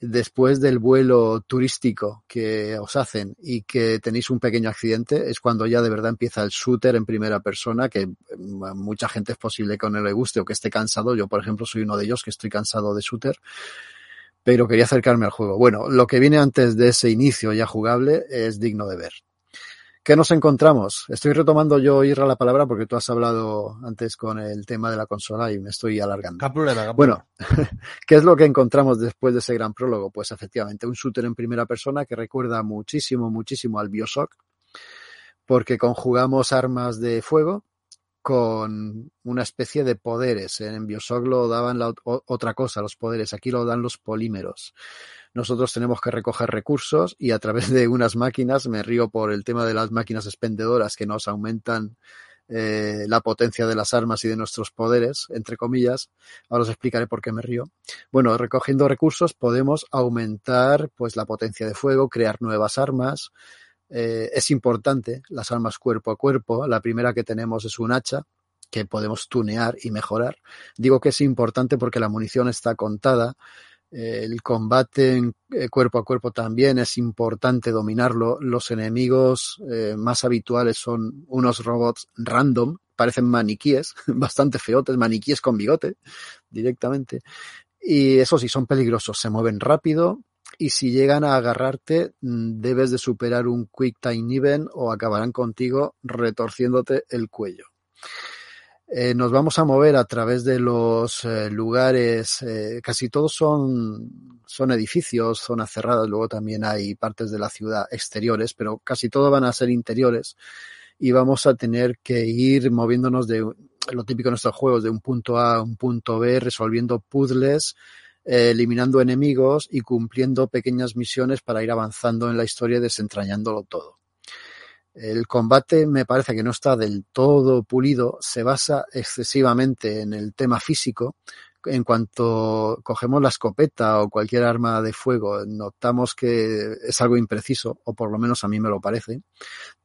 después del vuelo turístico que os hacen y que tenéis un pequeño accidente, es cuando ya de verdad empieza el shooter en primera persona, que a mucha gente es posible que no le guste o que esté cansado. Yo, por ejemplo, soy uno de ellos que estoy cansado de shooter, pero quería acercarme al juego. Bueno, lo que viene antes de ese inicio ya jugable es digno de ver. ¿Qué nos encontramos? Estoy retomando yo, Irra, la palabra porque tú has hablado antes con el tema de la consola y me estoy alargando. ¿Qué problema, bueno, ¿qué es lo que encontramos después de ese gran prólogo? Pues efectivamente un shooter en primera persona que recuerda muchísimo, muchísimo al Bioshock, porque conjugamos armas de fuego con una especie de poderes. En Bioshock lo daban la, otra cosa, los poderes. Aquí lo dan los polímeros nosotros tenemos que recoger recursos y a través de unas máquinas, me río por el tema de las máquinas expendedoras que nos aumentan eh, la potencia de las armas y de nuestros poderes, entre comillas. Ahora os explicaré por qué me río. Bueno, recogiendo recursos podemos aumentar pues la potencia de fuego, crear nuevas armas. Eh, es importante las armas cuerpo a cuerpo. La primera que tenemos es un hacha que podemos tunear y mejorar. Digo que es importante porque la munición está contada el combate en cuerpo a cuerpo también es importante dominarlo. Los enemigos eh, más habituales son unos robots random, parecen maniquíes, bastante feotes, maniquíes con bigote directamente. Y eso sí, son peligrosos, se mueven rápido y si llegan a agarrarte mm, debes de superar un Quick Time Event o acabarán contigo retorciéndote el cuello. Eh, nos vamos a mover a través de los eh, lugares, eh, casi todos son, son edificios, zonas cerradas, luego también hay partes de la ciudad exteriores, pero casi todos van a ser interiores. y vamos a tener que ir moviéndonos de lo típico de nuestros juegos, de un punto A a un punto B, resolviendo puzzles, eh, eliminando enemigos y cumpliendo pequeñas misiones para ir avanzando en la historia desentrañándolo todo. El combate me parece que no está del todo pulido, se basa excesivamente en el tema físico. En cuanto cogemos la escopeta o cualquier arma de fuego, notamos que es algo impreciso, o por lo menos a mí me lo parece.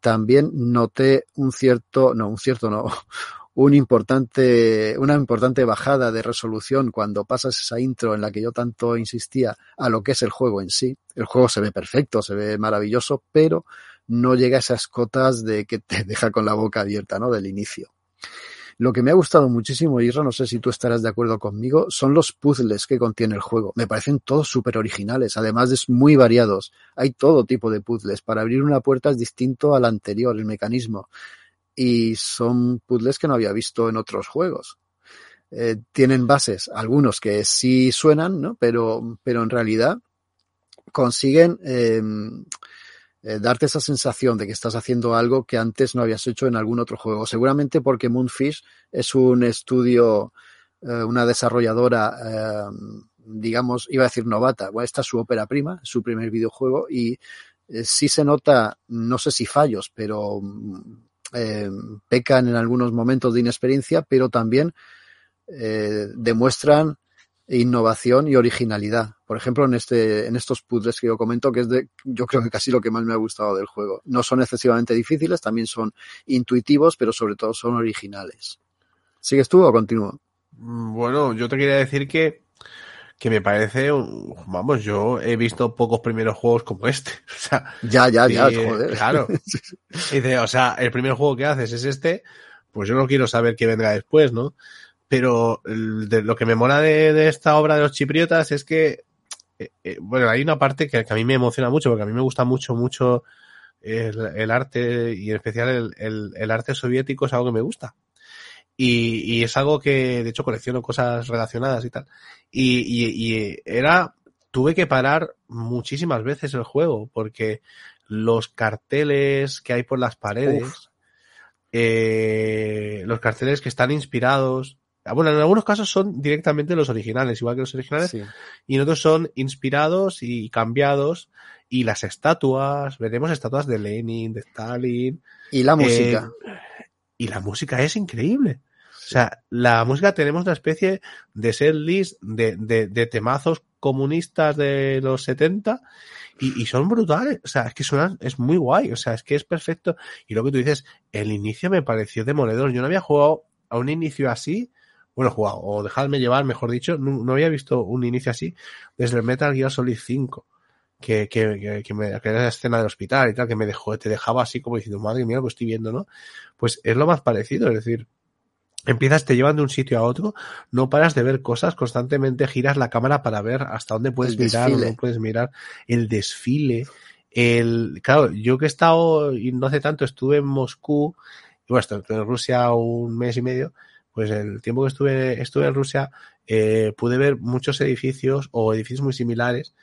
También noté un cierto, no, un cierto no, un importante, una importante bajada de resolución cuando pasas esa intro en la que yo tanto insistía a lo que es el juego en sí. El juego se ve perfecto, se ve maravilloso, pero no llega a esas cotas de que te deja con la boca abierta, ¿no? Del inicio. Lo que me ha gustado muchísimo, Isra, no sé si tú estarás de acuerdo conmigo, son los puzzles que contiene el juego. Me parecen todos súper originales, además es muy variados. Hay todo tipo de puzzles. Para abrir una puerta es distinto al anterior, el mecanismo y son puzzles que no había visto en otros juegos. Eh, tienen bases, algunos que sí suenan, ¿no? Pero, pero en realidad consiguen em, eh, darte esa sensación de que estás haciendo algo que antes no habías hecho en algún otro juego. Seguramente porque Moonfish es un estudio, eh, una desarrolladora, em, digamos, iba a decir novata. Bueno, esta es su ópera prima, su primer videojuego y sí se nota, no sé si fallos, pero eh, pecan en algunos momentos de inexperiencia, pero también eh, demuestran innovación y originalidad. Por ejemplo, en este, en estos puzzles que yo comento, que es de, yo creo que casi lo que más me ha gustado del juego. No son excesivamente difíciles, también son intuitivos, pero sobre todo son originales. ¿Sigues tú o continúo? Mm, bueno, yo te quería decir que que me parece, vamos, yo he visto pocos primeros juegos como este. O sea, ya, ya, ya, joder. Claro. Dice, o sea, el primer juego que haces es este, pues yo no quiero saber qué vendrá después, ¿no? Pero de, lo que me mola de, esta obra de los chipriotas es que, eh, eh, bueno, hay una parte que, a mí me emociona mucho, porque a mí me gusta mucho, mucho el, arte y en especial el, el arte soviético es algo que me gusta. Y, y, es algo que, de hecho, colecciono cosas relacionadas y tal. Y, y, y, era, tuve que parar muchísimas veces el juego, porque los carteles que hay por las paredes, eh, los carteles que están inspirados, ah, bueno, en algunos casos son directamente los originales, igual que los originales, y en otros son inspirados y cambiados, y las estatuas, veremos estatuas de Lenin, de Stalin. Y la música. Eh, y la música es increíble. O sea, la música tenemos una especie de set list de, de, temazos comunistas de los 70 y, y, son brutales. O sea, es que suenan, es muy guay. O sea, es que es perfecto. Y lo que tú dices, el inicio me pareció demoledor. Yo no había jugado a un inicio así. Bueno, jugado, o dejadme llevar, mejor dicho, no, no había visto un inicio así desde el Metal Gear Solid 5 que, que, que, me, que era la escena del hospital y tal, que me dejó, te dejaba así como diciendo, madre mía, lo que estoy viendo, ¿no? Pues es lo más parecido, es decir, empiezas, te llevan de un sitio a otro, no paras de ver cosas, constantemente giras la cámara para ver hasta dónde puedes el mirar, no puedes mirar, el desfile, el, claro, yo que he estado, y no hace tanto, estuve en Moscú, y bueno, estuve en Rusia un mes y medio, pues el tiempo que estuve, estuve en Rusia, eh, pude ver muchos edificios o edificios muy similares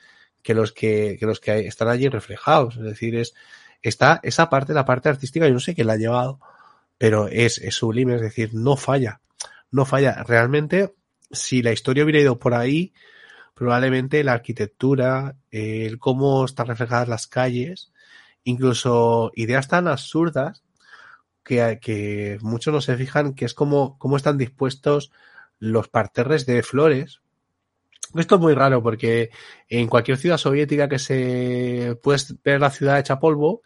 que los que, que los que están allí reflejados. Es decir, es, está esa parte, la parte artística, yo no sé quién la ha llevado, pero es, es sublime, es decir, no falla, no falla. Realmente, si la historia hubiera ido por ahí, probablemente la arquitectura, el cómo están reflejadas las calles, incluso ideas tan absurdas que, que muchos no se fijan que es como cómo están dispuestos los parterres de flores esto es muy raro porque en cualquier ciudad soviética que se puede ver la ciudad hecha polvo,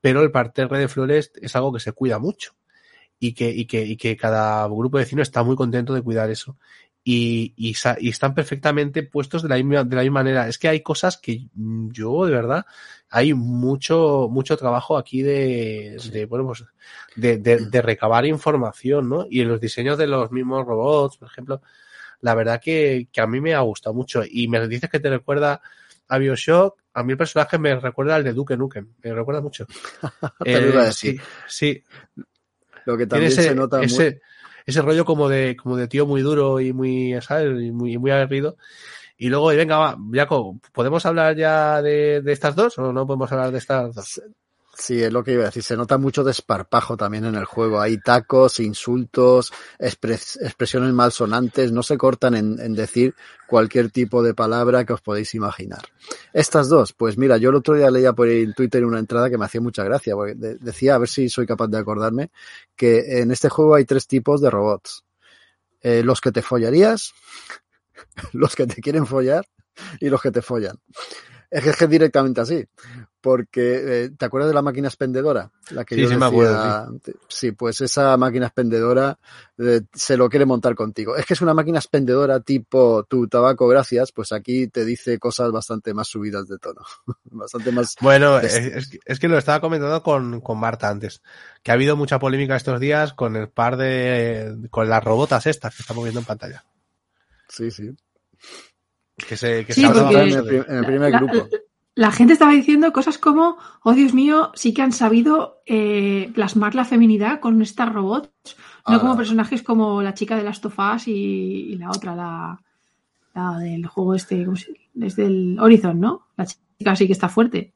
pero el parterre de flores es algo que se cuida mucho y que, y que, y que cada grupo de vecinos está muy contento de cuidar eso. Y, y, y, están perfectamente puestos de la, misma, de la misma manera. Es que hay cosas que yo, de verdad, hay mucho, mucho trabajo aquí de, de bueno, pues, de, de, de recabar información, ¿no? Y en los diseños de los mismos robots, por ejemplo, la verdad que, que a mí me ha gustado mucho. Y me dices que te recuerda a Bioshock, a mí el personaje me recuerda al de Duke Nukem, me recuerda mucho. eh, sí, sí. Lo que también ese, se nota ese, muy... ese rollo como de, como de tío muy duro y muy, ¿sabes? Y muy, muy aguerrido. Y luego, y venga, va, Jaco, ¿podemos hablar ya de, de estas dos o no podemos hablar de estas dos? Sí, es lo que iba a decir. Se nota mucho desparpajo también en el juego. Hay tacos, insultos, expres expresiones malsonantes. No se cortan en, decir cualquier tipo de palabra que os podéis imaginar. Estas dos, pues mira, yo el otro día leía por en Twitter una entrada que me hacía mucha gracia. Porque de decía, a ver si soy capaz de acordarme, que en este juego hay tres tipos de robots. Eh, los que te follarías, los que te quieren follar y los que te follan. Es que es directamente así. Porque, eh, ¿te acuerdas de la máquina expendedora? La que sí, yo sí, decía, me acuerdo, sí. sí. pues esa máquina expendedora eh, se lo quiere montar contigo. Es que es una máquina expendedora tipo tu tabaco, gracias, pues aquí te dice cosas bastante más subidas de tono. bastante más. Bueno, es, es, es, que lo estaba comentando con, con Marta antes, que ha habido mucha polémica estos días con el par de. con las robotas estas que estamos viendo en pantalla. Sí, sí. Que se, que sí, se porque en, el, en el primer la, grupo. La, la, gente estaba diciendo cosas como, oh Dios mío, sí que han sabido eh, plasmar la feminidad con estas robots, no Ah. como personajes como la chica de las tofás y, y, la otra, la, la del juego este, ¿cómo se, desde el Horizon, ¿no? La chica sí que está fuerte,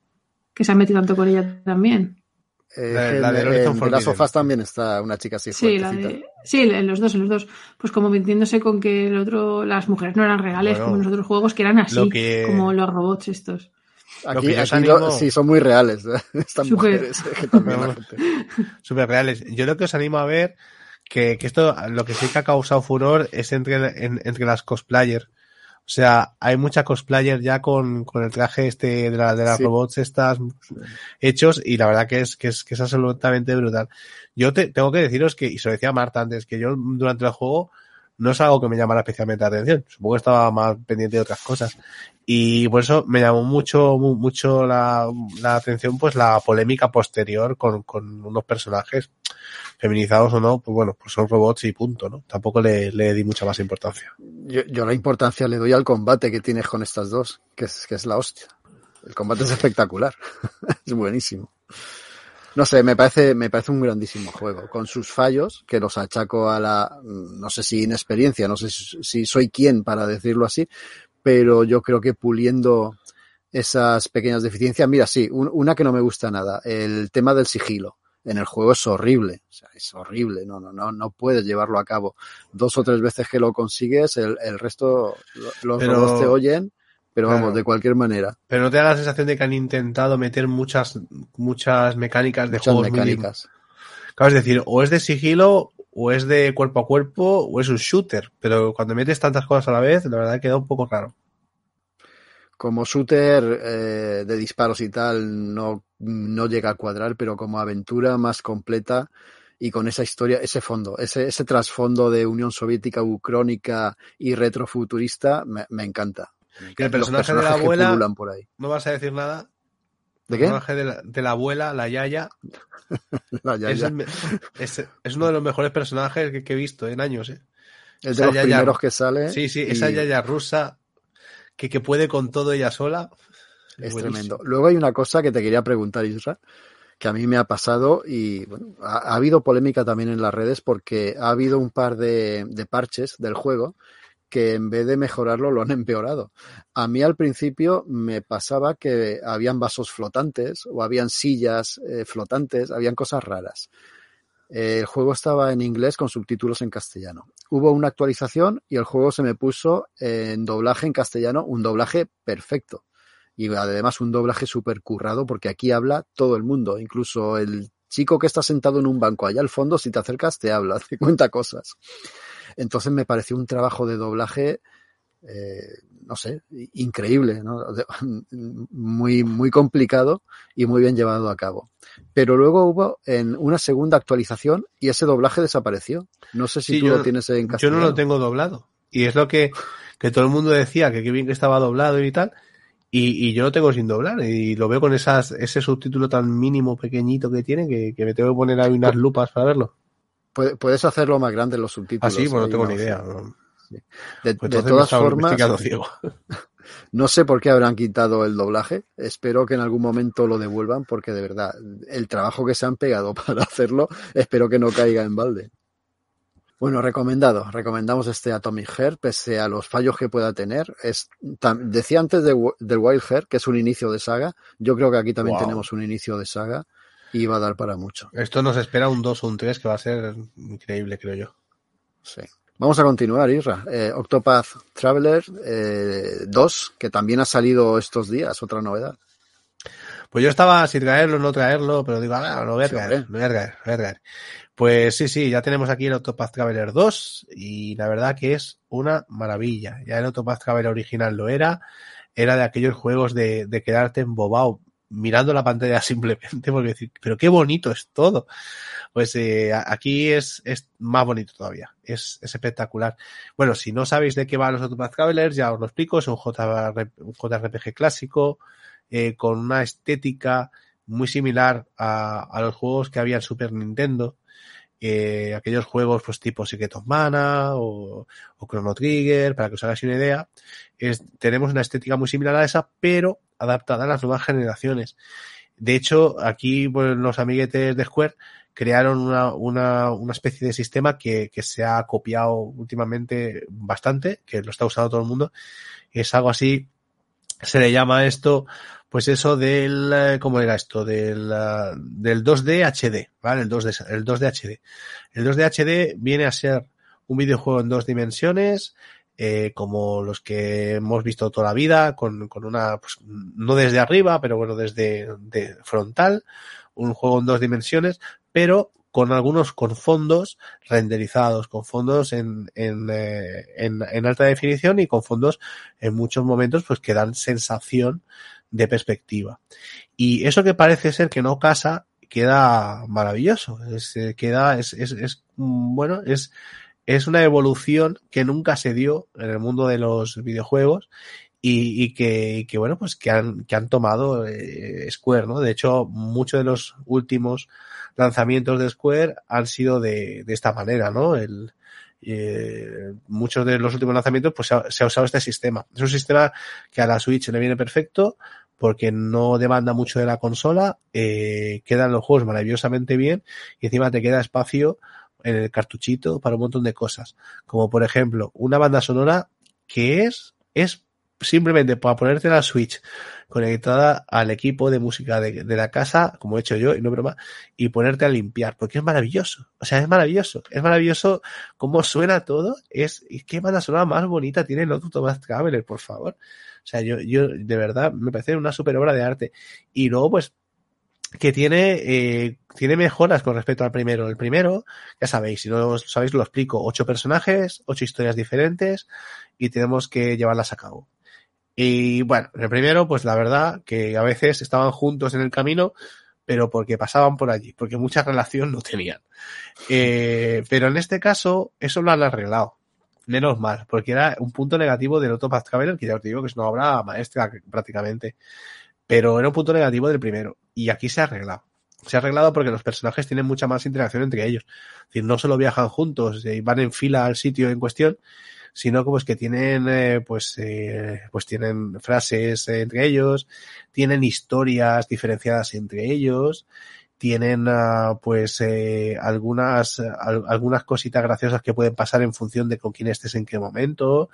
que se ha metido tanto con ella también. Eh, La- en- la de en Horizon de Forbidden. las sofás también está una chica así Sí, la fuertecita. de, sí, en los dos, en los dos. Pues como metiéndose con que el otro, las mujeres no eran reales Bueno, como en los otros juegos, que eran así, lo que- como los robots estos. Lo Aquí, lo- animo- sí, son muy reales ¿eh? estas mujeres. que también gente- súper reales. Yo lo que os animo a ver que, que esto lo que sí que ha causado furor es entre, en- entre las cosplayers. O sea, hay mucha cosplayer ya con, con el traje este de, la, de las Sí. robots estas hechos y la verdad que es, que es, que es absolutamente brutal. Yo te, tengo que deciros que, y se lo decía Marta antes, que yo durante el juego no es algo que me llamara especialmente la atención. Supongo que estaba más pendiente de otras cosas. Y por eso me llamó mucho, mu- mucho la, la atención, pues la polémica posterior con, con unos personajes feminizados o no, pues bueno, pues son robots y punto, ¿no? Tampoco le, le di mucha más importancia. Yo, yo la importancia le doy al combate que tienes con estas dos, que es, que es la hostia. El combate es espectacular. es buenísimo. No sé, me parece, me parece un grandísimo juego, con sus fallos, que los achaco a la, no sé si inexperiencia, no sé si, soy quien para decirlo así, pero yo creo que puliendo esas pequeñas deficiencias, mira, sí, un, una que no me gusta nada, el tema del sigilo. En el juego es horrible, o sea, es horrible, no, no, no, no puedes llevarlo a cabo. Dos o tres veces que lo consigues, el, el resto, los Pero- robots te oyen, pero Claro. vamos, de cualquier manera, Pero no te da la sensación de que han intentado meter muchas, muchas mecánicas de muchas juegos muy- mecánicas. Claro, es decir, o es de sigilo, o es de cuerpo a cuerpo, o es un shooter. Pero cuando metes tantas cosas a la vez, la verdad queda un poco raro. como shooter eh, de disparos y tal no, no llega a cuadrar, pero como aventura más completa y con esa historia, ese fondo, ese, ese trasfondo de Unión Soviética, ucrónica y retrofuturista, me, me encanta. Y el personaje de la que abuela- pululan por ahí. ¿No vas a decir nada? ¿De El qué? personaje de la, de la abuela, la Yaya, La Yaya. es, el me- es- es uno de los mejores personajes que, que he visto en años. ¿eh? Es esa de los Yaya- primeros que sale. Sí, sí, y esa Yaya rusa que, que puede con todo ella sola. Es buenísimo. tremendo. Luego hay una cosa que te quería preguntar, Isra, que a mí me ha pasado y bueno, ha, ha habido polémica también en las redes porque ha habido un par de, de parches del juego que en vez de mejorarlo lo han empeorado. A mí al principio me pasaba que habían vasos flotantes o habían sillas eh, flotantes, habían cosas raras. Eh, el juego estaba en inglés con subtítulos en castellano. Hubo una actualización y el juego se me puso en doblaje en castellano, un doblaje perfecto. Y además un doblaje súper currado porque aquí habla todo el mundo, incluso el chico que está sentado en un banco allá al fondo, si te acercas te habla, te cuenta cosas. Entonces me pareció un trabajo de doblaje, eh, no sé, increíble, ¿no? Muy, muy complicado y muy bien llevado a cabo. Pero luego hubo en una segunda actualización y ese doblaje desapareció. No sé si Sí, tú yo- lo tienes en Yo castellano. no lo tengo doblado. Y es lo que, que todo el mundo decía, que qué bien que estaba doblado y tal. Y, y yo lo tengo sin doblar. Y lo veo con esas, ese subtítulo tan mínimo, pequeñito que tiene, que, que me tengo que poner ahí unas lupas para verlo. Puede- Puedes hacerlo más grande en los subtítulos. Así, pues no hay tengo ni idea. ¿no? De, Pues de todas formas, ciego. no sé por qué habrán quitado el doblaje. Espero que en algún momento lo devuelvan porque de verdad, el trabajo que se han pegado para hacerlo, espero que no caiga en balde. Bueno, recomendado. Recomendamos este Atomic Heart, pese a los fallos que pueda tener. Es, tam- decía antes de, del Wild Heart, que es un inicio de saga. Yo creo que aquí también Wow. tenemos un inicio de saga. Y va a dar para mucho. Esto nos espera un 2 o un 3 que va a ser increíble, creo yo. Sí. Vamos a continuar, Isra. Eh, Octopath Traveler 2, eh, que también ha salido estos días, otra novedad. Pues yo estaba sin traerlo, no traerlo, pero digo, ah, lo voy a traer, lo voy a traer, lo voy a traer. Pues sí, sí, ya tenemos aquí el Octopath Traveler 2 y la verdad que es una maravilla. Ya el Octopath Traveler original lo era, era de aquellos juegos de, de quedarte embobado mirando la pantalla simplemente porque decir, pero qué bonito es todo. Pues eh, aquí es, es más bonito todavía, es, es, espectacular. Bueno, si no sabéis de qué van los Octopath Travelers, ya os lo explico, es un, un JRPG clásico eh, con una estética muy similar a, a, los juegos que había en Super Nintendo. Eh, aquellos juegos pues tipo Secret of Mana o, o, Chrono Trigger, para que os hagáis una idea, es, tenemos una estética muy similar a esa, pero adaptada a las nuevas generaciones. De hecho, aquí pues, los amiguetes de Square crearon una, una, una especie de sistema que, que, se ha copiado últimamente bastante, que lo está usando todo el mundo. Es algo así, se le llama esto, pues eso del, ¿cómo era esto? Del, del 2D HD, ¿vale? El 2D, el 2D HD. El 2D HD viene a ser un videojuego en dos dimensiones, eh, como los que hemos visto toda la vida, con, con una, pues, no desde arriba, pero bueno, desde de frontal, un juego en dos dimensiones, pero con algunos con fondos renderizados, con fondos en, en, eh, en, en, alta definición y con fondos en muchos momentos pues que dan sensación de perspectiva. Y eso que parece ser que no casa, queda maravilloso. Es, eh, queda, es, es, es, bueno, es, es una evolución que nunca se dio en el mundo de los videojuegos y, y, que, y que, bueno, pues que han, que han tomado eh, Square, ¿no? De hecho, muchos de los últimos lanzamientos de Square han sido de, de esta manera, ¿no? El, eh, muchos de los últimos lanzamientos pues se ha, se ha, usado este sistema. Es un sistema que a la Switch le viene perfecto porque no demanda mucho de la consola, eh, quedan los juegos maravillosamente bien y encima te queda espacio en el cartuchito para un montón de cosas. Como por ejemplo, una banda sonora que es, es simplemente para ponerte la Switch conectada al equipo de música de, de, la casa, como he hecho yo, y no broma, y ponerte a limpiar, porque es maravilloso. O sea, es maravilloso. Es maravilloso cómo suena todo. Es, qué banda sonora más bonita tiene el otro Thomas Traveler, por favor. O sea, yo, yo, de verdad, me parece una super obra de arte. Y luego, pues, que tiene, eh, tiene mejoras con respecto al primero. El primero, ya sabéis, si no lo sabéis, lo explico. Ocho personajes, ocho historias diferentes y tenemos que llevarlas a cabo. Y bueno, el primero, pues la verdad que a veces estaban juntos en el camino, pero porque pasaban por allí, porque mucha relación no tenían. Eh, pero en este caso, eso lo han arreglado. Menos mal, porque era un punto negativo del Autopath Traveler, que ya os digo que es una obra maestra prácticamente. Pero era un punto negativo del primero. Y aquí se ha arreglado. Se ha arreglado porque los personajes tienen mucha más interacción entre ellos. Es decir, no solo viajan juntos y van en fila al sitio en cuestión, sino que pues que tienen eh, pues eh, pues tienen frases entre ellos, tienen historias diferenciadas entre ellos, tienen uh, pues eh, algunas al, algunas cositas graciosas que pueden pasar en función de con quién estés en qué momento,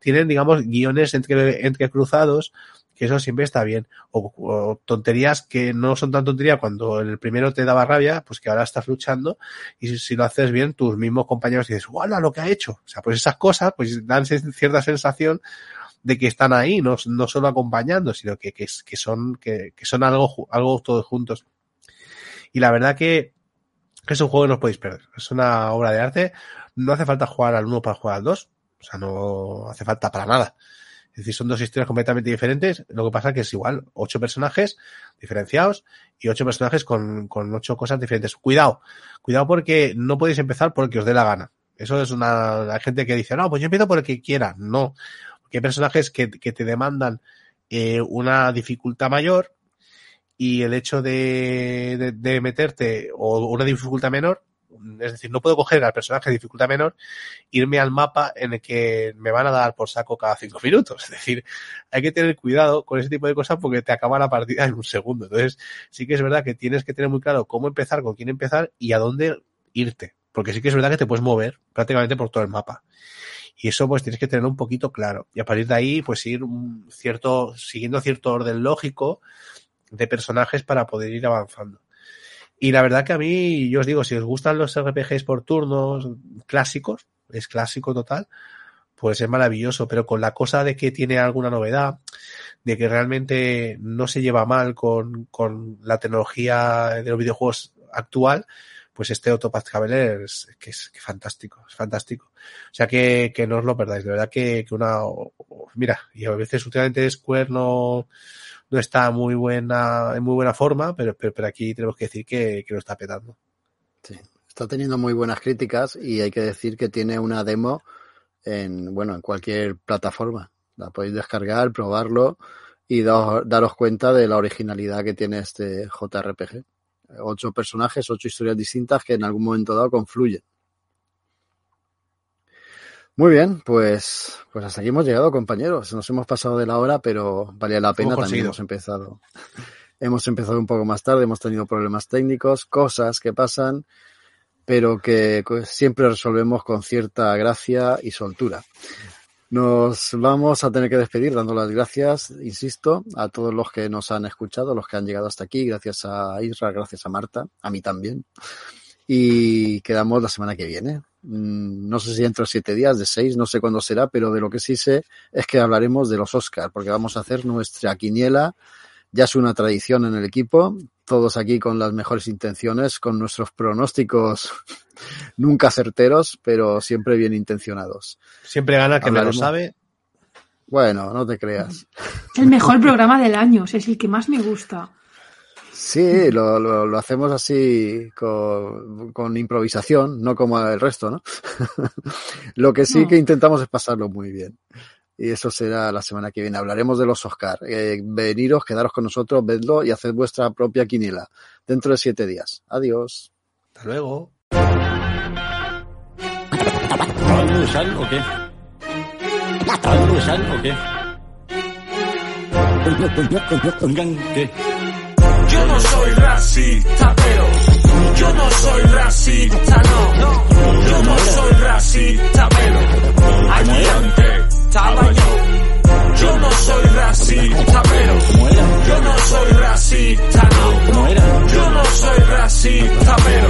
tienen digamos guiones entre entre cruzados que eso siempre está bien. O, tonterías que no son tan tonterías cuando el primero te daba rabia, pues que ahora estás luchando y si, lo haces bien, tus mismos compañeros dices, ¡guau! lo que ha hecho! O sea, pues esas cosas pues dan cierta sensación de que están ahí, no, no solo acompañando, sino que, que, que son, que, que, son algo, algo todos juntos. Y la verdad que es un juego que no os podéis perder. Es una obra de arte. No hace falta jugar al 1 para jugar al 2. O sea, no hace falta para nada. Es decir, son dos historias completamente diferentes. Lo que pasa es que es igual, ocho personajes diferenciados y ocho personajes con, con ocho cosas diferentes. Cuidado, cuidado porque no podéis empezar porque os dé la gana. Eso es una, hay gente que dice, no, pues yo empiezo por el que quiera. No, porque hay personajes que, que te demandan eh, una dificultad mayor y el hecho de, meterte o una dificultad menor es decir, no puedo coger al personaje de dificultad menor, irme al mapa en el que me van a dar por saco cada cinco minutos. Es decir, hay que tener cuidado con ese tipo de cosas porque te acaba la partida en un segundo. Entonces, sí que es verdad que tienes que tener muy claro cómo empezar, con quién empezar y a dónde irte. Porque sí que es verdad que te puedes mover prácticamente por todo el mapa. Y eso pues tienes que tener un poquito claro. Y a partir de ahí, pues ir un cierto, siguiendo cierto orden lógico de personajes para poder ir avanzando. Y la verdad que a mí, yo os digo, si os gustan los RPGs por turnos clásicos, es clásico total, pues es maravilloso, pero con la cosa de que tiene alguna novedad, de que realmente no se lleva mal con, con la tecnología de los videojuegos actual, pues este Autopath Traveler es, que es que fantástico, es fantástico. O sea que, que no os lo perdáis, de verdad que, que una, mira, y a veces últimamente Square no, no está muy buena, en muy buena forma, pero, pero, aquí tenemos que decir que, que lo está petando. Sí, está teniendo muy buenas críticas y hay que decir que tiene una demo en, bueno, en cualquier plataforma. La podéis descargar, probarlo y daros, daros cuenta de la originalidad que tiene este JRPG ocho personajes, ocho historias distintas que en algún momento dado confluyen. Muy bien, pues, pues hasta aquí hemos llegado, compañeros. Nos hemos pasado de la hora, pero valía la pena. Hemos También hemos empezado. hemos empezado un poco más tarde, hemos tenido problemas técnicos, cosas que pasan, pero que siempre resolvemos con cierta gracia y soltura. Nos vamos a tener que despedir dando las gracias, insisto, a todos los que nos han escuchado, los que han llegado hasta aquí, gracias a Isra, gracias a Marta, a mí también. Y quedamos la semana que viene. Mm, No sé si dentro de siete días, de seis, no sé cuándo será, pero de lo que sí sé es que hablaremos de los Oscars, porque vamos a hacer nuestra quiniela. Ya es una tradición en el equipo, todos aquí con las mejores intenciones, con nuestros pronósticos nunca certeros, pero siempre bien intencionados. Siempre gana el que Hablaremos. sabe. Bueno, no te creas. El mejor programa del año, es el que más me gusta. Sí, lo, lo, lo hacemos así con, con improvisación, no como el resto, ¿no? lo que sí No. que intentamos es pasarlo muy bien. Y eso será la semana que viene. Hablaremos de los Oscar. Eh, veniros, quedaros con nosotros, vedlo y haced vuestra propia quiniela dentro de siete días. Adiós. Hasta luego. ¿Algo de sal o qué? ¿Algo de sal o qué? Oigan, ¿qué? Yo no soy racista, pero yo no soy racista, no. Yo no soy racista, pero aquí antes estaba yo. Yo no soy racista, pero yo no soy racista, no. Yo no soy racista, pero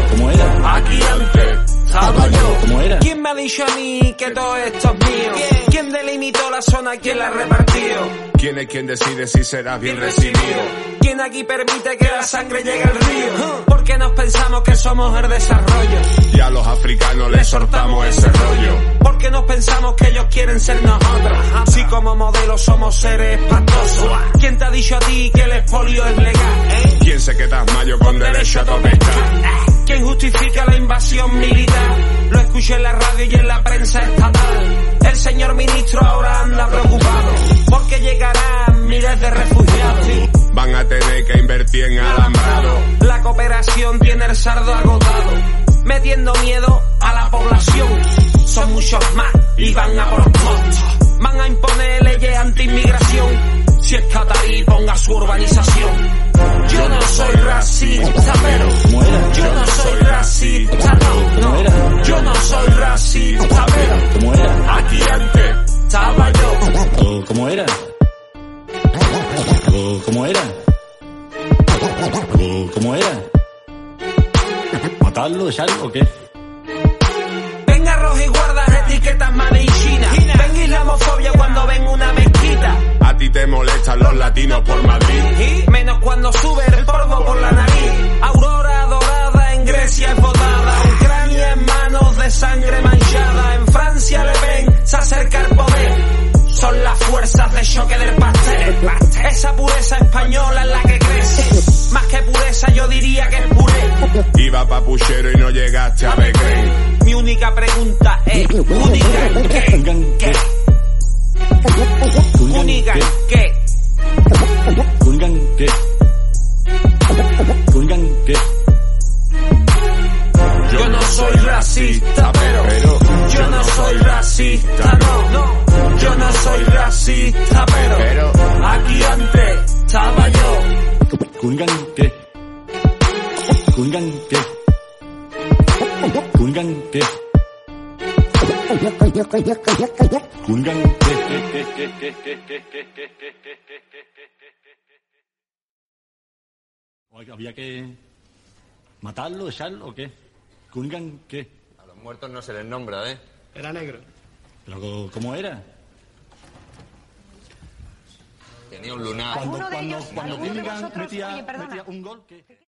aquí antes estaba yo. ¿Quién me ha dicho a mí que todo esto es mío? ¿Quién delimitó la zona? ¿Quién la repartió? ¿Quién es quien decide si será bien recibido? ¿Quién aquí permite que la sangre llegue al río? Porque nos pensamos que somos el desarrollo. Y a los africanos les soltamos ese rollo. Porque nos pensamos que ellos quieren ser nosotros. Si como modelos somos seres espantosos. ¿Quién te ha dicho a ti que el expolio es legal? eh? ¿Quién se queda mayo con derecho a topestar? ¿Quién justifica la invasión militar? Lo escuché en la radio y en la prensa estatal. El señor ministro ahora anda preocupado. Porque llegarán miles de refugiados. Van a tener que invertir en alambrado. La cooperación tiene el sardo agotado, metiendo miedo a la población. Son muchos más y van a por todos. Van a imponer leyes anti-inmigración. Si es catarí, ponga su urbanización. Yo no soy racista, pero yo no soy racista, no. Yo no soy racista, pero aquí antes estaba yo. ¿O ¿Cómo era? ¿O ¿Cómo era? ¿O ¿Cómo era? ¿Matarlo de sal o qué? Etiquetas made in China. Venga islamofobia cuando ven una mezquita. A ti te molestan los latinos por Madrid. Menos cuando sube el polvo por la nariz. Aurora dorada en Grecia es votada. Ucrania en manos de sangre manchada. En Francia Le Pen se acerca al poder. Son las fuerzas de choque del pastel. Esa pureza española es la que crece. Más que pureza yo diría que es puré. Iba papuchero y no llegaste a Becren. Mi única pregunta es, única, ¿qué? Oigan, ¿Qué? Única, ¿qué? ¿qué? Yo no soy racista, pero yo no soy racista, no, no. Yo no soy racista, pero Pero aquí antes estaba yo. Oigan, ¿qué? Oiga, había que... ¿Matarlo, echarlo o qué? ¿Cunningham qué? A los muertos no se les nombra, ¿eh? Era negro. ¿Pero cómo era? Tenía un lunar. Cuando, ¿Alguno de cuando, ellos- cuando alguno de Cunningham vosotros- metía, un gol, ¿qué?